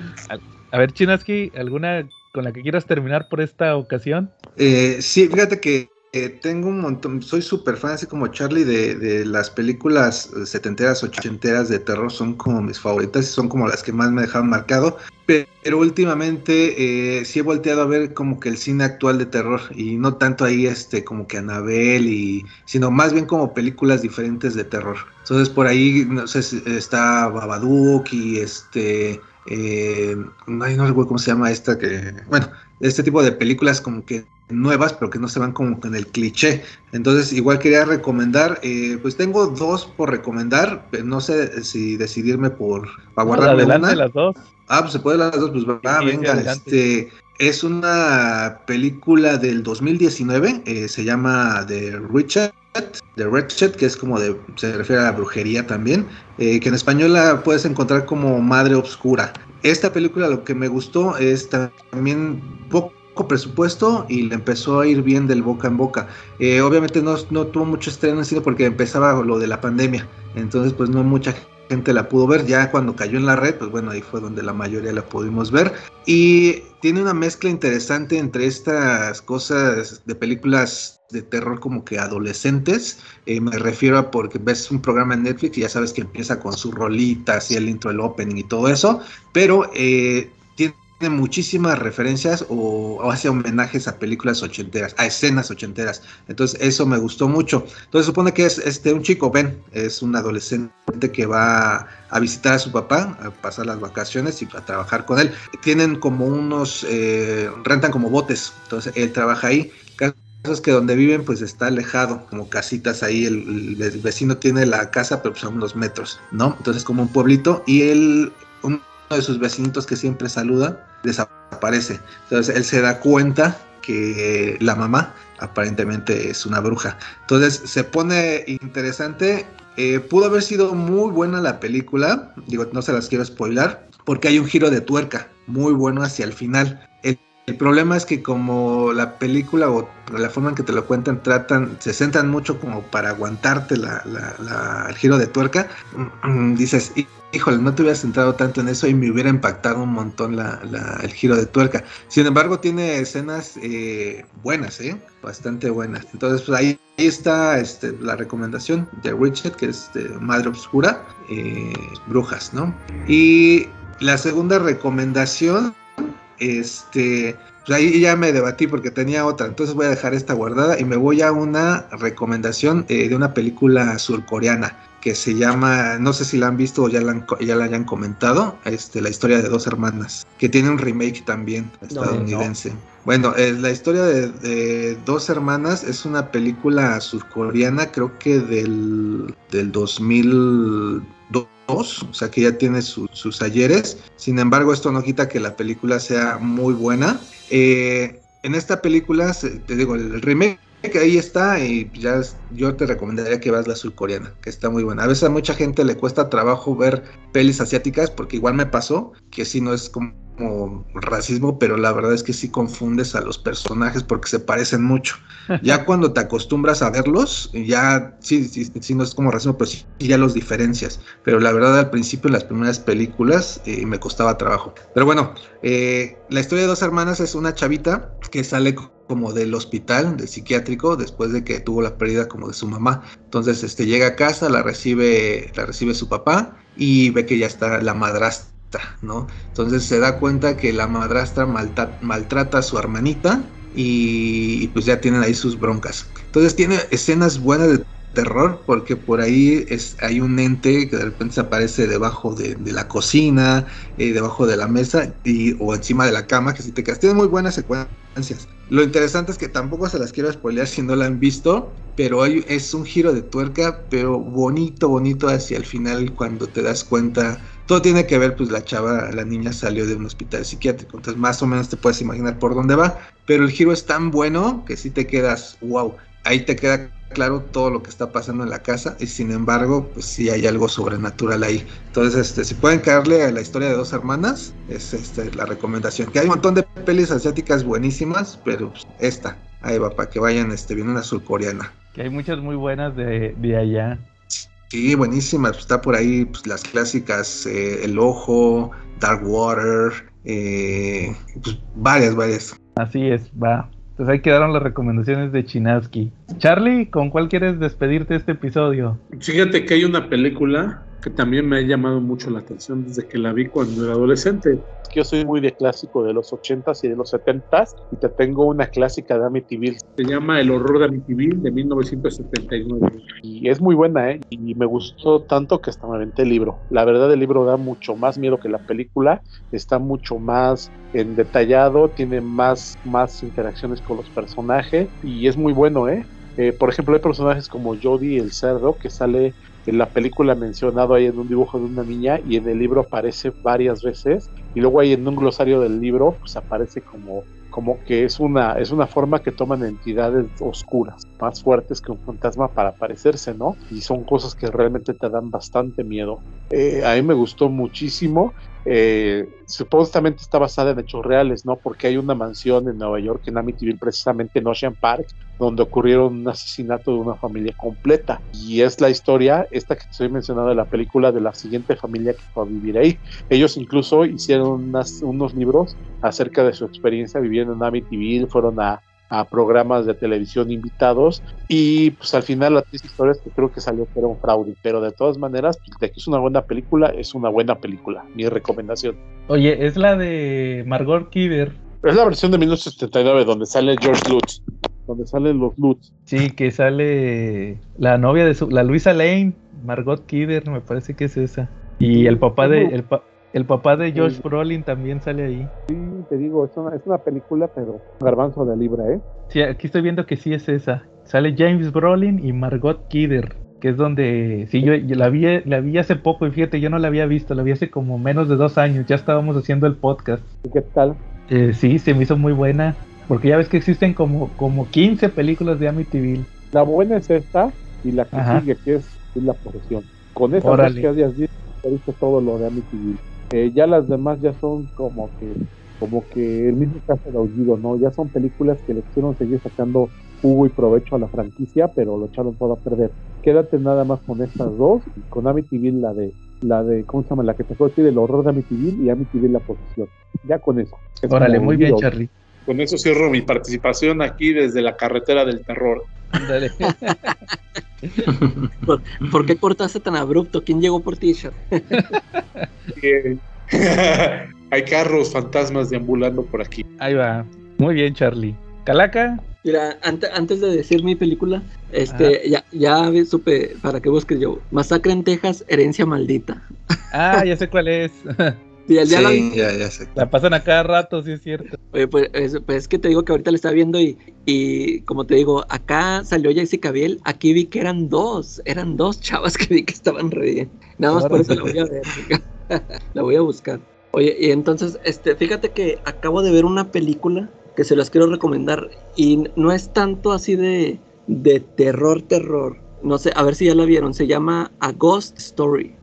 A, ver, Chinaski, ¿alguna con la que quieras terminar por esta ocasión. Eh, sí, fíjate que eh, tengo un montón, soy súper fan, así como Charlie, de, de, las películas setenteras, ochenteras de terror, son como mis favoritas son como las que más me dejaron marcado. Pero, últimamente eh, sí he volteado a ver como que el cine actual de terror y no tanto ahí este como que Anabel y sino más bien como películas diferentes de terror. Entonces por ahí no sé está Babadook y este eh, no recuerdo cómo se llama esta que bueno este tipo de películas como que nuevas, pero que no se van como con el cliché. Entonces, igual quería recomendar, eh, pues tengo dos por recomendar, no sé si decidirme por para guardarme adelante las dos. Ah, pues se puede las dos, pues va, venga, este es una película del 2019, eh, se llama The Richard, The Richard, que es como de, se refiere a la brujería también, eh, que en español la puedes encontrar como Madre Obscura. Esta película lo que me gustó es también poco presupuesto y le empezó a ir bien del boca en boca. Eh, obviamente no, tuvo mucho estreno en porque empezaba lo de la pandemia, entonces pues no mucha gente la pudo ver. Ya cuando cayó en la red, pues bueno, ahí fue donde la mayoría la pudimos ver. Y tiene una mezcla interesante entre estas cosas de películas de terror como que adolescentes. Eh, me refiero a porque ves un programa en Netflix y ya sabes que empieza con sus rolitas y el intro, el opening y todo eso. Pero eh, muchísimas referencias o, hace homenajes a películas ochenteras, a escenas ochenteras. Entonces eso me gustó mucho. Entonces supone que es este un chico, Ben, es un adolescente que va a visitar a su papá, a pasar las vacaciones y a trabajar con él. Tienen como unos, eh, rentan como botes, entonces él trabaja ahí. Casos que donde viven pues está alejado, como casitas ahí, el, el vecino tiene la casa pero pues a unos metros, ¿no? Entonces como un pueblito y él de sus vecinitos que siempre saluda desaparece. Entonces él se da cuenta que la mamá aparentemente es una bruja. Entonces se pone interesante. Eh, pudo haber sido muy buena la película. Digo, no se las quiero spoilar. Porque hay un giro de tuerca muy bueno hacia el final. El, problema es que como la película o la forma en que te lo cuentan tratan, se centran mucho como para aguantarte la, el giro de tuerca. Mm, dices, híjole, no te hubiera centrado tanto en eso y me hubiera impactado un montón el giro de tuerca. Sin embargo, tiene escenas eh, buenas, ¿eh? Bastante buenas. Entonces, pues ahí, está este, la recomendación de Richard, que es Madre Obscura, eh, Brujas, ¿no? Y la segunda recomendación, este, pues ahí ya me debatí porque tenía otra, entonces voy a dejar esta guardada y me voy a una recomendación de una película surcoreana que se llama, no sé si la han visto o ya la, ya la hayan comentado, este, la historia de dos hermanas, que tiene un remake también estadounidense. Bueno, eh, la historia de, dos hermanas es una película surcoreana, creo que del, del 2002, o sea que ya tiene sus ayeres. Sin embargo, esto no quita que la película sea muy buena. Eh, en esta película, te digo, el remake que ahí está y ya yo te recomendaría que veas la surcoreana, que está muy buena. A veces a mucha gente le cuesta trabajo ver pelis asiáticas porque igual me pasó que si no es como racismo, pero la verdad es que sí confundes a los personajes porque se parecen mucho. Ya cuando te acostumbras a verlos, ya sí, sí, sí no es como racismo, pero sí ya los diferencias. Pero la verdad al principio en las primeras películas eh, me costaba trabajo. Pero bueno, eh, la historia de dos hermanas es una chavita que sale como del hospital, de psiquiátrico, después de que tuvo la pérdida como de su mamá. Entonces, este, llega a casa, la recibe, la recibe su papá y ve que ya está la madrastra, ¿no? Entonces se da cuenta que la madrastra maltrata a su hermanita y, pues ya tienen ahí sus broncas. Entonces tiene escenas buenas de terror porque por ahí es, hay un ente que de repente se aparece debajo de, la cocina, eh, debajo de la mesa y, o encima de la cama, que si te quedas, tiene muy buenas secuencias. Lo interesante es que tampoco se las quiero spoilear si no la han visto, pero es un giro de tuerca, pero bonito, bonito hacia el final cuando te das cuenta. Todo tiene que ver, pues la chava, la niña salió de un hospital psiquiátrico, entonces más o menos te puedes imaginar por dónde va, pero el giro es tan bueno que si te quedas, wow, ahí te queda claro todo lo que está pasando en la casa y sin embargo pues sí hay algo sobrenatural ahí. Entonces este si pueden caerle a la historia de dos hermanas es este la recomendación que hay un montón de pelis asiáticas buenísimas pero pues, esta ahí va para que vayan este viene una surcoreana. Que hay muchas muy buenas de, de allá sí buenísimas está por ahí pues, las clásicas eh, el ojo Dark Water eh, pues varias, varias. Así es, va. Pues ahí quedaron las recomendaciones de Chinaski. Charlie, ¿con cuál quieres despedirte de este episodio? Fíjate que hay una película que también me ha llamado mucho la atención desde que la vi cuando era adolescente. Yo soy muy de clásico de los 80s y de los 70s y te tengo una clásica de Amityville. Se llama El horror de Amityville de 1979 y es muy buena, ¿eh? Y me gustó tanto que hasta me aventé el libro. La verdad el libro da mucho más miedo que la película, está mucho más en detallado, tiene más, más interacciones con los personajes y es muy bueno, ¿eh? Eh, por ejemplo, hay personajes como Jody el cerdo que sale en la película mencionado ahí en un dibujo de una niña y en el libro aparece varias veces y luego ahí en un glosario del libro pues aparece como como que es una es una forma que toman entidades oscuras más fuertes que un fantasma para parecerse no y son cosas que realmente te dan bastante miedo eh, a mí me gustó muchísimo eh, supuestamente está basada en hechos reales, ¿no? Porque hay una mansión en Nueva York, en Amityville, precisamente en Ocean Park, donde ocurrieron un asesinato de una familia completa. Y es la historia, esta que te estoy mencionando de la película, de la siguiente familia que fue a vivir ahí. Ellos incluso hicieron unas, unos libros acerca de su experiencia viviendo en Amityville, fueron a a programas de televisión invitados y pues al final las tres historias que creo que salió que era un fraude, pero de todas maneras, pues, de que es una buena película, es una buena película, mi recomendación. Oye, es la de Margot Kidder. Es la versión de 1979 donde sale George Lutz, donde salen los Lutz. Sí, que sale la novia de su, la Luisa Lane, Margot Kidder, me parece que es esa. Y el papá de el, pa- el papá de Josh Brolin también sale ahí. Sí, te digo, es una, es una película, pero garbanzo de libra, ¿eh? Sí, aquí estoy viendo que sí es esa. Sale James Brolin y Margot Kidder, que es donde sí yo, yo la vi la vi hace poco y fíjate yo no la había visto, la vi hace como menos de dos años. Ya estábamos haciendo el podcast. ¿Y qué tal? Eh, sí, se me hizo muy buena. Porque ya ves que existen como, como 15 películas de Amityville. La buena es esta y la que Ajá. sigue, que es, es la posesión. Con esas dos que hayas visto, ya viste todo lo de Amityville. Eh, ya las demás ya son como que como que el mismo caso de Aullido, ¿no? Ya son películas que le quisieron seguir sacando jugo y provecho a la franquicia, pero lo echaron todo a perder. Quédate nada más con estas dos y con Amityville la de la de ¿cómo se llama? La que te acuerdas del horror de Amityville y Amityville la posesión. Ya con eso. Es Órale, muy bien. Charlie. Con eso cierro mi participación aquí desde la carretera del terror. ¿Por, por qué cortaste tan abrupto? ¿Quién llegó por ti? Eh, Hay carros fantasmas deambulando por aquí. Ahí va. Muy bien, Charlie. Calaca. Mira, ante- antes de decir mi película, este, ya, ya supe para qué busques yo. Masacre en Texas, herencia maldita. Ah, ya sé cuál es. Sí, ya la. Sí, ya, ya sé. La pasan a cada rato, sí es cierto. Oye, pues, es, pues es que te digo que ahorita la estaba viendo y, y como te digo, acá salió Jessica Biel, aquí vi que eran dos, eran dos chavas que vi que estaban re bien. Nada más por eso la voy a ver. la voy a buscar. Oye, y entonces, este, fíjate que acabo de ver una película que se las quiero recomendar y no es tanto así de, de terror, terror. No sé, a ver si ya la vieron. Se llama A Ghost Story.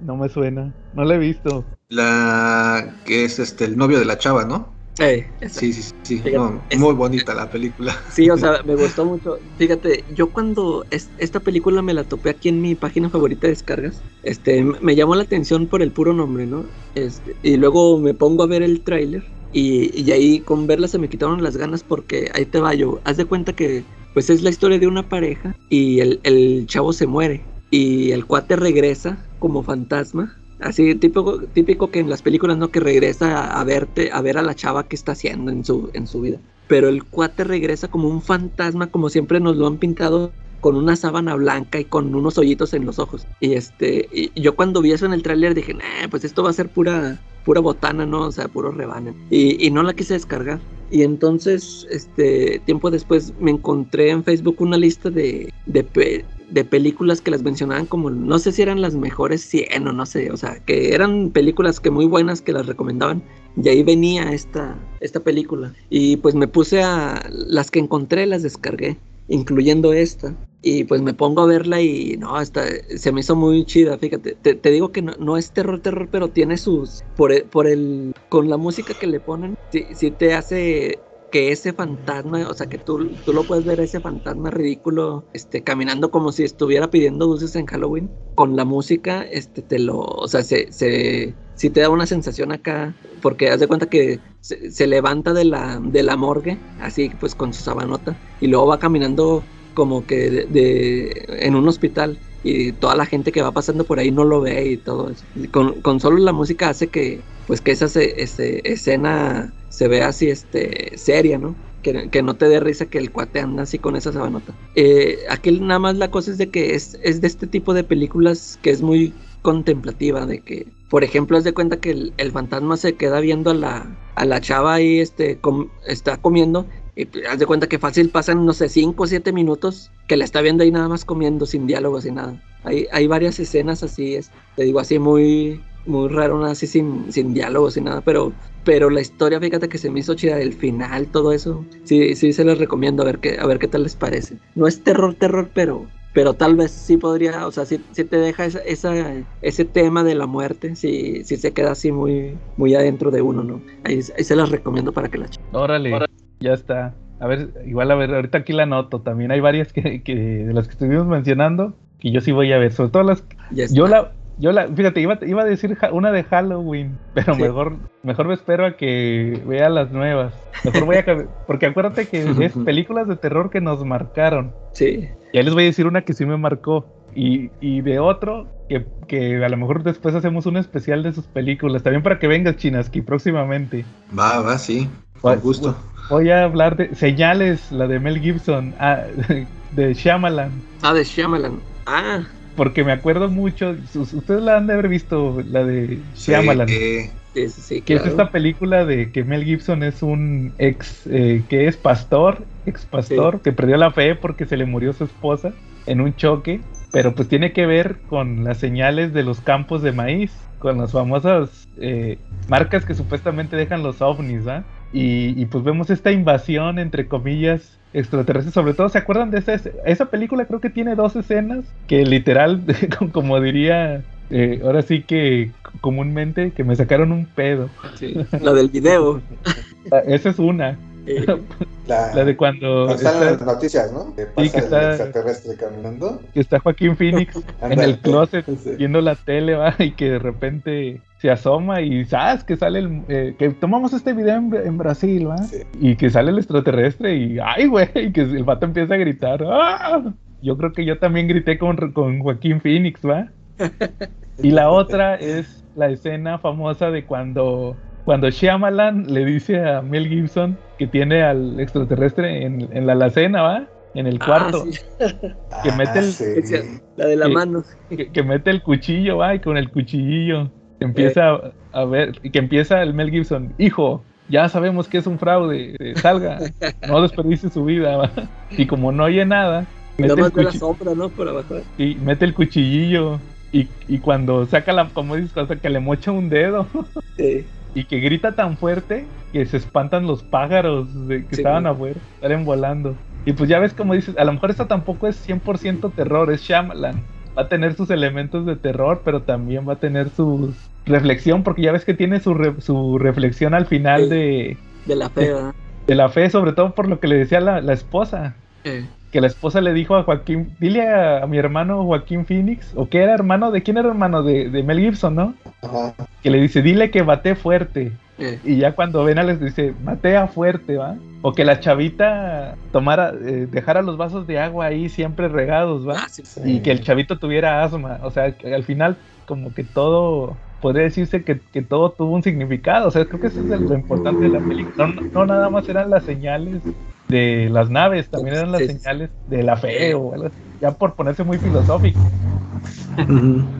No me suena. No la he visto. La que es este el novio de la chava, ¿no? Eh. Sí, sí, sí. Fíjate, No, es- muy bonita la película. Sí, o sea, me gustó mucho. Fíjate, yo cuando es- esta película me la topé aquí en mi página favorita de descargas, este, me llamó la atención por el puro nombre, ¿no? Este, y luego me pongo a ver el tráiler y, y ahí con verla se me quitaron las ganas porque ahí te va yo. Haz de cuenta que pues es la historia de una pareja y el, el chavo se muere y el cuate regresa como fantasma. Así típico, típico que en las películas no que regresa a, verte, a ver a la chava que está haciendo en su, en su vida pero el cuate regresa como un fantasma, como siempre nos lo han pintado, con una sábana blanca y con unos hoyitos en los ojos. Y este, yo cuando vi eso en el tráiler dije, nah, pues esto va a ser pura, pura botana, ¿no? O sea, puro rebane. Y, y no la quise descargar. Y entonces, este, tiempo después me encontré en Facebook una lista de, de, de películas que las mencionaban como, no sé si eran las mejores 100 o no sé, o sea, que eran películas que muy buenas que las recomendaban. Y ahí venía esta, esta película. Y pues me puse a... Las que encontré las descargué, incluyendo esta. Y pues me pongo a verla y no, esta, se me hizo muy chida, fíjate. Te, te digo que no, no es terror, terror, pero tiene sus... Por el, por el... Con la música que le ponen, sí, sí te hace que ese fantasma, o sea, que tú, tú lo puedes ver ese fantasma ridículo, este, caminando como si estuviera pidiendo dulces en Halloween, con la música, este, te lo, o sea, se, se, sí te da una sensación acá, porque haz de cuenta que se, levanta de la, de la morgue, así pues con su sabanota, y luego va caminando como que de- en un hospital y toda la gente que va pasando por ahí no lo ve y todo eso. Con, con solo la música hace que pues que esa se- ese- escena se vea así este seria, ¿no? Que, que no te dé risa que el cuate anda así con esa sabanota. Eh, aquí nada más la cosa es de que es, es de este tipo de películas que es muy contemplativa, de que, por ejemplo, haz de cuenta que el, el fantasma se queda viendo a la, a la chava ahí, este, com- está comiendo y pues, haz de cuenta que fácil pasan, no sé, 5 o 7 minutos que la está viendo ahí nada más comiendo, sin diálogo, sin nada. Hay, hay varias escenas así, es, te digo así, muy, muy raro, así sin, sin diálogo, sin nada, pero, pero la historia, fíjate que se me hizo chida, el final, todo eso, sí, sí se los recomiendo, a ver qué, a ver qué tal les parece. No es terror, terror, pero, pero tal vez sí podría, o sea, sí, sí te deja esa, esa- ese tema de la muerte, sí, sí se queda así muy, muy adentro de uno, ¿no? Ahí, ahí se las recomiendo para que la chequen. Órale, ya está. A ver, igual a ver, ahorita aquí la anoto. También hay varias que, que de las que estuvimos mencionando que yo sí voy a ver. Sobre todo las Ya está. Yo la, yo la, fíjate, iba, iba a decir ja- una de Halloween, pero Sí. mejor, mejor me espero a que vea las nuevas. Mejor voy a, porque acuérdate que es películas de terror que nos marcaron. Sí, Ya les voy a decir una que sí me marcó. Y, y de otro, que, que a lo mejor después hacemos un especial de sus películas. También para que vengas, Chinaski, próximamente. Va, va, sí. Con gusto. Voy a hablar de Señales, la de Mel Gibson, ah, de Shyamalan. Ah, de Shyamalan. Ah, Porque me acuerdo mucho, ustedes la han de haber visto, la de Sí, Shyamalan. eh, sí, sí, sí, Que claro. es esta película de que Mel Gibson es un ex, eh, que es pastor, ex pastor, que perdió la fe porque se le murió su esposa en un choque, pero pues tiene que ver con las señales de los campos de maíz, con las famosas eh, marcas que supuestamente dejan los ovnis, ¿ah? Y, y, pues vemos esta invasión, entre comillas, extraterrestres, sobre todo, ¿se acuerdan de esa, esa película? Creo que tiene dos escenas que literal, como diría, eh, ahora sí que comúnmente, que me sacaron un pedo. Sí, La del video. Ah, Esa es una. Eh, La, La de cuando cuando están está, las noticias, ¿no? Que pasa que el está- extraterrestre caminando. que está Joaquín Phoenix en el closet Sí. viendo la tele, va, y que de repente se asoma y sabes que sale el, eh, que tomamos este video en, en Brasil, va, Sí. y que sale el extraterrestre y ay, güey, y que el vato empieza a gritar. ¡Ah! Yo creo que yo también grité con, con Joaquín Phoenix, va. Y la otra es la escena famosa de cuando cuando Shyamalan le dice a Mel Gibson que tiene al extraterrestre en, en la alacena, ¿va? En el ah, cuarto. sí, Que mete el- sí. La de la Sí. mano. que, que mete el cuchillo, va, y con el cuchillillo empieza a, a ver, y que empieza el Mel Gibson, hijo, ya sabemos que es un fraude, eh, salga, no desperdicie su vida, va. Y como no oye nada, Y mete el, ve la sombra, ¿no? Por abajo. y mete el cuchillillo, y, y cuando saca la, como dices, o sea, que le mocha un dedo, Sí. Y que grita tan fuerte que se espantan los pájaros de que Sí. estaban afuera, salen volando. Y pues ya ves como dices, a lo mejor esta tampoco es 100% terror, es Shyamalan. Va a tener sus elementos de terror, pero también va a tener su reflexión, porque ya ves que tiene su, re- su reflexión al final Sí. de, De la fe, ¿verdad? de la fe, sobre todo por lo que le decía la, la esposa. Eh, Que la esposa le dijo a Joaquín, dile a, a mi hermano Joaquín Phoenix, o que era hermano, ¿de quién era hermano? De, de Mel Gibson, ¿no? Ajá. Que le dice, dile que bate fuerte. eh. Y ya cuando ven a les dice, matea fuerte, ¿va? O que la chavita tomara, eh, dejara los vasos de agua ahí siempre regados, ¿va? Ah, sí. Y que el chavito tuviera asma. O sea, que al final como que todo, podría decirse que, que todo tuvo un significado. O sea, creo que eso es lo importante de la película. No, no nada más eran las señales de las naves, también eran las señales de la fe o algo así, ya por ponerse muy filosófico.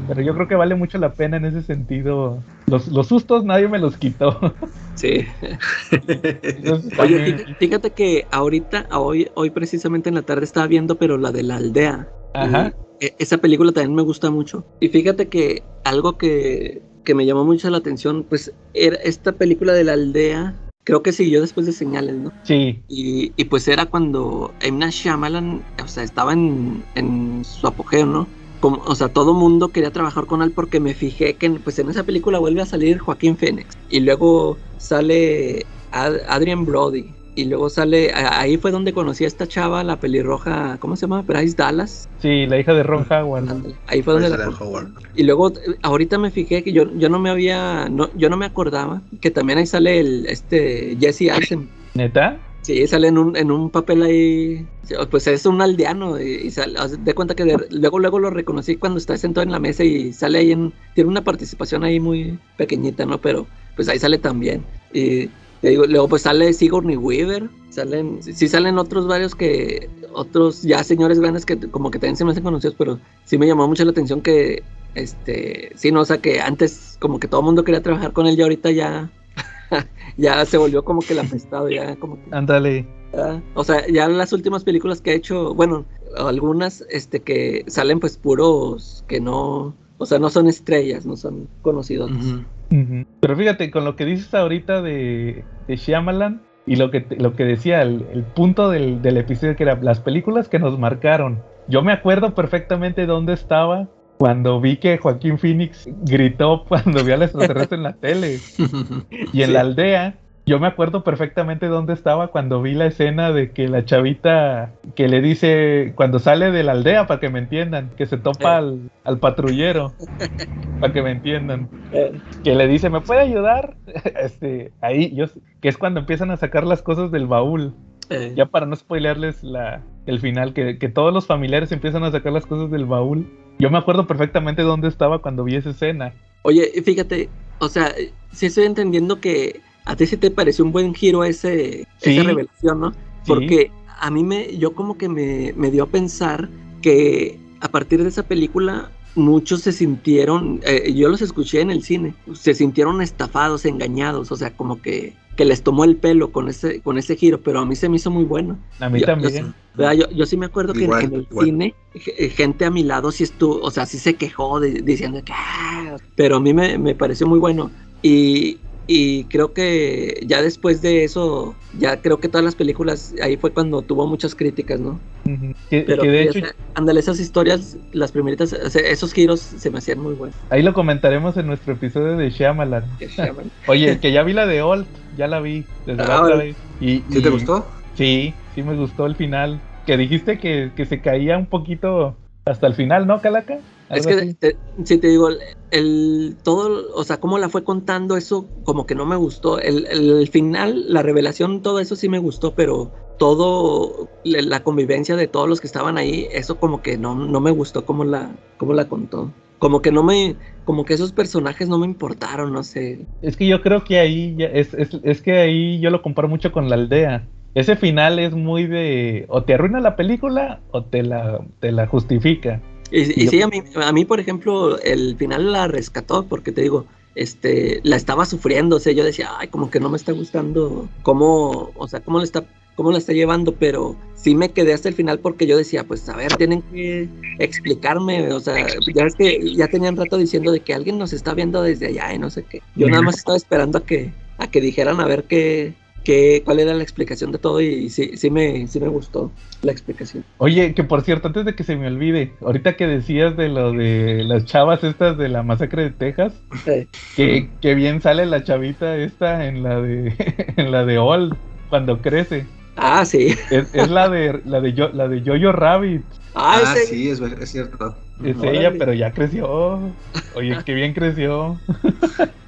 Pero yo creo que vale mucho la pena en ese sentido. Los, los sustos nadie me los quitó. Sí. Entonces, Oye, fíjate que ahorita, hoy, hoy precisamente en la tarde estaba viendo, pero la de la aldea. Ajá. Y, e- esa película también me gusta mucho. Y fíjate que algo que, que me llamó mucho la atención, pues era esta película de la aldea, creo que siguió después de Señales, ¿no? Sí, Y, y pues era cuando. Night Shyamalan, o sea, estaba en, en su apogeo, ¿no? Como, o sea, todo mundo quería trabajar con él porque me fijé que pues en esa película vuelve a salir Joaquín Phoenix. Y luego sale Ad- Adrian Brody. Y luego sale, ahí fue donde conocí a esta chava, la pelirroja, ¿cómo se llama? Bryce Dallas. Sí, la hija de Ron Howard. Ahí fue donde la. Howard. Y luego, eh, ahorita me fijé que yo, yo no me había, no, yo no me acordaba que también ahí sale el, este, Jesse Eisenberg. ¿Neta? Sí, sale en un, en un papel ahí, pues es un aldeano y, y sale, de cuenta que de- luego luego lo reconocí cuando está sentado en la mesa y sale ahí en, tiene una participación ahí muy pequeñita, ¿no? Pero pues ahí sale también. Y te digo, luego pues sale Sigourney Weaver, salen, sí salen otros varios que, otros ya señores grandes que como que también se me hacen conocidos, pero sí me llamó mucho la atención que, este, sí, no, o sea que antes como que todo el mundo quería trabajar con él y ahorita ya, ya se volvió como que el apestado, ya como que... Ándale. O sea, ya las últimas películas que ha hecho, bueno, algunas este que salen pues puros que no, o sea, no son estrellas, no son conocidos. Pero fíjate, con lo que dices ahorita de, de Shyamalan y lo que, te- lo que decía, el, el punto del, del episodio que era las películas que nos marcaron. Yo me acuerdo perfectamente dónde estaba cuando vi que Joaquín Phoenix gritó cuando vio al extraterrestre en la tele. Y en Sí. la aldea, yo me acuerdo perfectamente dónde estaba cuando vi la escena de que la chavita que le dice, cuando sale de la aldea, para que me entiendan, que se topa Eh. al, al patrullero, para que me entiendan Eh, que le dice, ¿me puede ayudar? Este, ahí, yo, que es cuando empiezan a sacar las cosas del baúl. eh, Ya para no spoilearles la, el final, que, que todos los familiares empiezan a sacar las cosas del baúl. Yo me acuerdo perfectamente dónde estaba cuando vi esa escena. Oye, fíjate, o sea, sí estoy entendiendo que a ti sí te pareció un buen giro ese, Sí. esa revelación, ¿no? Sí. Porque a mí me, yo como que me, me dio a pensar que a partir de esa película muchos se sintieron, eh, yo los escuché en el cine, se sintieron estafados, engañados, o sea, como que, que les tomó el pelo con ese, con ese giro, pero a mí se me hizo muy bueno. A mí Yo- yo también. sí- ¿verdad? Yo, yo sí me acuerdo que en- Igual, en, el igual. cine, ge- gente a mi lado sí estuvo, o sea, sí se quejó de- diciendo que, "Ah", pero a mí me, me pareció muy bueno. Y, y creo que ya después de eso, ya creo que todas las películas, ahí fue cuando tuvo muchas críticas, ¿no? Que, Pero que de sí, hecho, sea, ándale, esas historias, las primeritas, o sea, esos giros se me hacían muy buenos. ahí lo comentaremos en nuestro episodio de Shyamalan. Llaman. Oye, que ya vi la de Old, ya la vi desde la Ah, otra órale. vez. Y, ¿Sí te y- gustó? Sí, sí me gustó el final. Que dijiste que, que se caía un poquito hasta el final, ¿no, Calaca? Es que, si te digo, el, el- todo, o sea, cómo la fue contando, eso como que no me gustó. El, el final, la revelación, todo eso sí me gustó, pero todo, la la convivencia de todos los que estaban ahí, eso como que no, no me gustó cómo la, cómo la contó. Como que no me, como que esos personajes no me importaron, no sé. Es que yo creo que ahí ya es, es, es que ahí yo lo comparo mucho con la aldea. Ese final es muy de o te arruina la película o te la, te la justifica. Y, y sí, a mí, a mí, por ejemplo, el final la rescató, porque te digo, este, la estaba sufriendo, o sea, yo decía, ay, como que no me está gustando cómo, o sea, cómo le está, cómo la está llevando, pero sí me quedé hasta el final porque yo decía, pues, a ver, tienen que explicarme, o sea, ya es que ya tenían rato diciendo de que alguien nos está viendo desde allá y no sé qué. Yo nada más estaba esperando a que, a que dijeran a ver qué, qué, cuál era la explicación de todo y, sí, sí me, sí me gustó la explicación. Oye, que por cierto, antes de que se me olvide, ahorita que decías de lo de las chavas estas de la masacre de Texas, que, que bien sale la chavita esta en la de en la de Old cuando crece. ah, sí. Es, es la de la de yo, la de Jojo Rabbit. Ah, Ah, ese- sí, es, es cierto. Es Órale. ella, pero ya creció. Oye, qué bien creció.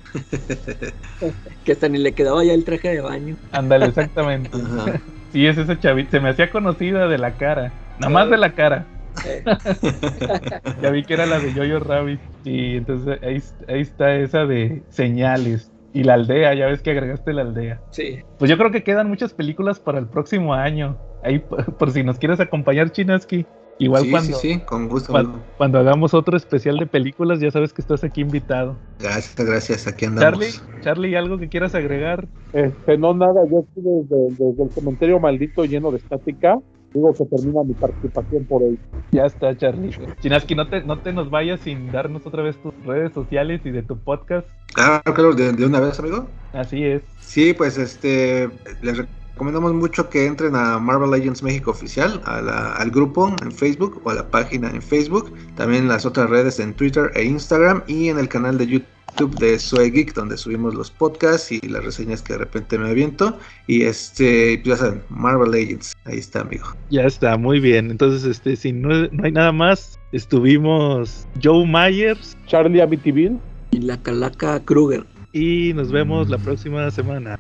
que hasta ni le quedaba ya el traje de baño. Ándale, exactamente. Ajá. Sí, es esa chavita. Se me hacía conocida de la cara. Nada más de la cara. Ya vi que era la de Jojo Rabbit. Y entonces ahí, ahí está esa de señales. Y la aldea, ya ves que agregaste la aldea. sí. Pues yo creo que quedan muchas películas para el próximo año. Ahí por, por si nos quieres acompañar, Chinaski. Igual sí, cuando, sí, sí, con gusto. cuan- amigo. cuando hagamos otro especial de películas, ya sabes que estás aquí invitado. Gracias, gracias. Aquí andamos. Charlie, Charlie, ¿algo que quieras agregar? Este, no, nada, yo aquí desde, desde el comentario maldito lleno de estática, digo que termina mi participación por hoy. Ya está, Charlie. Chinaski, no te, no te nos vayas sin darnos otra vez tus redes sociales y de tu podcast. Claro, claro, de, de una vez, amigo. Así es. Sí, pues este, les recomendamos mucho que entren a Marvel Legends México Oficial, a la- al grupo en Facebook o a la página en Facebook, también en las otras redes en Twitter e Instagram y en el canal de YouTube de Soy Geek, donde subimos los podcasts y las reseñas que de repente me aviento. Y este, pues ya saben, Marvel Legends, ahí está, amigo. Ya está, muy bien. Entonces, este, si no, no hay nada más, estuvimos Joe Myers Charlie Amityville. Y la calaca Kruger. y nos vemos la próxima semana.